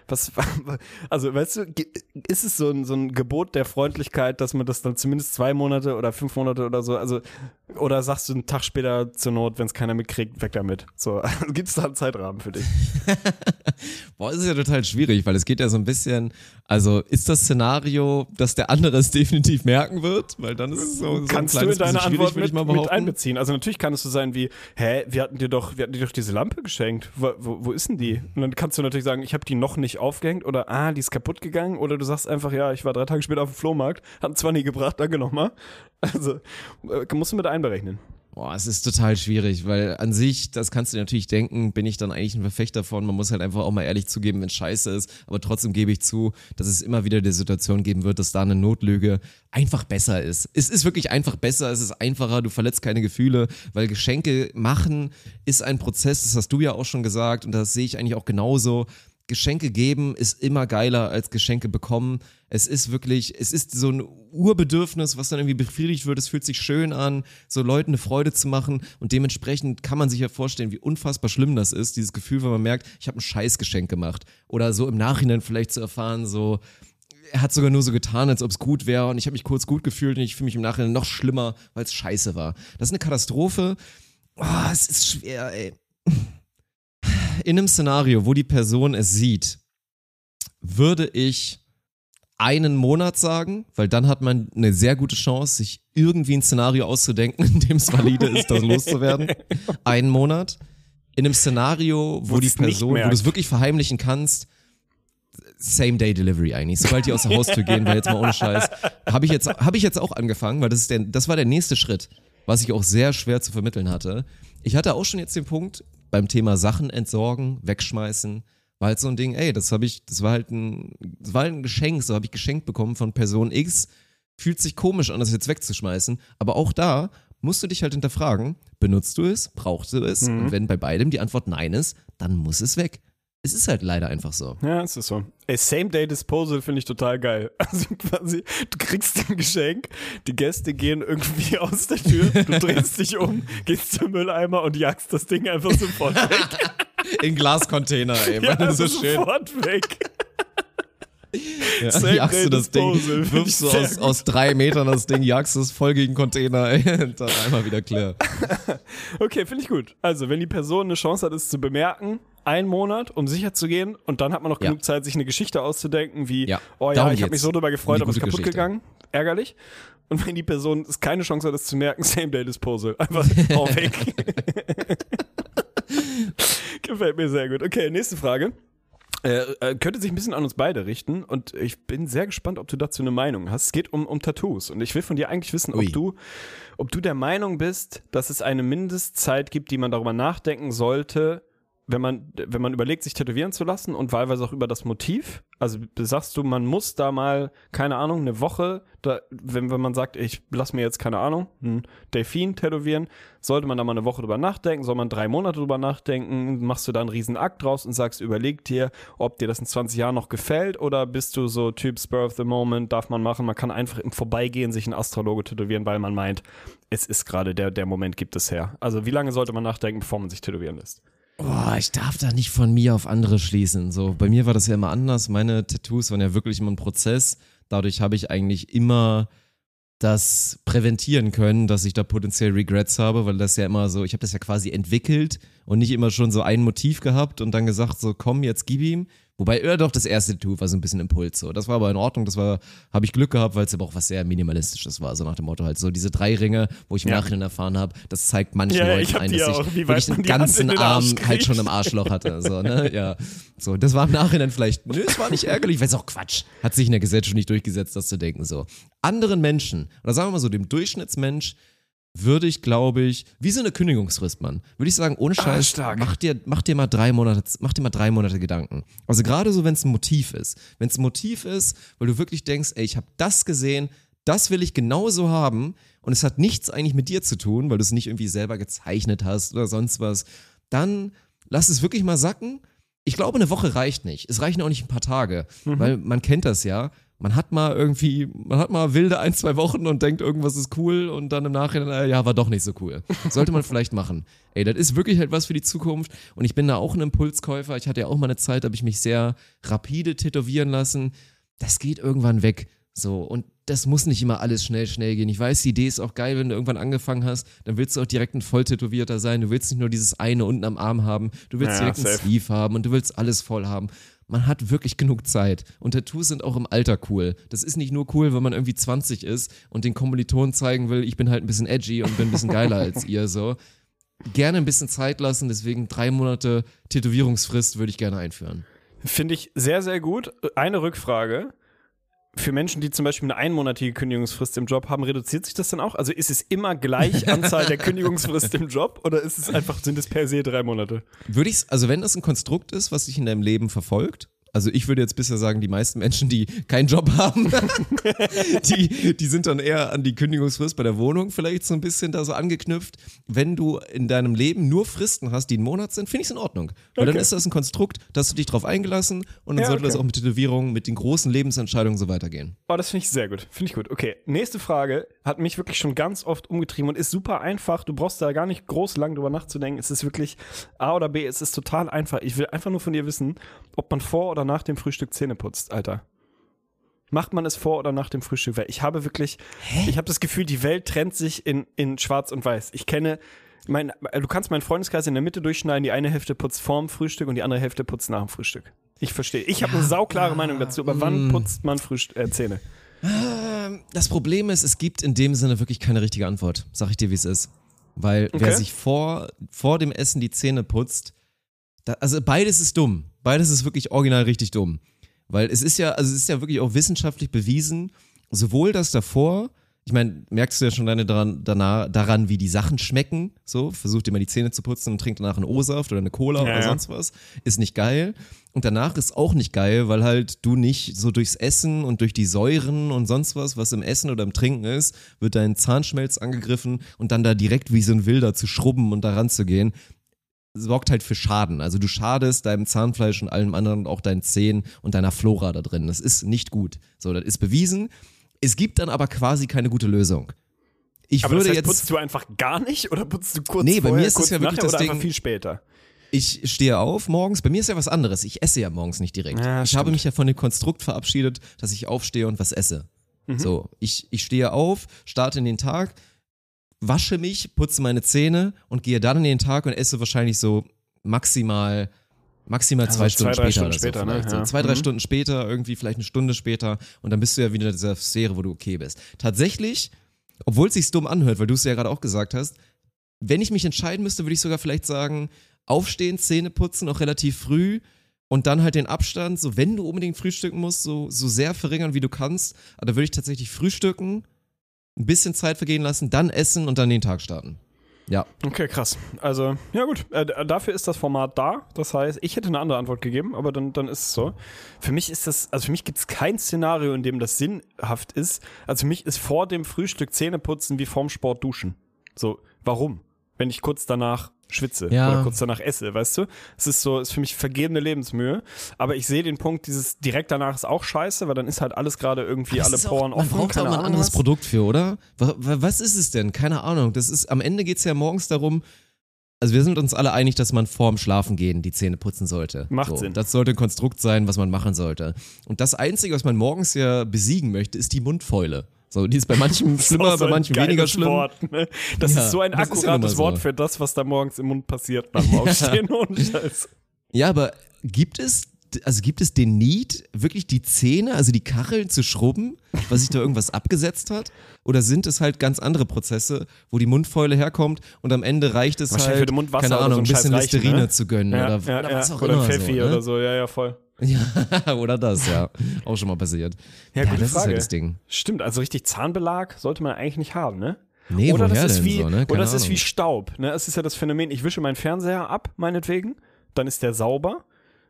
[SPEAKER 1] das, was, also weißt du, ist es so ein, so ein Gebot der Freundlichkeit, dass man das dann zumindest zwei Monate oder fünf Monate oder so, also, oder sagst du einen Tag später zur Not, wenn es keiner mitkriegt, weg damit. So, gibt es da einen Zeitrahmen für dich?
[SPEAKER 2] Boah, das ist ja total schwierig, weil es geht ja so ein bisschen, also ist das Szenario, dass der andere es definitiv merken wird? Weil dann ist es so, so ein
[SPEAKER 1] Kannst du
[SPEAKER 2] kleines
[SPEAKER 1] in deine Antwort mit, mit einbeziehen. Also natürlich kann es so sein wie, hä, wir hatten dir doch, wir hatten dir doch diese Lampe geschenkt. Wo, wo, wo ist denn die? Und dann kannst du natürlich sagen, ich habe die noch nicht aufgehängt oder ah, die ist kaputt gegangen. Oder du sagst einfach, ja, ich war drei Tage später auf dem Flohmarkt, hab zwar nie gebracht, danke nochmal. Also äh, musst du mit einberechnen.
[SPEAKER 2] Boah, es ist total schwierig, weil an sich, das kannst du dir natürlich denken, bin ich dann eigentlich ein Verfechter von. Man muss halt einfach auch mal ehrlich zugeben, wenn es scheiße ist. Aber trotzdem gebe ich zu, dass es immer wieder die Situation geben wird, dass da eine Notlüge einfach besser ist. Es ist wirklich einfach besser, es ist einfacher, du verletzt keine Gefühle, weil Geschenke machen ist ein Prozess, das hast du ja auch schon gesagt und das sehe ich eigentlich auch genauso. Geschenke geben ist immer geiler als Geschenke bekommen. Es ist wirklich, es ist so ein Urbedürfnis, was dann irgendwie befriedigt wird. Es fühlt sich schön an, so Leuten eine Freude zu machen. Und dementsprechend kann man sich ja vorstellen, wie unfassbar schlimm das ist, dieses Gefühl, wenn man merkt, ich habe ein Scheißgeschenk gemacht. Oder so im Nachhinein vielleicht zu erfahren, so, er hat sogar nur so getan, als ob es gut wäre und ich habe mich kurz gut gefühlt und ich fühle mich im Nachhinein noch schlimmer, weil es scheiße war. Das ist eine Katastrophe. Oh, es ist schwer, ey. In einem Szenario, wo die Person es sieht, würde ich einen Monat sagen, weil dann hat man eine sehr gute Chance, sich irgendwie ein Szenario auszudenken, in dem es valide ist, das loszuwerden. Einen Monat. In einem Szenario, wo
[SPEAKER 1] Wo
[SPEAKER 2] die Person, wo du es wirklich verheimlichen kannst, Same-Day-Delivery eigentlich. Sobald die aus der Haustür gehen, weil jetzt mal ohne Scheiß, habe ich jetzt, habe ich jetzt auch angefangen, weil das ist der, das war der nächste Schritt, was ich auch sehr schwer zu vermitteln hatte. Ich hatte auch schon jetzt den Punkt beim Thema Sachen entsorgen, wegschmeißen, war halt so ein Ding, ey, das habe ich, das war halt ein, das war halt ein Geschenk, so habe ich geschenkt bekommen von Person X. Fühlt sich komisch an, das jetzt wegzuschmeißen, aber auch da musst du dich halt hinterfragen, benutzt du es, brauchst du es? Und wenn bei beidem die Antwort nein ist, dann muss es weg. Es ist halt leider einfach so.
[SPEAKER 1] Ja, es ist so. Ey, Same-Day-Disposal finde ich total geil. Also quasi, du kriegst ein Geschenk, die Gäste gehen irgendwie aus der Tür, du drehst dich um, gehst zum Mülleimer und jagst das Ding einfach sofort weg.
[SPEAKER 2] In Glascontainer, ey,
[SPEAKER 1] Ja,
[SPEAKER 2] das
[SPEAKER 1] also
[SPEAKER 2] ist schön.
[SPEAKER 1] sofort weg.
[SPEAKER 2] Ja,
[SPEAKER 1] Same
[SPEAKER 2] jagst du das Ding,
[SPEAKER 1] Disposal,
[SPEAKER 2] wirfst du aus, aus drei Metern das Ding, jagst es voll gegen Container, ey, und dann einmal wieder clear.
[SPEAKER 1] Okay, finde ich gut. Also, wenn die Person eine Chance hat, es zu bemerken, ein Monat, um sicher zu gehen, und dann hat man noch
[SPEAKER 2] Ja.
[SPEAKER 1] genug Zeit, sich eine Geschichte auszudenken, wie,
[SPEAKER 2] Ja,
[SPEAKER 1] oh ja,
[SPEAKER 2] darum
[SPEAKER 1] ich habe mich so drüber
[SPEAKER 2] Um
[SPEAKER 1] gefreut, aber es ist kaputt
[SPEAKER 2] Geschichte.
[SPEAKER 1] gegangen. Ärgerlich. Und wenn die Person es keine Chance hat, es zu merken, Same Day Disposal. Einfach auch weg. Gefällt mir sehr gut. Okay, nächste Frage. Äh, äh, könnte sich ein bisschen an uns beide richten und ich bin sehr gespannt, ob du dazu eine Meinung hast. Es geht um, um Tattoos und ich will von dir eigentlich wissen,
[SPEAKER 2] Ui.
[SPEAKER 1] ob du, ob du der Meinung bist, dass es eine Mindestzeit gibt, die man darüber nachdenken sollte, wenn man, wenn man überlegt, sich tätowieren zu lassen und wahlweise auch über das Motiv. Also sagst du, man muss da mal, keine Ahnung, eine Woche, da, wenn, wenn man sagt, ich lass mir jetzt, keine Ahnung, ein Delfin tätowieren, sollte man da mal eine Woche drüber nachdenken, soll man drei Monate drüber nachdenken, machst du da einen riesen Akt draus und sagst, überleg dir, ob dir das in 20 Jahren noch gefällt oder bist du so Typ Spur of the Moment, darf man machen, man kann einfach im Vorbeigehen sich einen Astrologe tätowieren, weil man meint, es ist gerade der, der Moment gibt es her. Also wie lange sollte man nachdenken, bevor man sich tätowieren lässt?
[SPEAKER 2] Boah, ich darf da nicht von mir auf andere schließen. So, bei mir war das ja immer anders. Meine Tattoos waren ja wirklich immer ein Prozess. Dadurch habe ich eigentlich immer das präventieren können, dass ich da potenziell Regrets habe, weil das ja immer so, ich habe das ja quasi entwickelt und nicht immer schon so ein Motiv gehabt und dann gesagt, so komm, jetzt gib ihm. Wobei, ja doch, das erste Tattoo war so ein bisschen Impuls so. Das war aber in Ordnung, das war, habe ich Glück gehabt, weil es aber auch was sehr Minimalistisches war, so nach dem Motto halt so diese drei Ringe, wo ich im
[SPEAKER 1] Ja.
[SPEAKER 2] Nachhinein erfahren habe, das zeigt manchen
[SPEAKER 1] Ja,
[SPEAKER 2] Leuten ein, dass
[SPEAKER 1] auch.
[SPEAKER 2] ich wirklich den ganzen
[SPEAKER 1] den
[SPEAKER 2] Arm
[SPEAKER 1] Arsch
[SPEAKER 2] halt
[SPEAKER 1] kriegt.
[SPEAKER 2] schon im Arschloch hatte, so, ne, ja. So, das war im Nachhinein vielleicht, nö, es war nicht ärgerlich, weil es auch Quatsch. Hat sich in der Gesellschaft nicht durchgesetzt, das zu denken, so. Anderen Menschen, oder sagen wir mal so, dem Durchschnittsmensch, würde ich, glaube ich, wie so eine Kündigungsfrist, Mann. Würde ich sagen, ohne Scheiß,
[SPEAKER 1] stark.
[SPEAKER 2] mach dir, mach dir mal drei Monate, mach dir mal drei Monate Gedanken. Also gerade so, wenn es ein Motiv ist. Wenn es ein Motiv ist, weil du wirklich denkst, ey, ich habe das gesehen, das will ich genauso haben und es hat nichts eigentlich mit dir zu tun, weil du es nicht irgendwie selber gezeichnet hast oder sonst was, dann lass es wirklich mal sacken. Ich glaube, eine Woche reicht nicht. Es reichen auch nicht ein paar Tage, weil man kennt das ja. Man hat mal irgendwie, man hat mal wilde ein, zwei Wochen und denkt, irgendwas ist cool und dann im Nachhinein, äh, ja, war doch nicht so cool. Sollte man vielleicht machen. Ey, das ist wirklich halt was für die Zukunft und ich bin da auch ein Impulskäufer. Ich hatte ja auch mal eine Zeit, da habe ich mich sehr rapide tätowieren lassen. Das geht irgendwann weg. So, und das muss nicht immer alles schnell, schnell gehen. Ich weiß, die Idee ist auch geil, wenn du irgendwann angefangen hast, dann willst du auch direkt ein Volltätowierter sein. Du willst nicht nur dieses eine unten am Arm haben, du willst
[SPEAKER 1] Ja,
[SPEAKER 2] direkt
[SPEAKER 1] safe.
[SPEAKER 2] Sleeve haben und du willst alles voll haben. Man hat wirklich genug Zeit. Und Tattoos sind auch im Alter cool. Das ist nicht nur cool, wenn man irgendwie 20 ist und den Kommilitonen zeigen will, ich bin halt ein bisschen edgy und bin ein bisschen geiler als ihr, so. Gerne ein bisschen Zeit lassen, deswegen drei Monate Tätowierungsfrist würde ich gerne einführen.
[SPEAKER 1] Finde ich sehr, sehr gut. Eine Rückfrage. Für Menschen, die zum Beispiel eine einmonatige Kündigungsfrist im Job haben, reduziert sich das dann auch? Also ist es immer gleich Anzahl der Kündigungsfrist im Job oder ist es einfach, sind es per se drei Monate?
[SPEAKER 2] Würde ich, also wenn das ein Konstrukt ist, was dich in deinem Leben verfolgt, also ich würde jetzt bisher sagen, die meisten Menschen, die keinen Job haben, die, die sind dann eher an die Kündigungsfrist bei der Wohnung vielleicht so ein bisschen da so angeknüpft. Wenn du in deinem Leben nur Fristen hast, die einen Monat sind, finde ich es in Ordnung. Weil dann
[SPEAKER 1] Okay.
[SPEAKER 2] ist das ein Konstrukt, da hast du dich drauf eingelassen und dann
[SPEAKER 1] Ja,
[SPEAKER 2] sollte das
[SPEAKER 1] okay.
[SPEAKER 2] auch mit Tätowierungen, mit den großen Lebensentscheidungen so weitergehen.
[SPEAKER 1] Oh, das finde ich sehr gut. Finde ich gut. Okay, nächste Frage hat mich wirklich schon ganz oft umgetrieben und ist super einfach. Du brauchst da gar nicht groß lang drüber nachzudenken. Es ist wirklich A oder B, es ist total einfach. Ich will einfach nur von dir wissen, ob man vor oder nach dem Frühstück Zähne putzt, Alter. Macht man es vor oder nach dem Frühstück? Weil ich habe wirklich, ich habe das Gefühl, die Welt trennt sich in, in schwarz und weiß. Ich kenne, mein, du kannst meinen Freundeskreis in der Mitte durchschneiden, die eine Hälfte putzt vorm Frühstück und die andere Hälfte putzt nach dem Frühstück. Ich verstehe. Ich habe eine sauklare Meinung dazu, aber wann putzt man Frühst äh, Zähne?
[SPEAKER 2] Das Problem ist, es gibt in dem Sinne wirklich keine richtige Antwort. Sag ich dir, wie es ist. Weil wer
[SPEAKER 1] Okay.
[SPEAKER 2] sich vor, vor dem Essen die Zähne putzt, da, also beides ist dumm. Beides ist wirklich original richtig dumm. Weil es ist ja, also es ist ja wirklich auch wissenschaftlich bewiesen, sowohl das davor, ich meine, merkst du ja schon deine daran, danach, daran, wie die Sachen schmecken. So, versuch dir mal die Zähne zu putzen und trink danach einen O-Saft oder eine Cola
[SPEAKER 1] Ja,
[SPEAKER 2] oder sonst was. Ist nicht geil. Und danach ist auch nicht geil, weil halt du nicht so durchs Essen und durch die Säuren und sonst was, was im Essen oder im Trinken ist, wird dein Zahnschmelz angegriffen und dann da direkt wie so ein Wilder zu schrubben und da ranzugehen, sorgt halt für Schaden. Also du schadest deinem Zahnfleisch und allem anderen und auch deinen Zähnen und deiner Flora da drin. Das ist nicht gut. So, das ist bewiesen. Es gibt dann aber quasi keine gute Lösung. Ich
[SPEAKER 1] Aber
[SPEAKER 2] würde
[SPEAKER 1] das heißt,
[SPEAKER 2] jetzt.
[SPEAKER 1] putzt du einfach gar nicht oder putzt du kurz
[SPEAKER 2] Nee, bei
[SPEAKER 1] vorher,
[SPEAKER 2] mir ist es ja wirklich das Ding-
[SPEAKER 1] viel später?
[SPEAKER 2] Ich stehe auf morgens. Bei mir ist ja was anderes. Ich esse ja morgens nicht direkt.
[SPEAKER 1] Ja,
[SPEAKER 2] ich habe mich ja von dem Konstrukt verabschiedet, dass ich aufstehe und was esse.
[SPEAKER 1] Mhm.
[SPEAKER 2] So, ich, ich stehe auf, starte in den Tag, wasche mich, putze meine Zähne und gehe dann in den Tag und esse wahrscheinlich so maximal maximal
[SPEAKER 1] Also
[SPEAKER 2] zwei
[SPEAKER 1] zwei,
[SPEAKER 2] Stunden
[SPEAKER 1] drei
[SPEAKER 2] später,
[SPEAKER 1] Stunden später,
[SPEAKER 2] so
[SPEAKER 1] ne?
[SPEAKER 2] vielleicht. So
[SPEAKER 1] Ja.
[SPEAKER 2] zwei, drei
[SPEAKER 1] Mhm.
[SPEAKER 2] Stunden später, irgendwie vielleicht eine Stunde später und dann bist du ja wieder in dieser Sphäre, wo du okay bist. Tatsächlich obwohl es sich dumm anhört, weil du es ja gerade auch gesagt hast, wenn ich mich entscheiden müsste, würde ich sogar vielleicht sagen, aufstehen, Zähne putzen, auch relativ früh und dann halt den Abstand, so wenn du unbedingt frühstücken musst, so, so sehr verringern, wie du kannst. Aber da würde ich tatsächlich frühstücken, ein bisschen Zeit vergehen lassen, dann essen und dann den Tag starten. Ja.
[SPEAKER 1] Okay, krass. Also, ja gut, äh, dafür ist das Format da. Das heißt, ich hätte eine andere Antwort gegeben, aber dann, dann ist es so. Für mich ist das, also für mich gibt es kein Szenario, in dem das sinnhaft ist. Also für mich ist vor dem Frühstück Zähneputzen wie vorm Sport duschen. So, warum? Wenn ich kurz danach schwitze
[SPEAKER 2] Ja.
[SPEAKER 1] oder kurz danach esse, weißt du? Es ist so, ist für mich vergebene Lebensmühe. Aber ich sehe den Punkt, dieses direkt danach ist auch scheiße, weil dann ist halt alles gerade irgendwie alle Poren
[SPEAKER 2] auch, man
[SPEAKER 1] offen.
[SPEAKER 2] braucht auch mal ein anderes
[SPEAKER 1] was.
[SPEAKER 2] Produkt für, oder? Wa- wa- Was ist es denn? Keine Ahnung. Das ist, am Ende geht es ja morgens darum, also wir sind uns alle einig, dass man vorm Schlafengehen die Zähne putzen sollte.
[SPEAKER 1] Macht
[SPEAKER 2] so,
[SPEAKER 1] Sinn.
[SPEAKER 2] Das sollte ein Konstrukt sein, was man machen sollte. Und das Einzige, was man morgens ja besiegen möchte, ist die Mundfäule. So, die ist bei manchen schlimmer,
[SPEAKER 1] so
[SPEAKER 2] bei manchen weniger schlimm.
[SPEAKER 1] Wort, ne? Das
[SPEAKER 2] Ja,
[SPEAKER 1] ist so ein
[SPEAKER 2] ja
[SPEAKER 1] akkurates
[SPEAKER 2] so.
[SPEAKER 1] Wort für das, was da morgens im Mund passiert nach dem Aufstehen. Ohne Scheiß.
[SPEAKER 2] Ja, aber gibt es, also gibt es den Need, wirklich die Zähne, also die Kacheln zu schrubben, weil sich da irgendwas abgesetzt hat? Oder sind es halt ganz andere Prozesse, wo die Mundfäule herkommt und am Ende reicht es
[SPEAKER 1] Wahrscheinlich
[SPEAKER 2] halt,
[SPEAKER 1] würde Mundwasser
[SPEAKER 2] keine Ahnung,
[SPEAKER 1] so
[SPEAKER 2] ein bisschen
[SPEAKER 1] reichen,
[SPEAKER 2] Listerine
[SPEAKER 1] ne?
[SPEAKER 2] zu gönnen
[SPEAKER 1] Ja,
[SPEAKER 2] oder,
[SPEAKER 1] ja,
[SPEAKER 2] oder
[SPEAKER 1] ja.
[SPEAKER 2] was auch
[SPEAKER 1] oder
[SPEAKER 2] immer.
[SPEAKER 1] Pfeffi
[SPEAKER 2] so, ne?
[SPEAKER 1] oder so, ja, ja, voll.
[SPEAKER 2] Ja, oder das, ja. Auch schon mal passiert.
[SPEAKER 1] Ja, gute
[SPEAKER 2] das ist
[SPEAKER 1] Frage.
[SPEAKER 2] halt das Ding.
[SPEAKER 1] Stimmt, also richtig Zahnbelag sollte man eigentlich nicht haben, ne?
[SPEAKER 2] Nee,
[SPEAKER 1] oder das ist wie,
[SPEAKER 2] so, ne?
[SPEAKER 1] oder das ist wie
[SPEAKER 2] Ahnung.
[SPEAKER 1] Staub, ne? Es ist ja das Phänomen, ich wische meinen Fernseher ab, meinetwegen, dann ist der sauber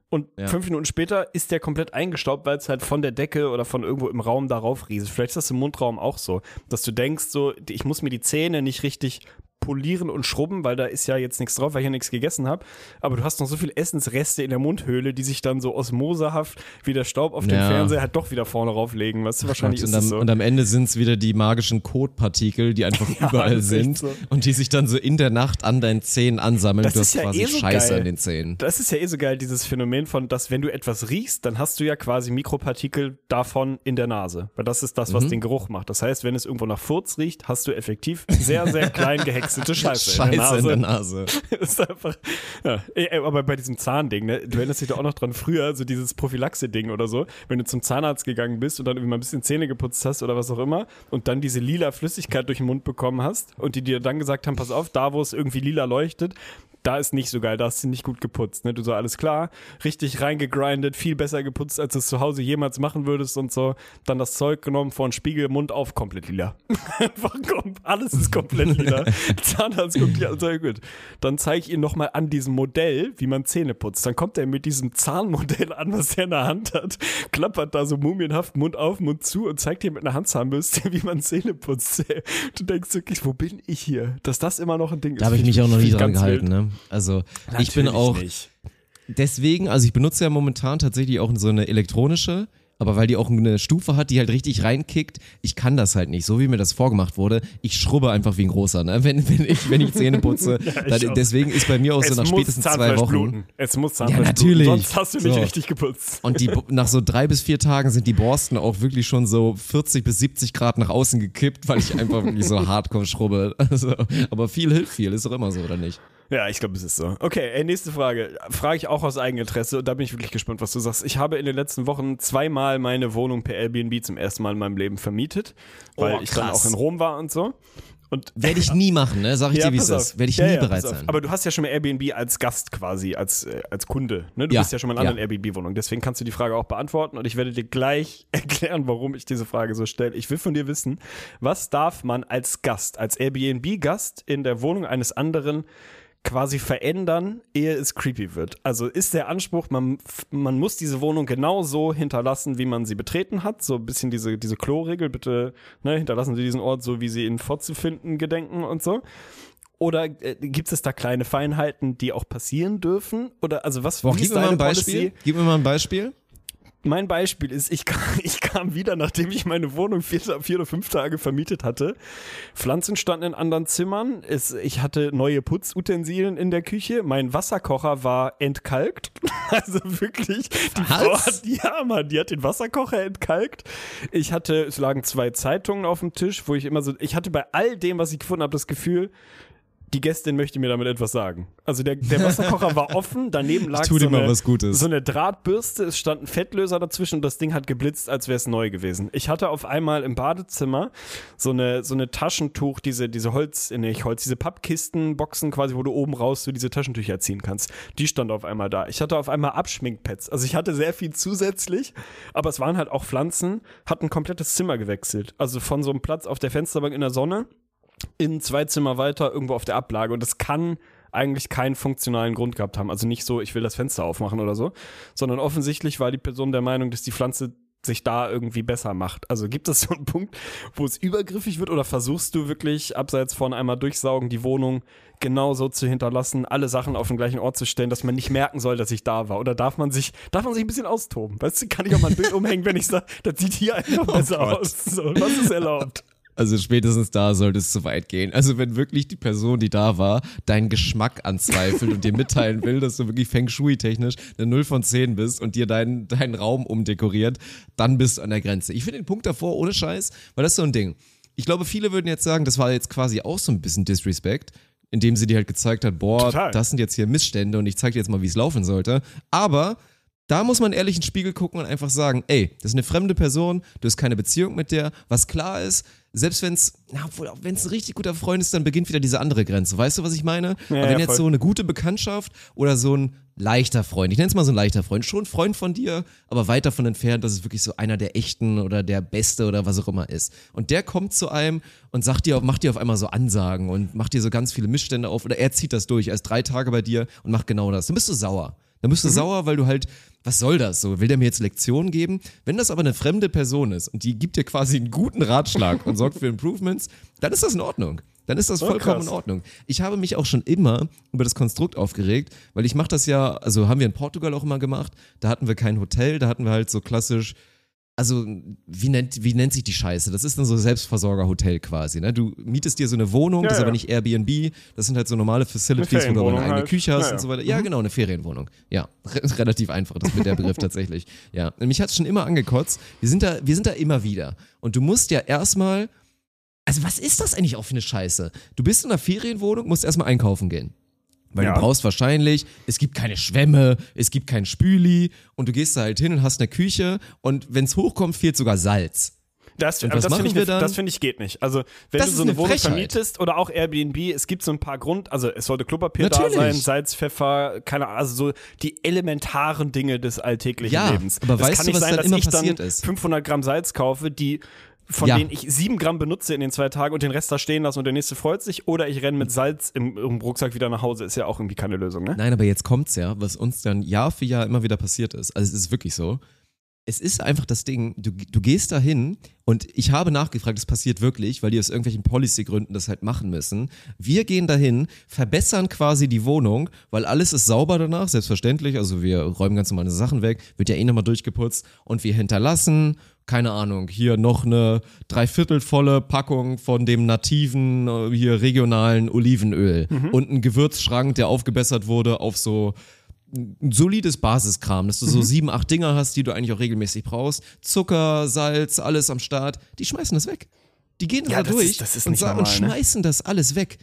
[SPEAKER 1] und
[SPEAKER 2] Ja.
[SPEAKER 1] fünf Minuten später ist der komplett eingestaubt, weil es halt von der Decke oder von irgendwo im Raum darauf rieselt. Vielleicht ist das im Mundraum auch so, dass du denkst so, ich muss mir die Zähne nicht richtig polieren und schrubben, weil da ist ja jetzt nichts drauf, weil ich ja nichts gegessen habe. Aber du hast noch so viel Essensreste in der Mundhöhle, die sich dann so osmosehaft wie der Staub auf dem
[SPEAKER 2] Ja.
[SPEAKER 1] Fernseher halt doch wieder vorne rauflegen. Weißt du, wahrscheinlich
[SPEAKER 2] und,
[SPEAKER 1] ist
[SPEAKER 2] am,
[SPEAKER 1] so.
[SPEAKER 2] und am Ende sind es wieder die magischen Kotpartikel, die einfach überall
[SPEAKER 1] ist echt
[SPEAKER 2] sind
[SPEAKER 1] so.
[SPEAKER 2] und die sich dann so in der Nacht an deinen Zähnen ansammeln.
[SPEAKER 1] Das
[SPEAKER 2] du
[SPEAKER 1] ist
[SPEAKER 2] hast
[SPEAKER 1] ja
[SPEAKER 2] quasi
[SPEAKER 1] eh so
[SPEAKER 2] Scheiße
[SPEAKER 1] geil.
[SPEAKER 2] an den Zähnen.
[SPEAKER 1] Das ist ja eh so geil, dieses Phänomen von, dass wenn du etwas riechst, dann hast du ja quasi Mikropartikel davon in der Nase. Weil das ist das,
[SPEAKER 2] Mhm.
[SPEAKER 1] was den Geruch macht. Das heißt, wenn es irgendwo nach Furz riecht, hast du effektiv sehr, sehr klein gehäckselte Scheiße, in der
[SPEAKER 2] Scheiße
[SPEAKER 1] Nase.
[SPEAKER 2] in der Nase.
[SPEAKER 1] ist einfach, ja. Aber bei diesem Zahnding, ne, du erinnerst dich doch auch noch dran, früher, so dieses Prophylaxe-Ding oder so, wenn du zum Zahnarzt gegangen bist und dann irgendwie mal ein bisschen Zähne geputzt hast oder was auch immer und dann diese lila Flüssigkeit durch den Mund bekommen hast und die dir dann gesagt haben, pass auf, da wo es irgendwie lila leuchtet, da ist nicht so geil, da hast du nicht gut geputzt. Ne? Du so, alles klar, richtig reingegrindet, viel besser geputzt, als du es zu Hause jemals machen würdest und so. Dann das Zeug genommen, vor den Spiegel, Mund auf, komplett lila. Einfach alles ist komplett lila. Zahnarzt guckt ja, sehr gut. Dann zeige ich ihm nochmal an diesem Modell, wie man Zähne putzt. Dann kommt er mit diesem Zahnmodell an, was er in der Hand hat, klappert da so mumienhaft Mund auf, Mund zu und zeigt dir mit einer Handzahnbürste, wie man Zähne putzt. Du denkst wirklich, wo bin ich hier? Dass das immer noch ein Ding ist.
[SPEAKER 2] Da habe ich mich auch noch nie dran gehalten. Ne? Also ich bin
[SPEAKER 1] Natürlich
[SPEAKER 2] auch
[SPEAKER 1] Nicht.
[SPEAKER 2] deswegen, also ich benutze ja momentan tatsächlich auch so eine elektronische, aber weil die auch eine Stufe hat, die halt richtig reinkickt, ich kann das halt nicht, so wie mir das vorgemacht wurde. Ich schrubbe einfach wie ein großer, ne? wenn, wenn, ich, wenn ich Zähne putze.
[SPEAKER 1] ich
[SPEAKER 2] dann,
[SPEAKER 1] auch.
[SPEAKER 2] deswegen ist bei mir auch so
[SPEAKER 1] es
[SPEAKER 2] nach
[SPEAKER 1] muss
[SPEAKER 2] spätestens zwei Wochen.
[SPEAKER 1] bluten. Es muss Zahnfleisch
[SPEAKER 2] Ja, natürlich.
[SPEAKER 1] bluten. Sonst hast du nicht
[SPEAKER 2] So.
[SPEAKER 1] richtig geputzt.
[SPEAKER 2] Und die, nach so drei bis vier Tagen sind die Borsten auch wirklich schon so 40 bis 70 Grad nach außen gekippt, weil ich einfach wirklich so hardcore schrubbe. Also, aber viel hilft viel, ist doch immer so, oder nicht?
[SPEAKER 1] Ja, ich glaube, es ist so. Okay, ey, nächste Frage. Frage ich auch aus Eigeninteresse und da bin ich wirklich gespannt, was du sagst. Ich habe in den letzten Wochen zweimal meine Wohnung per Airbnb zum ersten Mal in meinem Leben vermietet, weil
[SPEAKER 2] Oh,
[SPEAKER 1] ich dann auch in Rom war und so. Und
[SPEAKER 2] Werde ich nie machen, ne? Sag ich dir, wie es ist. Werde ich
[SPEAKER 1] Ja,
[SPEAKER 2] nie
[SPEAKER 1] ja,
[SPEAKER 2] bereit sein.
[SPEAKER 1] Aber du hast ja schon mal Airbnb als Gast quasi, als, äh, als Kunde. Ne? Du
[SPEAKER 2] Ja,
[SPEAKER 1] bist ja schon mal in anderen
[SPEAKER 2] ja.
[SPEAKER 1] Airbnb-Wohnungen. Deswegen kannst du die Frage auch beantworten und ich werde dir gleich erklären, warum ich diese Frage so stelle. Ich will von dir wissen, was darf man als Gast, als Airbnb-Gast in der Wohnung eines anderen quasi verändern, ehe es creepy wird. Also ist der Anspruch, man, man muss diese Wohnung genau so hinterlassen, wie man sie betreten hat. So ein bisschen diese, diese Klo-Regel, bitte ne, hinterlassen Sie diesen Ort so, wie Sie ihn fortzufinden gedenken und so. Oder äh, gibt es da kleine Feinheiten, die auch passieren dürfen? Oder also was
[SPEAKER 2] Boah,
[SPEAKER 1] wie
[SPEAKER 2] gib
[SPEAKER 1] ist
[SPEAKER 2] mir mal ein Beispiel. Gib mir mal ein Beispiel.
[SPEAKER 1] Mein Beispiel ist, ich kam, ich kam wieder, nachdem ich meine Wohnung vier, vier oder fünf Tage vermietet hatte. Pflanzen standen in anderen Zimmern. Es, ich hatte neue Putzutensilien in der Küche. Mein Wasserkocher war entkalkt. Also wirklich, die
[SPEAKER 2] Was?
[SPEAKER 1] Frau hat, ja, Mann, die hat den Wasserkocher entkalkt. Ich hatte, es lagen zwei Zeitungen auf dem Tisch, wo ich immer so, ich hatte bei all dem, was ich gefunden habe, das Gefühl, die Gästin möchte mir damit etwas sagen. Also der, der Wasserkocher war offen, daneben lag so, eine,
[SPEAKER 2] was Gutes.
[SPEAKER 1] so eine Drahtbürste, es stand ein Fettlöser dazwischen und das Ding hat geblitzt, als wäre es neu gewesen. Ich hatte auf einmal im Badezimmer so eine, so eine Taschentuch, diese, diese Holz, nee, nicht Holz, diese Pappkisten, Boxen quasi, wo du oben raus so diese Taschentücher ziehen kannst. Die stand auf einmal da. Ich hatte auf einmal Abschminkpads. Also ich hatte sehr viel zusätzlich, aber es waren halt auch Pflanzen, hat ein komplettes Zimmer gewechselt. Also von so einem Platz auf der Fensterbank in der Sonne in zwei Zimmer weiter irgendwo auf der Ablage und das kann eigentlich keinen funktionalen Grund gehabt haben. Also nicht so, ich will das Fenster aufmachen oder so, sondern offensichtlich war die Person der Meinung, dass die Pflanze sich da irgendwie besser macht. Also gibt es so einen Punkt, wo es übergriffig wird oder versuchst du wirklich abseits von einmal durchsaugen die Wohnung genauso zu hinterlassen, alle Sachen auf den gleichen Ort zu stellen, dass man nicht merken soll, dass ich da war? Oder darf man sich, darf man sich ein bisschen austoben? Weißt du, kann ich auch mal ein Bild umhängen, wenn ich sage, das sieht hier einfach besser
[SPEAKER 2] Gott.
[SPEAKER 1] aus. So, was ist erlaubt?
[SPEAKER 2] Also spätestens da sollte es zu weit gehen. Also wenn wirklich die Person, die da war, deinen Geschmack anzweifelt und dir mitteilen will, dass du wirklich Feng Shui-technisch eine 0 von 10 bist und dir deinen, deinen Raum umdekoriert, dann bist du an der Grenze. Ich finde den Punkt davor ohne Scheiß, weil das ist so ein Ding. Ich glaube, viele würden jetzt sagen, das war jetzt quasi auch so ein bisschen Disrespect, indem sie dir halt gezeigt hat, boah,
[SPEAKER 1] Total.
[SPEAKER 2] das sind jetzt hier Missstände und ich zeig dir jetzt mal, wie es laufen sollte. Aber da muss man ehrlich in den Spiegel gucken und einfach sagen, ey, das ist eine fremde Person, du hast keine Beziehung mit der. Was klar ist, selbst wenn es, wenn es ein richtig guter Freund ist, dann beginnt wieder diese andere Grenze. Weißt du, was ich meine?
[SPEAKER 1] Ja,
[SPEAKER 2] Aber wenn
[SPEAKER 1] ja,
[SPEAKER 2] jetzt so eine gute Bekanntschaft oder so ein leichter Freund, ich nenne es mal so ein leichter Freund, schon ein Freund von dir, aber weit davon entfernt, dass es wirklich so einer der echten oder der Beste oder was auch immer ist. Und der kommt zu einem und sagt dir, macht dir auf einmal so Ansagen und macht dir so ganz viele Missstände auf oder er zieht das durch. Er ist drei Tage bei dir und macht genau das. Dann bist du sauer. Dann bist du sauer, weil du halt, was soll das? So, will der mir jetzt Lektionen geben? Wenn das aber eine fremde Person ist und die gibt dir quasi einen guten Ratschlag und sorgt für Improvements, dann ist das in Ordnung. Dann ist das
[SPEAKER 1] Oh,
[SPEAKER 2] vollkommen
[SPEAKER 1] krass.
[SPEAKER 2] in Ordnung. Ich habe mich auch schon immer über das Konstrukt aufgeregt, weil ich mache das ja, also haben wir in Portugal auch immer gemacht, da hatten wir kein Hotel, da hatten wir halt so klassisch also wie nennt, wie nennt sich die Scheiße? Das ist dann so Selbstversorgerhotel quasi. Ne? Du mietest dir so eine Wohnung,
[SPEAKER 1] Ja,
[SPEAKER 2] das ist aber
[SPEAKER 1] ja.
[SPEAKER 2] nicht Airbnb, das sind halt so normale Facilities, wo du aber eine eigene
[SPEAKER 1] halt.
[SPEAKER 2] Küche hast
[SPEAKER 1] Ja,
[SPEAKER 2] und so weiter. Ja, genau, eine Ferienwohnung. Ja, re relativ einfach, das mit der Begriff tatsächlich. Ja, und mich hat es schon immer angekotzt. Wir sind da, wir sind da immer wieder. Und du musst ja erstmal, also was ist das eigentlich auch für eine Scheiße? Du bist in einer Ferienwohnung, musst erstmal einkaufen gehen. Weil
[SPEAKER 1] Ja.
[SPEAKER 2] du brauchst wahrscheinlich, es gibt keine Schwämme, es gibt kein Spüli und du gehst da halt hin und hast eine Küche und wenn es hochkommt, fehlt sogar Salz.
[SPEAKER 1] Das,
[SPEAKER 2] Und
[SPEAKER 1] das finde ich, das finde ich geht nicht. Also, wenn
[SPEAKER 2] Das
[SPEAKER 1] du so eine,
[SPEAKER 2] eine
[SPEAKER 1] Wohnung
[SPEAKER 2] Frechheit.
[SPEAKER 1] vermietest oder auch Airbnb, es gibt so ein paar Grund, also es sollte Klopapier
[SPEAKER 2] Natürlich.
[SPEAKER 1] da sein, Salz, Pfeffer, keine Ahnung, also so die elementaren Dinge des alltäglichen
[SPEAKER 2] Ja,
[SPEAKER 1] Lebens.
[SPEAKER 2] aber
[SPEAKER 1] es
[SPEAKER 2] weißt
[SPEAKER 1] kann
[SPEAKER 2] du,
[SPEAKER 1] nicht
[SPEAKER 2] was
[SPEAKER 1] sein,
[SPEAKER 2] dann
[SPEAKER 1] dass
[SPEAKER 2] immer
[SPEAKER 1] ich
[SPEAKER 2] passiert
[SPEAKER 1] dann
[SPEAKER 2] ist?
[SPEAKER 1] 500 Gramm Salz kaufe, die von
[SPEAKER 2] Ja.
[SPEAKER 1] denen ich sieben Gramm benutze in den zwei Tagen und den Rest da stehen lasse und der nächste freut sich oder ich renne mit Salz im, im Rucksack wieder nach Hause, ist ja auch irgendwie keine Lösung, ne?
[SPEAKER 2] Nein, aber jetzt kommt's ja, was uns dann Jahr für Jahr immer wieder passiert ist. Also es ist wirklich so. Es ist einfach das Ding, du, du gehst da hin und ich habe nachgefragt, es passiert wirklich, weil die aus irgendwelchen Policy-Gründen das halt machen müssen. Wir gehen dahin, verbessern quasi die Wohnung, weil alles ist sauber danach, selbstverständlich. Also wir räumen ganz normale Sachen weg, wird ja eh nochmal durchgeputzt und wir hinterlassen, keine Ahnung, hier noch eine dreiviertelvolle Packung von dem nativen, äh, hier regionalen Olivenöl und ein Gewürzschrank, der aufgebessert wurde auf so ein solides Basiskram, dass du
[SPEAKER 1] Mhm.
[SPEAKER 2] so sieben, acht Dinger hast, die du eigentlich auch regelmäßig brauchst. Zucker, Salz, alles am Start. Die schmeißen das weg. Die gehen
[SPEAKER 1] Ja,
[SPEAKER 2] da durch
[SPEAKER 1] ist- das ist
[SPEAKER 2] und, sagen, und
[SPEAKER 1] normal, ne?
[SPEAKER 2] schmeißen das alles weg.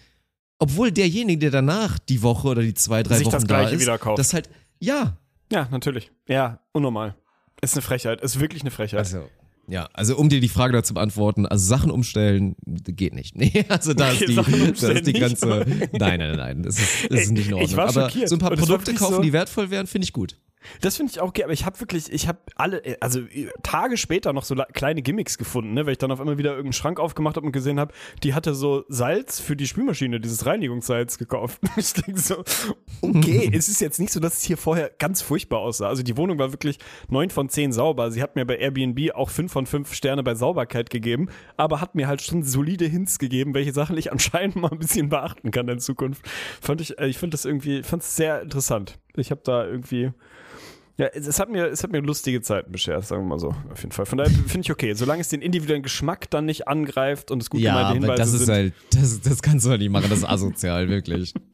[SPEAKER 2] Obwohl derjenige, der danach die Woche oder die zwei, drei
[SPEAKER 1] Sich
[SPEAKER 2] Wochen
[SPEAKER 1] das
[SPEAKER 2] da
[SPEAKER 1] Gleiche
[SPEAKER 2] ist,
[SPEAKER 1] wieder kauft.
[SPEAKER 2] das halt, ja.
[SPEAKER 1] Ja, natürlich. Ja, unnormal. Ist eine Frechheit, ist wirklich eine Frechheit.
[SPEAKER 2] Also, ja, also um dir die Frage dazu beantworten, also Sachen umstellen geht nicht. Nee, also da
[SPEAKER 1] Okay,
[SPEAKER 2] ist die, da ist die Grenze. Nein, nein, nein, nein, das ist, das ist nicht in Ordnung. Aber so ein paar Produkte kaufen,
[SPEAKER 1] so-
[SPEAKER 2] die wertvoll wären, finde ich gut.
[SPEAKER 1] Das finde ich auch okay, aber ich habe wirklich, ich habe alle, also äh, Tage später noch so kleine Gimmicks gefunden, ne, weil ich dann auf einmal wieder irgendeinen Schrank aufgemacht habe und gesehen habe, die hatte so Salz für die Spülmaschine, dieses Reinigungssalz gekauft. Ich denke so, okay, es ist jetzt nicht so, dass es hier vorher ganz furchtbar aussah. Also die Wohnung war wirklich neun von zehn sauber. Sie hat mir bei Airbnb auch fünf von fünf Sterne bei Sauberkeit gegeben, aber hat mir halt schon solide Hints gegeben, welche Sachen ich anscheinend mal ein bisschen beachten kann in Zukunft. Fand ich, äh, ich finde das irgendwie, fand es sehr interessant. Ich habe da irgendwie ja, es hat mir, es hat mir lustige Zeiten beschert, sagen wir mal so, auf jeden Fall. Von daher finde ich okay, solange es den individuellen Geschmack dann nicht angreift und es gut
[SPEAKER 2] Ja,
[SPEAKER 1] gemeinte
[SPEAKER 2] aber
[SPEAKER 1] Hinweise
[SPEAKER 2] das ist
[SPEAKER 1] sind.
[SPEAKER 2] halt, das, das kannst du halt nicht machen, das ist asozial, wirklich.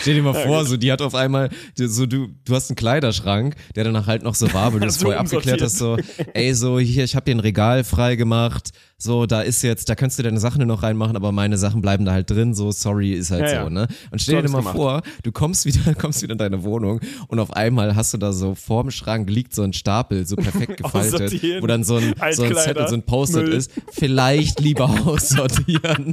[SPEAKER 2] Stell dir mal vor, so die hat auf einmal, so du, du hast einen Kleiderschrank, der danach halt noch so war, weil du es
[SPEAKER 1] So
[SPEAKER 2] vorher abgeklärt hast, so, ey, so hier, ich habe dir ein Regal frei gemacht, so, da ist jetzt, da kannst du deine Sachen nur noch reinmachen, aber meine Sachen bleiben da halt drin, so, sorry, ist halt
[SPEAKER 1] Ja,
[SPEAKER 2] so,
[SPEAKER 1] ja.
[SPEAKER 2] ne? Und stell
[SPEAKER 1] So
[SPEAKER 2] dir mal
[SPEAKER 1] gemacht.
[SPEAKER 2] vor, du kommst wieder, kommst wieder in deine Wohnung und auf einmal hast du da so vorm Schrank liegt so ein Stapel, so perfekt gefaltet, wo dann so ein, so ein Zettel, so ein Post-it ist, vielleicht lieber aussortieren.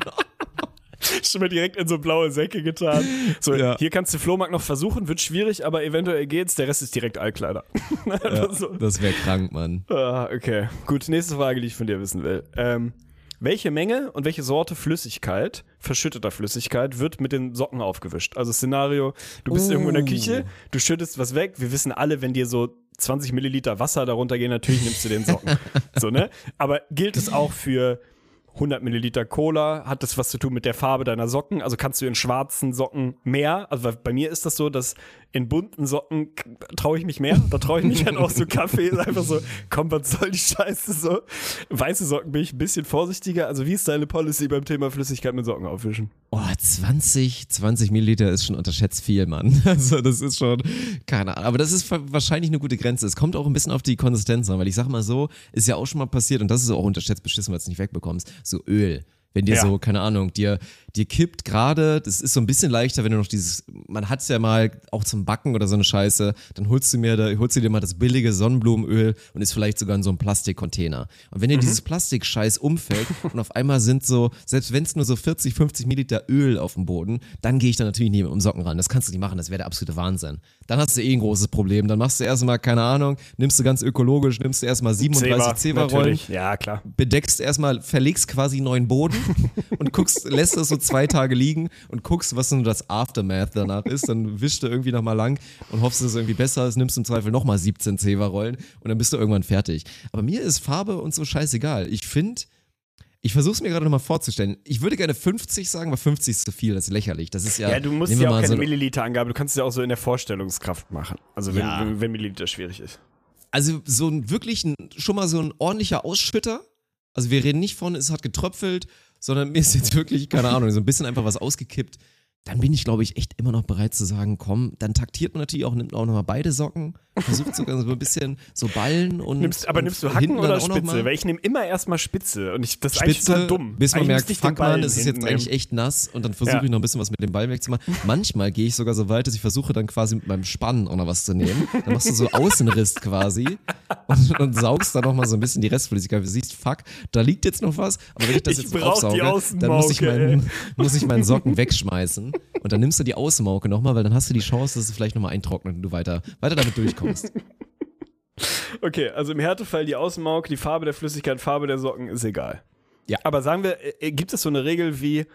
[SPEAKER 1] Schon mal direkt in so blaue Säcke getan. So,
[SPEAKER 2] Ja.
[SPEAKER 1] hier kannst du Flohmarkt noch versuchen, wird schwierig, aber eventuell geht's. Der Rest ist direkt Altkleider.
[SPEAKER 2] Ja,
[SPEAKER 1] so.
[SPEAKER 2] das wäre krank, Mann.
[SPEAKER 1] ah, okay, gut. Nächste Frage, die ich von dir wissen will. Ähm, welche Menge und welche Sorte Flüssigkeit, verschütteter Flüssigkeit, wird mit den Socken aufgewischt? Also Szenario, du bist irgendwo in der Küche, du schüttest was weg. Wir wissen alle, wenn dir so 20 Milliliter Wasser darunter gehen, natürlich nimmst du den Socken. so, ne? Aber gilt es auch für 100 Milliliter Cola, hat das was zu tun mit der Farbe deiner Socken? Also kannst du in schwarzen Socken mehr? Also bei mir ist das so, dass in bunten Socken traue ich mich mehr. Da traue ich mich halt auch so Kaffee, einfach so, komm, was soll die Scheiße so? Weiße Socken bin ich ein bisschen vorsichtiger. Also wie ist deine Policy beim Thema Flüssigkeit mit Socken aufwischen?
[SPEAKER 2] Oh, 20, 20 Milliliter ist schon unterschätzt viel, Mann. Also das ist schon, keine Ahnung. Aber das ist wa- wahrscheinlich eine gute Grenze. Es kommt auch ein bisschen auf die Konsistenz an, weil ich sag mal so, ist ja auch schon mal passiert und das ist auch unterschätzt beschissen, weil du es nicht wegbekommst. So Öl. Wenn dir
[SPEAKER 1] Ja.
[SPEAKER 2] so, keine Ahnung, dir, dir kippt gerade, das ist so ein bisschen leichter, wenn du noch dieses, man hat's ja mal auch zum Backen oder so eine Scheiße, dann holst du mir da, holst du dir mal das billige Sonnenblumenöl und ist vielleicht sogar in so einem Plastikcontainer. Und wenn dir dieses Plastikscheiß umfällt und auf einmal sind so, selbst wenn es nur so 40, 50 Milliliter Öl auf dem Boden, dann gehe ich da natürlich nicht mit dem Socken ran. Das kannst du nicht machen, das wäre der absolute Wahnsinn. Dann hast du eh ein großes Problem. Dann machst du erstmal, keine Ahnung, nimmst du ganz ökologisch, nimmst du erstmal 37 Zewa-Rollen,
[SPEAKER 1] natürlich. Ja, klar.
[SPEAKER 2] bedeckst erstmal, verlegst quasi neuen Boden und guckst, lässt das so zwei Tage liegen und guckst, was so das Aftermath danach ist. Dann wischst du irgendwie nochmal lang und hoffst, dass es irgendwie besser ist, nimmst im Zweifel nochmal 17 Zewa-Rollen und dann bist du irgendwann fertig. Aber mir ist Farbe und so scheißegal. Ich finde, ich versuche es mir gerade nochmal vorzustellen. Ich würde gerne 50 sagen, aber 50 ist zu viel, das ist lächerlich. Das ist ja.
[SPEAKER 1] Ja, du musst ja auch keine
[SPEAKER 2] so-
[SPEAKER 1] Milliliterangabe, du kannst es ja auch so in der Vorstellungskraft machen. Also wenn,
[SPEAKER 2] Ja.
[SPEAKER 1] wenn, wenn Milliliter schwierig ist.
[SPEAKER 2] Also so ein wirklich ein, schon mal so ein ordentlicher Ausschütter. Also wir reden nicht von, es hat getröpfelt, sondern mir ist jetzt wirklich, keine Ahnung, so ein bisschen einfach was ausgekippt. Dann bin ich, glaube ich, echt immer noch bereit zu sagen, komm, dann taktiert man natürlich auch, nimmt auch nochmal beide Socken, versucht sogar so ein bisschen so Ballen und.
[SPEAKER 1] Nimmst, aber
[SPEAKER 2] und
[SPEAKER 1] nimmst du Hacken oder Spitze? Weil ich nehme immer erstmal Spitze und ich, das ist eigentlich
[SPEAKER 2] Spitze,
[SPEAKER 1] dumm.
[SPEAKER 2] bis man
[SPEAKER 1] Eigentlich
[SPEAKER 2] merkt, fuck man, das ist jetzt eigentlich
[SPEAKER 1] nehmen.
[SPEAKER 2] echt nass und dann versuche
[SPEAKER 1] Ja.
[SPEAKER 2] ich noch ein bisschen was mit dem Ball wegzumachen. Manchmal gehe ich sogar so weit, dass ich versuche dann quasi mit meinem Spannen auch noch was zu nehmen. Dann machst du so Außenriss quasi und, und saugst dann noch mal so ein bisschen die Restflüssigkeit. Du siehst, fuck, da liegt jetzt noch was, aber wenn ich das
[SPEAKER 1] Ich
[SPEAKER 2] jetzt aufsauge, dann muss ich, meinen, muss ich meinen Socken wegschmeißen und dann nimmst du die Außenmauke nochmal, weil dann hast du die Chance, dass es vielleicht nochmal eintrocknet und du weiter, weiter damit durchkommst.
[SPEAKER 1] Okay, also im Härtefall die Außenmauke, die Farbe der Flüssigkeit, Farbe der Socken ist egal.
[SPEAKER 2] Ja.
[SPEAKER 1] Aber sagen wir, äh, gibt es so eine Regel wie,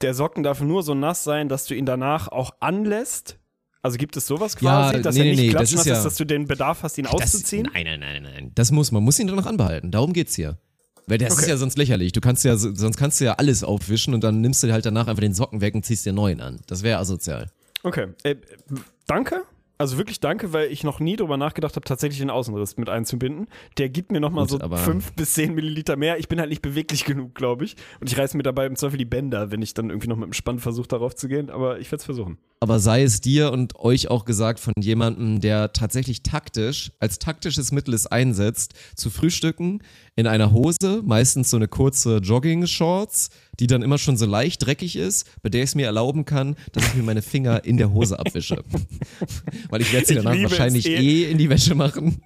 [SPEAKER 1] der Socken darf nur so nass sein, dass du ihn danach auch anlässt? Also gibt es sowas
[SPEAKER 2] Ja,
[SPEAKER 1] quasi, dass
[SPEAKER 2] nee,
[SPEAKER 1] er nicht
[SPEAKER 2] nee, das
[SPEAKER 1] klatschnass
[SPEAKER 2] ist
[SPEAKER 1] ist,
[SPEAKER 2] ja-
[SPEAKER 1] dass du den Bedarf hast, ihn auszuziehen?
[SPEAKER 2] Das, nein, nein, nein, nein, nein. Das muss man, muss ihn doch noch anbehalten. Darum geht's hier. Weil das ist
[SPEAKER 1] Okay.
[SPEAKER 2] ja sonst lächerlich. Du kannst ja, sonst kannst du ja alles aufwischen und dann nimmst du halt danach einfach den Socken weg und ziehst dir neuen an. Das wäre asozial.
[SPEAKER 1] Okay, äh, danke. Also wirklich danke, weil ich noch nie drüber nachgedacht habe, tatsächlich den Außenriss mit einzubinden. Der gibt mir nochmal so fünf bis zehn Milliliter mehr. Ich bin halt nicht beweglich genug, glaube ich. Und ich reiße mir dabei im Zweifel die Bänder, wenn ich dann irgendwie noch mit dem Spann versuche, darauf zu gehen. Aber ich werde es versuchen.
[SPEAKER 2] Aber sei es dir und euch auch gesagt von jemandem, der tatsächlich taktisch, als taktisches Mittel es einsetzt, zu frühstücken in einer Hose, meistens so eine kurze Jogging-Shorts, die dann immer schon so leicht dreckig ist, bei der ich es mir erlauben kann, dass ich mir meine Finger in der Hose abwische. Weil ich werde sie danach wahrscheinlich
[SPEAKER 1] eh.
[SPEAKER 2] eh in die Wäsche machen.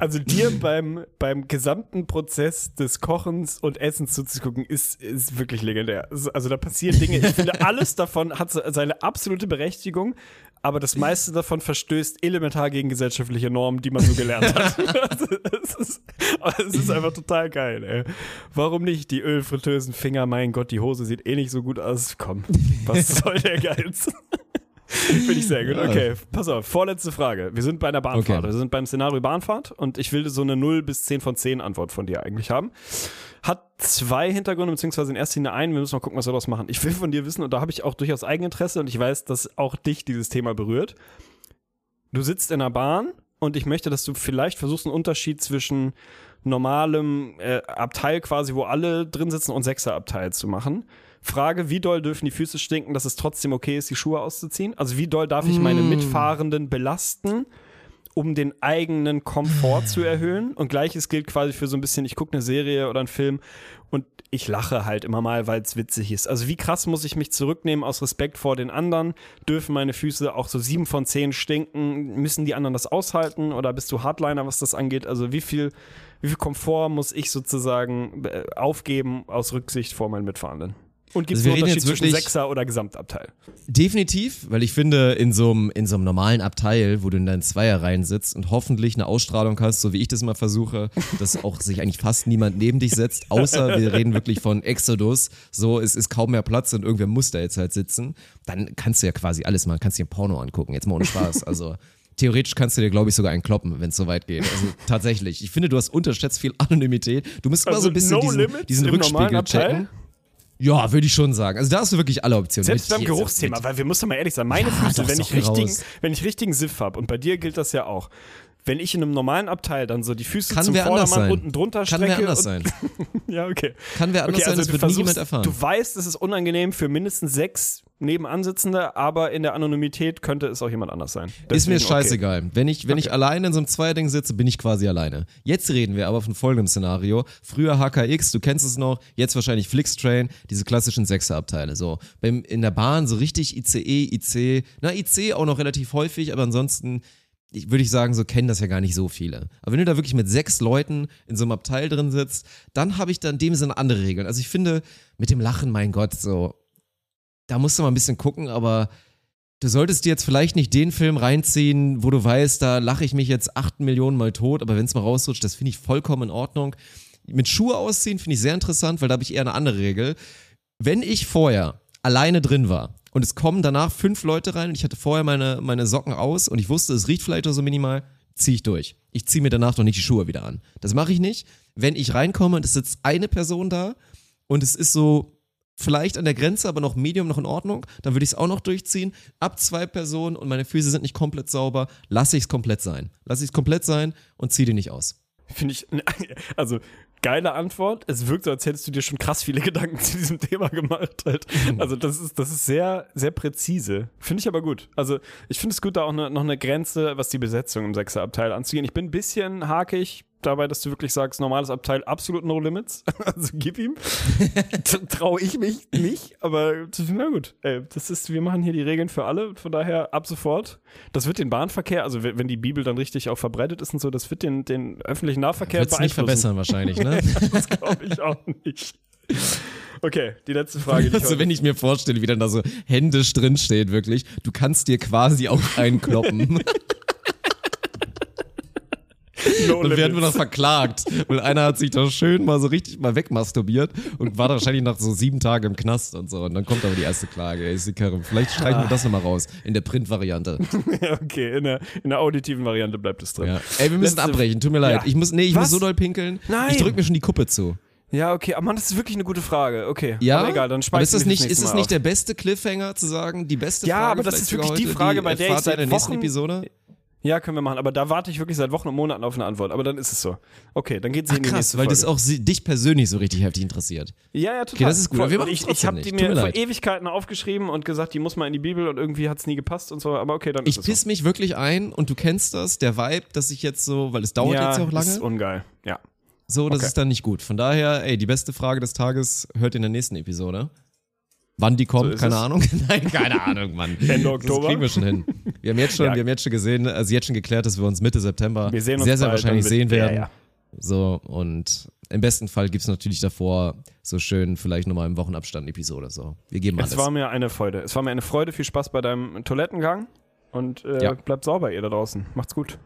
[SPEAKER 1] Also dir beim, beim gesamten Prozess des Kochens und Essens zuzugucken, ist, ist wirklich legendär. Also da passieren Dinge. Ich finde, alles davon hat se- seine absolute Berechtigung, aber das meiste davon verstößt elementar gegen gesellschaftliche Normen, die man so gelernt hat. Es, ist, ist einfach total geil, ey. Warum nicht die ölfritteusen Finger? Mein Gott, die Hose sieht eh nicht so gut aus. Komm, was soll der Geiz? Finde ich sehr gut. Okay, pass auf, vorletzte Frage. Wir sind bei einer Bahnfahrt.
[SPEAKER 2] Okay.
[SPEAKER 1] Wir sind beim Szenario Bahnfahrt und ich will so eine 0 bis 10 von 10 Antwort von dir eigentlich haben. Hat zwei Hintergründe, beziehungsweise in erster Linie einen. Wir müssen mal gucken, was wir daraus machen. Ich will von dir wissen, und da habe ich auch durchaus Eigeninteresse und ich weiß, dass auch dich dieses Thema berührt. Du sitzt in einer Bahn und ich möchte, dass du vielleicht versuchst, einen Unterschied zwischen normalem äh, Abteil quasi, wo alle drin sitzen und Sechser-Abteil zu machen. Frage, wie doll dürfen die Füße stinken, dass es trotzdem okay ist, die Schuhe auszuziehen? Also wie doll darf ich meine Mitfahrenden belasten, um den eigenen Komfort zu erhöhen? Und gleiches gilt quasi für so ein bisschen, ich gucke eine Serie oder einen Film und ich lache halt immer mal, weil es witzig ist. Also wie krass muss ich mich zurücknehmen aus Respekt vor den anderen? Dürfen meine Füße auch so sieben von zehn stinken? Müssen die anderen das aushalten? Oder bist du Hardliner, was das angeht? Also wie viel, wie viel Komfort muss ich sozusagen äh, aufgeben aus Rücksicht vor meinen Mitfahrenden? Und gibt es
[SPEAKER 2] Also
[SPEAKER 1] einen Unterschied
[SPEAKER 2] jetzt
[SPEAKER 1] zwischen Sechser oder Gesamtabteil?
[SPEAKER 2] Definitiv, weil ich finde, in so einem in so einem normalen Abteil, wo du in deinen Zweierreihen sitzt und hoffentlich eine Ausstrahlung hast, so wie ich das mal versuche, dass auch sich eigentlich fast niemand neben dich setzt, außer wir reden wirklich von Exodus, so es ist kaum mehr Platz und irgendwer muss da jetzt halt sitzen, dann kannst du ja quasi alles machen, kannst dir ein Porno angucken, jetzt mal ohne Spaß, also Theoretisch kannst du dir, glaube ich, sogar einen kloppen, wenn es so weit geht. Also tatsächlich. Ich finde, du hast unterschätzt viel Anonymität. Du musst mal so ein bisschen
[SPEAKER 1] Also no
[SPEAKER 2] diesen, diesen Rückspiegel checken. Ja, würde ich schon sagen. Also da hast du wirklich alle Optionen.
[SPEAKER 1] Selbst beim Geruchsthema,
[SPEAKER 2] mit-
[SPEAKER 1] weil wir müssen mal ehrlich sein, meine
[SPEAKER 2] Ja,
[SPEAKER 1] Füße, wenn ich, richtigen,
[SPEAKER 2] raus.
[SPEAKER 1] wenn ich richtigen Siff habe, und bei dir gilt das ja auch, wenn ich in einem normalen Abteil dann so die Füße
[SPEAKER 2] Kann
[SPEAKER 1] zum Vordermann
[SPEAKER 2] sein.
[SPEAKER 1] unten drunter
[SPEAKER 2] Kann
[SPEAKER 1] strecke.
[SPEAKER 2] wer anders sein.
[SPEAKER 1] Ja, okay.
[SPEAKER 2] Kann wer anders
[SPEAKER 1] okay,
[SPEAKER 2] sein,
[SPEAKER 1] also
[SPEAKER 2] das
[SPEAKER 1] du
[SPEAKER 2] wird nie
[SPEAKER 1] versuchst,
[SPEAKER 2] jemand erfahren.
[SPEAKER 1] Du weißt, es ist unangenehm für mindestens sechs Nebenansitzende, aber in der Anonymität könnte es auch jemand anders sein.
[SPEAKER 2] Ist mir
[SPEAKER 1] Deswegen, okay.
[SPEAKER 2] scheißegal. Wenn ich, wenn ich alleine in so einem Zweierding sitze, bin ich quasi alleine. Jetzt reden wir aber von folgendem Szenario. Früher HKX, du kennst es noch, jetzt wahrscheinlich Flixtrain, diese klassischen Sechserabteile. So. Beim, in der Bahn so richtig ICE, IC, na IC auch noch relativ häufig, aber ansonsten ich, würde ich sagen, so kennen das ja gar nicht so viele. Aber wenn du da wirklich mit sechs Leuten in so einem Abteil drin sitzt, dann habe ich da in dem Sinne andere Regeln. Also ich finde, mit dem Lachen, mein Gott, so, da musst du mal ein bisschen gucken, aber du solltest dir jetzt vielleicht nicht den Film reinziehen, wo du weißt, da lache ich mich jetzt acht Millionen Mal tot, aber wenn es mal rausrutscht, das finde ich vollkommen in Ordnung. Mit Schuhe ausziehen finde ich sehr interessant, weil da habe ich eher eine andere Regel. Wenn ich vorher alleine drin war und es kommen danach fünf Leute rein und ich hatte vorher meine, meine Socken aus und ich wusste, es riecht vielleicht auch so minimal, ziehe ich durch. Ich ziehe mir danach doch nicht die Schuhe wieder an. Das mache ich nicht. Wenn ich reinkomme und es sitzt eine Person da und es ist so vielleicht an der Grenze, aber noch Medium, noch in Ordnung, dann würde ich es auch noch durchziehen. Ab zwei Personen und meine Füße sind nicht komplett sauber, lasse ich es komplett sein. Lasse ich es komplett sein und ziehe die nicht aus.
[SPEAKER 1] Finde ich, also geile Antwort. Es wirkt so, als hättest du dir schon krass viele Gedanken zu diesem Thema gemacht. Halt. Also das ist, das ist sehr, sehr präzise. Finde ich aber gut. Also ich finde es gut, da auch ne, noch eine Grenze, was die Besetzung im Sechserabteil anzugehen. Ich bin ein bisschen hakig dabei, dass du wirklich sagst, normales Abteil absolut no limits. Also gib ihm. Traue ich mich nicht, aber na gut. Ey, das ist, wir machen hier die Regeln für alle. Von daher ab sofort. Das wird den Bahnverkehr, also wenn die Bibel dann richtig auch verbreitet ist und so, das wird den, den öffentlichen Nahverkehr
[SPEAKER 2] Wird es nicht
[SPEAKER 1] beeinflussen.
[SPEAKER 2] verbessern wahrscheinlich, ne?
[SPEAKER 1] Das glaube ich auch nicht. Okay, die letzte Frage. Die
[SPEAKER 2] Also wenn ich mir vorstelle, wie dann da so händisch drin steht, wirklich, du kannst dir quasi auch einkloppen.
[SPEAKER 1] no
[SPEAKER 2] Dann werden wir noch verklagt, weil einer hat sich doch schön mal so richtig mal wegmasturbiert und war wahrscheinlich nach so sieben Tagen im Knast und so. Und dann kommt aber die erste Klage. Ey, Sikarim, vielleicht streichen wir das nochmal raus in der Print-Variante.
[SPEAKER 1] Ja, okay, in der, in der auditiven Variante bleibt es drin.
[SPEAKER 2] Ja. Ey, wir müssen
[SPEAKER 1] Letzte-
[SPEAKER 2] abbrechen, tut mir leid.
[SPEAKER 1] Ja.
[SPEAKER 2] Ich muss, nee, ich
[SPEAKER 1] Was?
[SPEAKER 2] muss so doll pinkeln.
[SPEAKER 1] Nein.
[SPEAKER 2] Ich drück mir schon die Kuppe zu.
[SPEAKER 1] Ja, okay, aber Mann, das ist wirklich eine gute Frage. Okay.
[SPEAKER 2] Ja,
[SPEAKER 1] aber egal, dann
[SPEAKER 2] aber
[SPEAKER 1] speichere
[SPEAKER 2] ist nicht, ist es nicht der beste Cliffhanger zu sagen, die beste
[SPEAKER 1] Ja,
[SPEAKER 2] Frage?
[SPEAKER 1] aber das ist wirklich die Frage, bei der ich seit
[SPEAKER 2] der nächsten Episode.
[SPEAKER 1] Ja, können wir machen, aber da warte ich wirklich seit Wochen und Monaten auf eine Antwort. Aber dann ist es so. Okay, dann geht sie
[SPEAKER 2] Ach
[SPEAKER 1] in die
[SPEAKER 2] krass,
[SPEAKER 1] nächste
[SPEAKER 2] weil
[SPEAKER 1] Folge.
[SPEAKER 2] das auch sie, dich persönlich so richtig heftig interessiert.
[SPEAKER 1] Ja, ja, total.
[SPEAKER 2] Okay, das ist gut,
[SPEAKER 1] Voll.
[SPEAKER 2] aber wir
[SPEAKER 1] ich ich habe die mir
[SPEAKER 2] mir
[SPEAKER 1] vor. Ewigkeiten aufgeschrieben und gesagt, die muss mal in die Bibel und irgendwie hat es nie gepasst und so. Aber okay, dann
[SPEAKER 2] Ich
[SPEAKER 1] ist es
[SPEAKER 2] piss mich wirklich ein und du kennst das, der Vibe, dass ich jetzt so, weil es
[SPEAKER 1] so.
[SPEAKER 2] dauert
[SPEAKER 1] ja,
[SPEAKER 2] jetzt ja auch
[SPEAKER 1] Ist
[SPEAKER 2] lange,
[SPEAKER 1] ungeil. Ja.
[SPEAKER 2] so, das
[SPEAKER 1] okay.
[SPEAKER 2] ist dann nicht gut. Von daher, ey, die beste Frage des Tages hört ihr in der nächsten Episode. Wann die kommt,
[SPEAKER 1] ist
[SPEAKER 2] keine
[SPEAKER 1] es.
[SPEAKER 2] Ahnung. Nein, keine Ahnung, Mann.
[SPEAKER 1] Ende Oktober?
[SPEAKER 2] Das kriegen wir schon hin. Wir haben jetzt schon,
[SPEAKER 1] Ja.
[SPEAKER 2] wir haben jetzt schon gesehen, also jetzt schon geklärt, dass wir uns Mitte September
[SPEAKER 1] Wir sehen uns
[SPEAKER 2] sehr, sehr
[SPEAKER 1] bald,
[SPEAKER 2] wahrscheinlich sehen werden.
[SPEAKER 1] Ja, ja.
[SPEAKER 2] So, und im besten Fall gibt es natürlich davor so schön vielleicht nochmal im Wochenabstand eine Episode. So, wir geben alles.
[SPEAKER 1] Es war mir eine Freude. Es war mir eine Freude. Viel Spaß bei deinem Toilettengang und äh,
[SPEAKER 2] Ja.
[SPEAKER 1] bleibt sauber, ihr da draußen. Macht's gut.